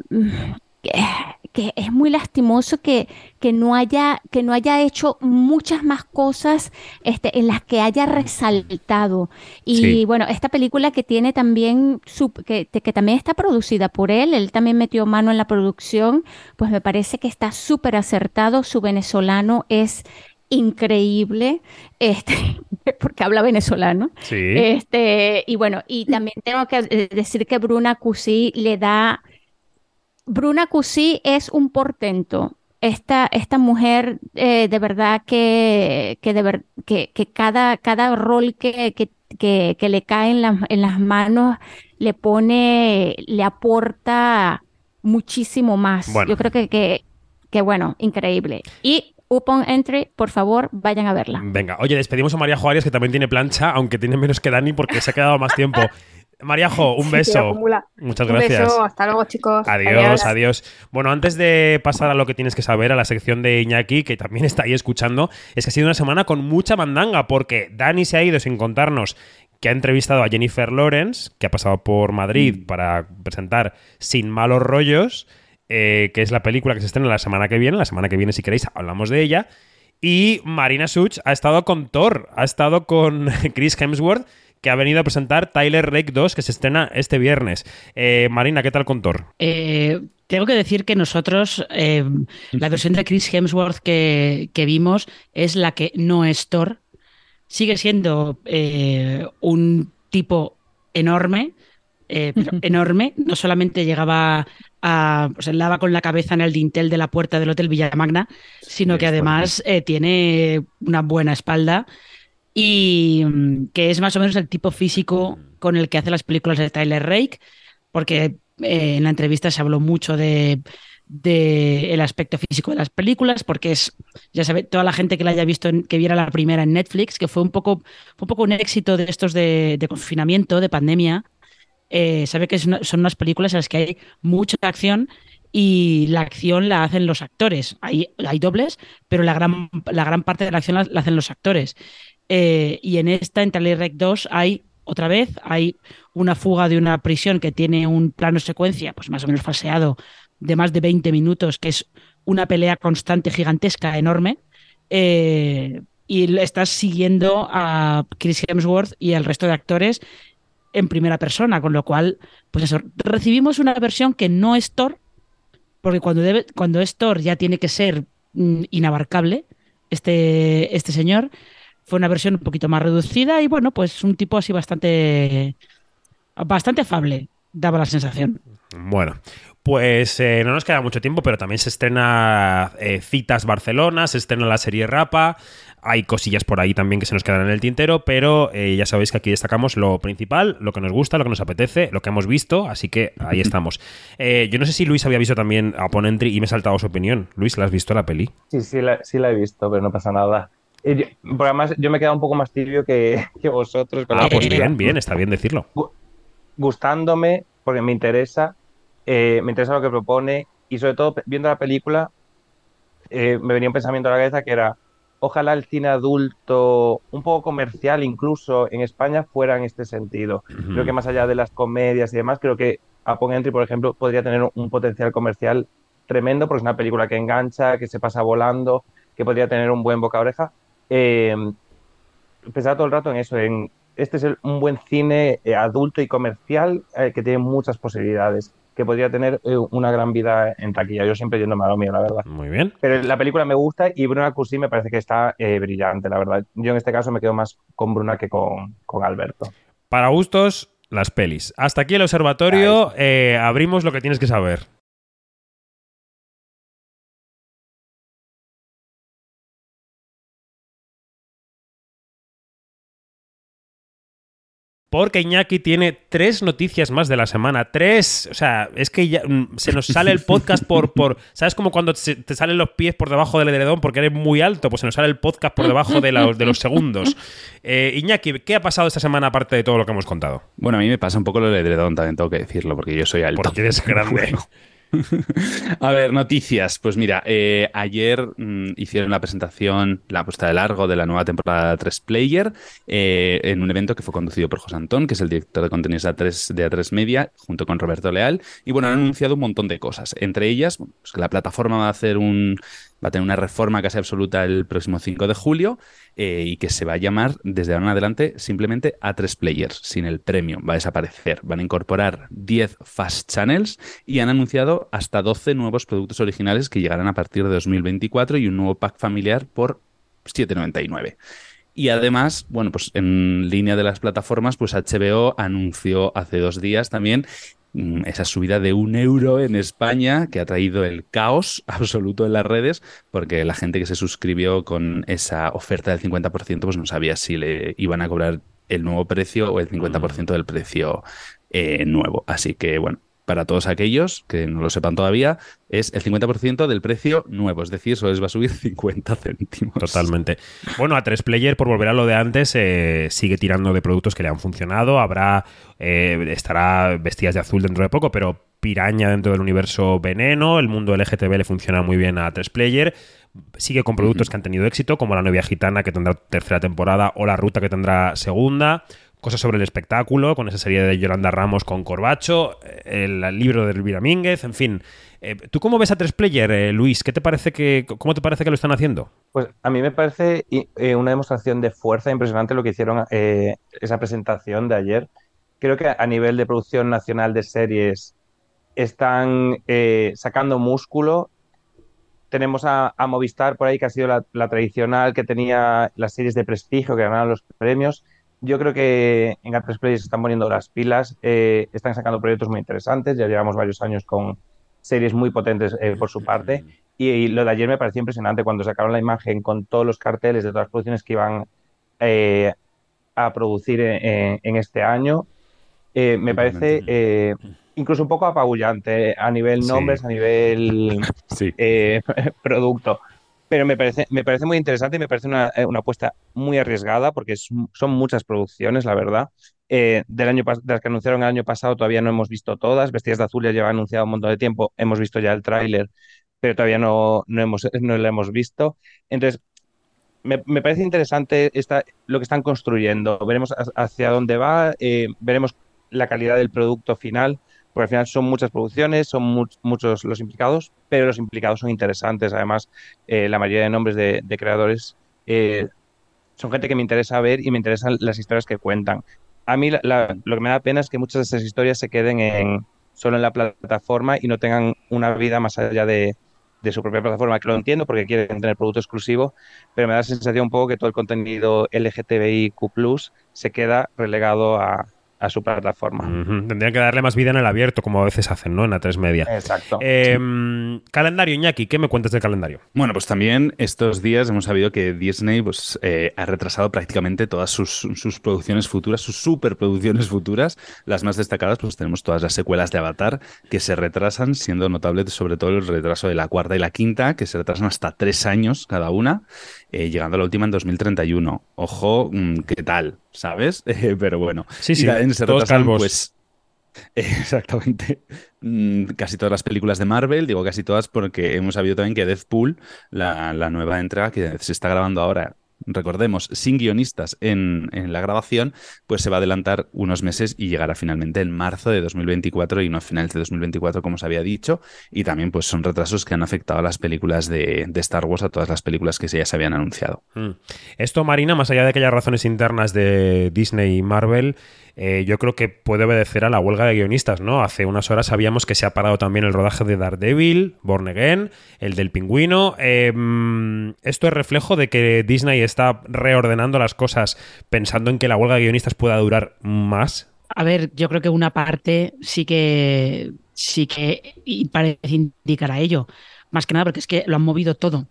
que, es muy lastimoso que, que no haya, que no haya hecho muchas más cosas este, en las que haya resaltado. Y Sí. bueno, esta película que tiene también, su, que, que también está producida por él, él también metió mano en la producción, pues me parece que está súper acertado. Su venezolano es increíble, este, porque habla venezolano. Sí. Este, y bueno, y también tengo que eh, decir que Bruna Cusí le da. Bruna Cusí es un portento. Esta, esta mujer, eh, de verdad que, que, de ver- que, que cada, cada rol que, que, que, que le cae en, las- en las manos le pone, le aporta muchísimo más. Bueno. Yo creo que, que, que, bueno, increíble. Y Upon Entry, por favor, vayan a verla. Venga, oye, despedimos a María Juárez, que también tiene plancha, aunque tiene menos que Dani porque se ha quedado más tiempo. Maríajo, un beso. Muchas Un gracias. beso, hasta luego, chicos. Adiós, adiós. Bueno, antes de pasar a lo que tienes que saber, a la sección de Iñaki, que también está ahí escuchando, es que ha sido una semana con mucha mandanga, porque Dani se ha ido sin contarnos que ha entrevistado a Jennifer Lawrence, que ha pasado por Madrid para presentar Sin Malos Rollos, eh, que es la película que se estrena la semana que viene. La semana que viene, si queréis, hablamos de ella. Y Marina Such ha estado con Thor, ha estado con Chris Hemsworth, que ha venido a presentar Tyler Rake 2, que se estrena este viernes. Eh, Marina, ¿qué tal con Thor? Eh, tengo que decir que nosotros, eh, la versión de Chris Hemsworth que, que vimos es la que no es Thor. Sigue siendo eh, un tipo enorme, eh, pero enorme. No solamente llegaba a. O sea, daba con la cabeza en el dintel de la puerta del Hotel Villamagna, sino que además eh, tiene una buena espalda y mm, que es más o menos el tipo físico con el que hace las películas de Tyler Rake, porque eh, en la entrevista se habló mucho de, el aspecto físico de las películas, porque es, ya sabe, toda la gente que la haya visto, en- que viera la primera en Netflix, que fue un poco, fue un poco un éxito de estos de, confinamiento, de pandemia, eh, sabe que son unas películas en las que hay mucha acción y la acción la hacen los actores. Hay, hay dobles, pero la gran, la gran parte de la acción la hacen los actores. Eh, y en esta, en Rake 2, hay otra vez, hay una fuga de una prisión que tiene un plano secuencia, pues más o menos falseado, de más de 20 minutos, que es una pelea constante, gigantesca, enorme. Eh, y estás siguiendo a Chris Hemsworth y al resto de actores en primera persona, con lo cual, pues eso, recibimos una versión que no es Thor, porque cuando, debe, cuando es Thor ya tiene que ser mm, inabarcable este, este señor. Fue una versión un poquito más reducida y bueno, pues un tipo así bastante, bastante afable, daba la sensación. Bueno, pues eh, no nos queda mucho tiempo, pero también se estrena eh, Citas Barcelona, se estrena la serie Rapa, hay cosillas por ahí también que se nos quedan en el tintero, pero eh, ya sabéis que aquí destacamos lo principal, lo que nos gusta, lo que nos apetece, lo que hemos visto, así que ahí estamos. Eh, yo no sé si Luis había visto también a Entry y me he saltado su opinión. Luis, ¿la has visto la peli? Sí, sí la, sí la he visto, pero no pasa nada. Porque además yo me he quedado un poco más tibio que, que vosotros. con Ah, la pues bien, bien, está bien decirlo. Gustándome, porque me interesa, eh, me interesa lo que propone y sobre todo viendo la película eh, me venía un pensamiento a la cabeza que era ojalá el cine adulto, un poco comercial incluso en España, fuera en este sentido. Creo que más allá de las comedias y demás, creo que Upon Entry, por ejemplo, podría tener un potencial comercial tremendo porque es una película que engancha, que se pasa volando, que podría tener un buen boca a oreja. Eh, pensaba todo el rato en eso, en este es el- un buen cine eh, adulto y comercial eh, que tiene muchas posibilidades, que podría tener eh, una gran vida en taquilla. Yo siempre yéndome a lo mío, la verdad. Muy bien. Pero la película me gusta y Bruna Cusí me parece que está eh, brillante, la verdad. Yo en este caso me quedo más con Bruna que con, con Alberto. Para gustos, las pelis. Hasta aquí el observatorio, abrimos lo que tienes que saber. Porque Iñaki tiene tres noticias más de la semana. Tres. O sea, es que ya, mm, se nos sale el podcast por, por. ¿Sabes como cuando te salen los pies por debajo del edredón porque eres muy alto? Pues se nos sale el podcast por debajo de, la- de los segundos. Eh, Iñaki, ¿qué ha pasado esta semana aparte de todo lo que hemos contado? Bueno, a mí me pasa un poco lo del edredón, también tengo que decirlo, porque yo soy alto. Porque eres grande. Bueno. A ver, noticias. Pues mira, eh, ayer mm, hicieron la presentación, la puesta de largo de la nueva temporada 3 Player eh, en un evento que fue conducido por José Antón, que es el director de contenidos de A3, de A3 Media, junto con Roberto Leal. Y bueno, han anunciado un montón de cosas. Entre ellas, pues la plataforma va a hacer un. Va a tener una reforma casi absoluta el próximo 5 de julio eh, y que se va a llamar desde ahora en adelante simplemente A3 Players, sin el premio. Va a desaparecer. Van a incorporar 10 Fast Channels y han anunciado hasta 12 nuevos productos originales que llegarán a partir de 2024 y un nuevo pack familiar por 7,99. Y además, bueno, pues en línea de las plataformas, pues HBO anunció hace dos días también esa subida de un euro en España que ha traído el caos absoluto en las redes porque la gente que se suscribió con esa oferta del 50% pues no sabía si le iban a cobrar el nuevo precio o el 50% del precio eh, nuevo. Así que bueno, para todos aquellos que no lo sepan todavía, es el 50% del precio nuevo, es decir, eso les va a subir 50 céntimos. Totalmente. Bueno, a 3 Player, por volver a lo de antes, eh, sigue tirando de productos que le han funcionado. Habrá, eh, estará Vestidas de Azul dentro de poco, pero Piraña dentro del universo Veneno. El mundo LGTB le funciona muy bien a 3 Player. Sigue con productos que han tenido éxito, como La novia gitana, que tendrá tercera temporada, o La ruta, que tendrá segunda. Cosas sobre el espectáculo, con esa serie de Yolanda Ramos con Corbacho, el, libro de Elvira Mínguez, en fin. Eh, ¿Tú cómo ves a 3 Player, eh, Luis? ¿Qué te parece que, ¿Cómo te parece que lo están haciendo? Pues a mí me parece eh, una demostración de fuerza impresionante lo que hicieron esa presentación de ayer. Creo que a nivel de producción nacional de series están sacando músculo. Tenemos a, a Movistar por ahí, que ha sido la, la tradicional, que tenía las series de prestigio, que ganaron los premios. Yo creo que en A3 Play se están poniendo las pilas, eh, están sacando proyectos muy interesantes, ya llevamos varios años con series muy potentes eh, por su parte. Y, y lo de ayer me pareció impresionante cuando sacaron la imagen con todos los carteles de todas las producciones que iban eh, a producir en, en este año. Eh, me parece eh, incluso un poco apabullante a nivel Sí. nombres, a nivel eh, producto. Pero me parece, me parece muy interesante y me parece una, eh, una apuesta muy arriesgada porque es- son muchas producciones, la verdad. Eh, del año de las que anunciaron el año pasado todavía no hemos visto todas. Vestidas de Azul ya lleva anunciado un montón de tiempo. Hemos visto ya el tráiler, pero todavía no, no, hemos, no lo hemos visto. Entonces, me, me parece interesante esta, lo que están construyendo. Veremos ha- hacia dónde va, eh, veremos la calidad del producto final, porque al final son muchas producciones, son mu- muchos los implicados, pero los implicados son interesantes. Además, eh, la mayoría de nombres de, creadores eh, son gente que me interesa ver y me interesan las historias que cuentan. A mí la- lo que me da pena es que muchas de esas historias se queden en, solo en la plataforma y no tengan una vida más allá de, de su propia plataforma, que lo entiendo porque quieren tener producto exclusivo, pero me da la sensación un poco que todo el contenido LGTBIQ se queda relegado a, a su plataforma. Ujú. Tendrían que darle más vida en el abierto, como a veces hacen, ¿no? En A3 Media. Exacto. Eh, Calendario, Iñaki, ¿qué me cuentas del calendario? Bueno, pues también estos días hemos sabido que Disney pues, eh, ha retrasado prácticamente todas sus, sus producciones futuras, sus superproducciones futuras. Las más destacadas, pues tenemos todas las secuelas de Avatar que se retrasan, siendo notable sobre todo el retraso de la cuarta y la quinta, que se retrasan hasta tres años cada una, eh, llegando a la última en 2031. Ojo, mm, ¿qué tal? ¿Sabes? Eh, pero bueno. Sí, Y sí, también se todos calvos. pues, Exactamente. Mm, Casi todas las películas de Marvel, digo casi todas porque hemos sabido también que Deathpool, la, la nueva entrega que se está grabando ahora, recordemos, sin guionistas en, en la grabación, pues se va a adelantar unos meses y llegará finalmente en marzo de 2024 y no a finales de 2024 como se había dicho. Y también pues son retrasos que han afectado a las películas de, de Star Wars, a todas las películas que ya se habían anunciado. Mm. Esto, Marina, más allá de aquellas razones internas de Disney y Marvel, eh, yo creo que puede obedecer a la huelga de guionistas, ¿no? Hace unas horas sabíamos que se ha parado también el rodaje de Daredevil, Born Again, el del pingüino. Eh, mm, esto es reflejo de que Disney está reordenando las cosas pensando en que la huelga de guionistas pueda durar más. A ver, yo creo que una parte sí que sí que y parece indicar a ello. Más que nada porque es que lo han movido todo.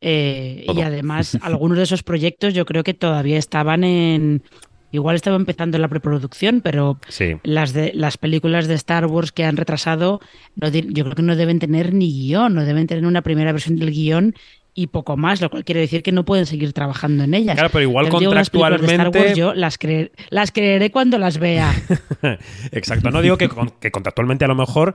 Eh, y además, algunos de esos proyectos yo creo que todavía estaban en, igual estaba empezando la preproducción, pero Sí. las de las películas de Star Wars que han retrasado, no yo creo que no deben tener ni guion, no deben tener una primera versión del guion y poco más, lo cual quiere decir que no pueden seguir trabajando en ellas. Claro, pero igual que las de Star contractualmente- Wars yo las, creer- las creeré cuando las vea. Exacto. No digo que, con- que contractualmente a lo mejor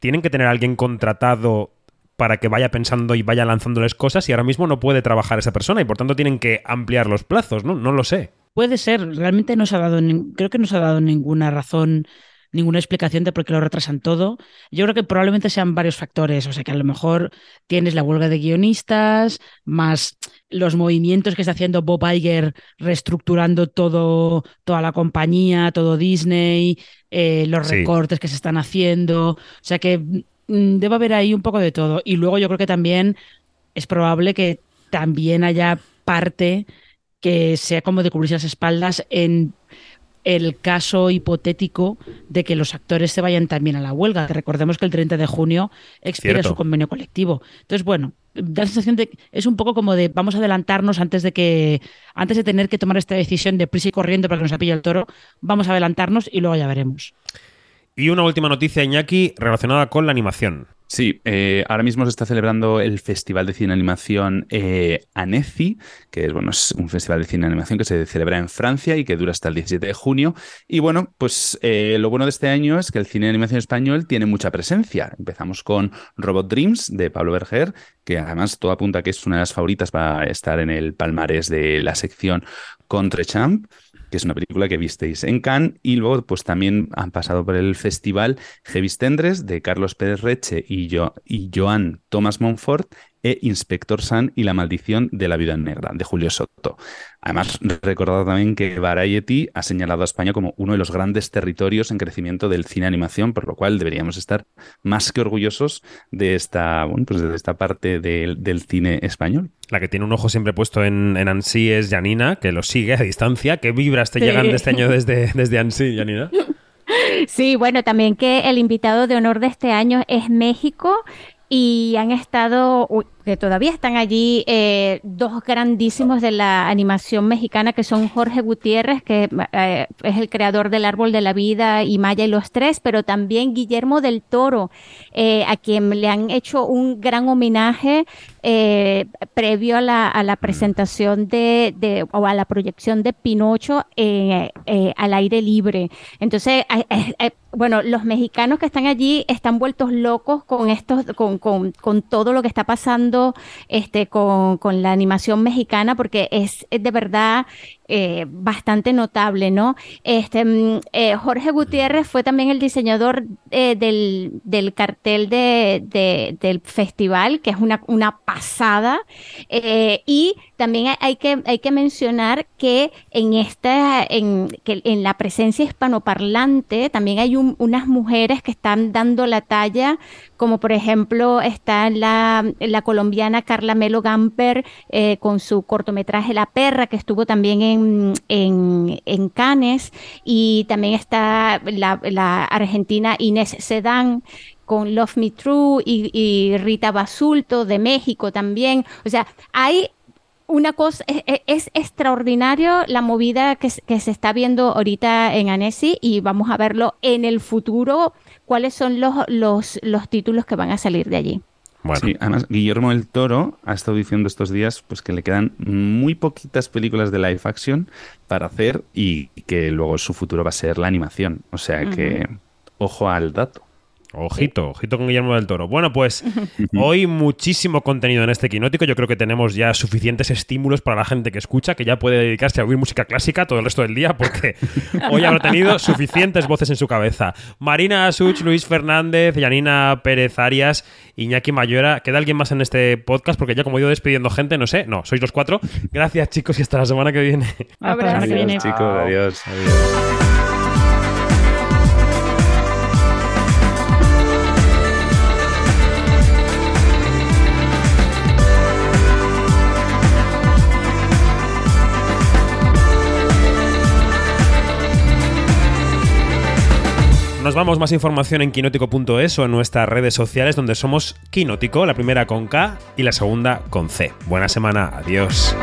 tienen que tener a alguien contratado para que vaya pensando y vaya lanzándoles cosas y ahora mismo no puede trabajar esa persona y por tanto tienen que ampliar los plazos, ¿no? No lo sé. Puede ser, realmente no se ha dado, creo que no se ha dado ninguna razón, ninguna explicación de por qué lo retrasan todo. Yo creo que probablemente sean varios factores, o sea que a lo mejor tienes la huelga de guionistas, más los movimientos que está haciendo Bob Iger reestructurando todo, toda la compañía, todo Disney, eh, los Sí. recortes que se están haciendo, o sea que mm, debe haber ahí un poco de todo. Y luego yo creo que también es probable que también haya parte que sea como de cubrirse las espaldas en el caso hipotético de que los actores se vayan también a la huelga. Recordemos que el 30 de junio expira Cierto. su convenio colectivo. Entonces, bueno, da la sensación de es un poco como de vamos a adelantarnos antes de que antes de tener que tomar esta decisión de prisa y corriendo para que nos apille el toro, vamos a adelantarnos y luego ya veremos. Y una última noticia, Iñaki, relacionada con la animación. Sí, eh, ahora mismo se está celebrando el Festival de Cine Animación eh, Annecy, que es, bueno, es un festival de cine animación que se celebra en Francia y que dura hasta el 17 de junio. Y bueno, pues eh, lo bueno de este año es que el cine de animación español tiene mucha presencia. Empezamos con Robot Dreams de Pablo Berger, que además todo apunta que es una de las favoritas para estar en el palmarés de la sección Contrechamp que es una película que visteis en Cannes, y luego pues también han pasado por el festival Heavis Tendres de Carlos Pérez Reche y, y Joan Thomas Monfort e Inspector San y la maldición de la vida negra de Julio Soto. Además, recordad también que Variety ha señalado a España como uno de los grandes territorios en crecimiento del cine animación, por lo cual deberíamos estar más que orgullosos de esta, bueno, pues de esta parte del, del cine español. La que tiene un ojo siempre puesto en, en Annecy es Janina, que lo sigue a distancia. ¿Qué vibras te Sí. llegan de este año desde, desde Annecy, Janina? Sí, bueno, también que el invitado de honor de este año es México y han estado, que todavía están allí, eh, dos grandísimos de la animación mexicana que son Jorge Gutiérrez, que eh, es el creador del Árbol de la Vida y Maya y los Tres, pero también Guillermo del Toro, eh, a quien le han hecho un gran homenaje eh, previo a la, a la presentación de, de- o a la proyección de Pinocho eh, eh, al aire libre. Entonces, eh, bueno, los mexicanos que están allí están vueltos locos con estos, con, con, con todo lo que está pasando este, con, con la animación mexicana, porque es, es de verdad eh, bastante notable, ¿no? Este, mm, eh, Jorge Gutiérrez fue también el diseñador eh, del, del cartel de, de- del festival, que es una, una pasada. Y también hay- que, hay que mencionar que en esta, en, que en la presencia hispanoparlante también hay un- unas mujeres que están dando la talla, como por ejemplo está la, la colombiana Carla Melo Gamper eh, con su cortometraje La Perra, que estuvo también en, en, en Cannes, y también está la, la argentina Inés Sedán con Love Me True y, y Rita Basulto de México también. O sea, hay una cosa, es, es- es extraordinario la movida que, se- que se está viendo ahorita en Annecy y vamos a verlo en el futuro, cuáles son los, los, los títulos que van a salir de allí. Sí, además, Guillermo del Toro ha estado diciendo estos días pues, que le quedan muy poquitas películas de live action para hacer y que luego su futuro va a ser la animación. O sea que, ojo al dato. Ojito, ojito con Guillermo del Toro. Bueno, pues hoy muchísimo contenido en este quinótico. Yo creo que tenemos ya suficientes estímulos para la gente que escucha, que ya puede dedicarse a oír música clásica todo el resto del día, porque hoy habrá tenido suficientes voces en su cabeza. Marina Asuch, Luis Fernández, Yanina Pérez Arias, Iñaki Mayora. ¿Queda alguien más en este podcast? Porque ya como he ido despidiendo gente, no sé. No, sois los cuatro. Gracias, chicos, y hasta la semana que viene. Hasta la semana que viene. chicos, adiós. adiós. Nos vamos más información en quinótico.es o en nuestras redes sociales donde somos Quinótico, la primera con K y la segunda con C. Buena semana, adiós.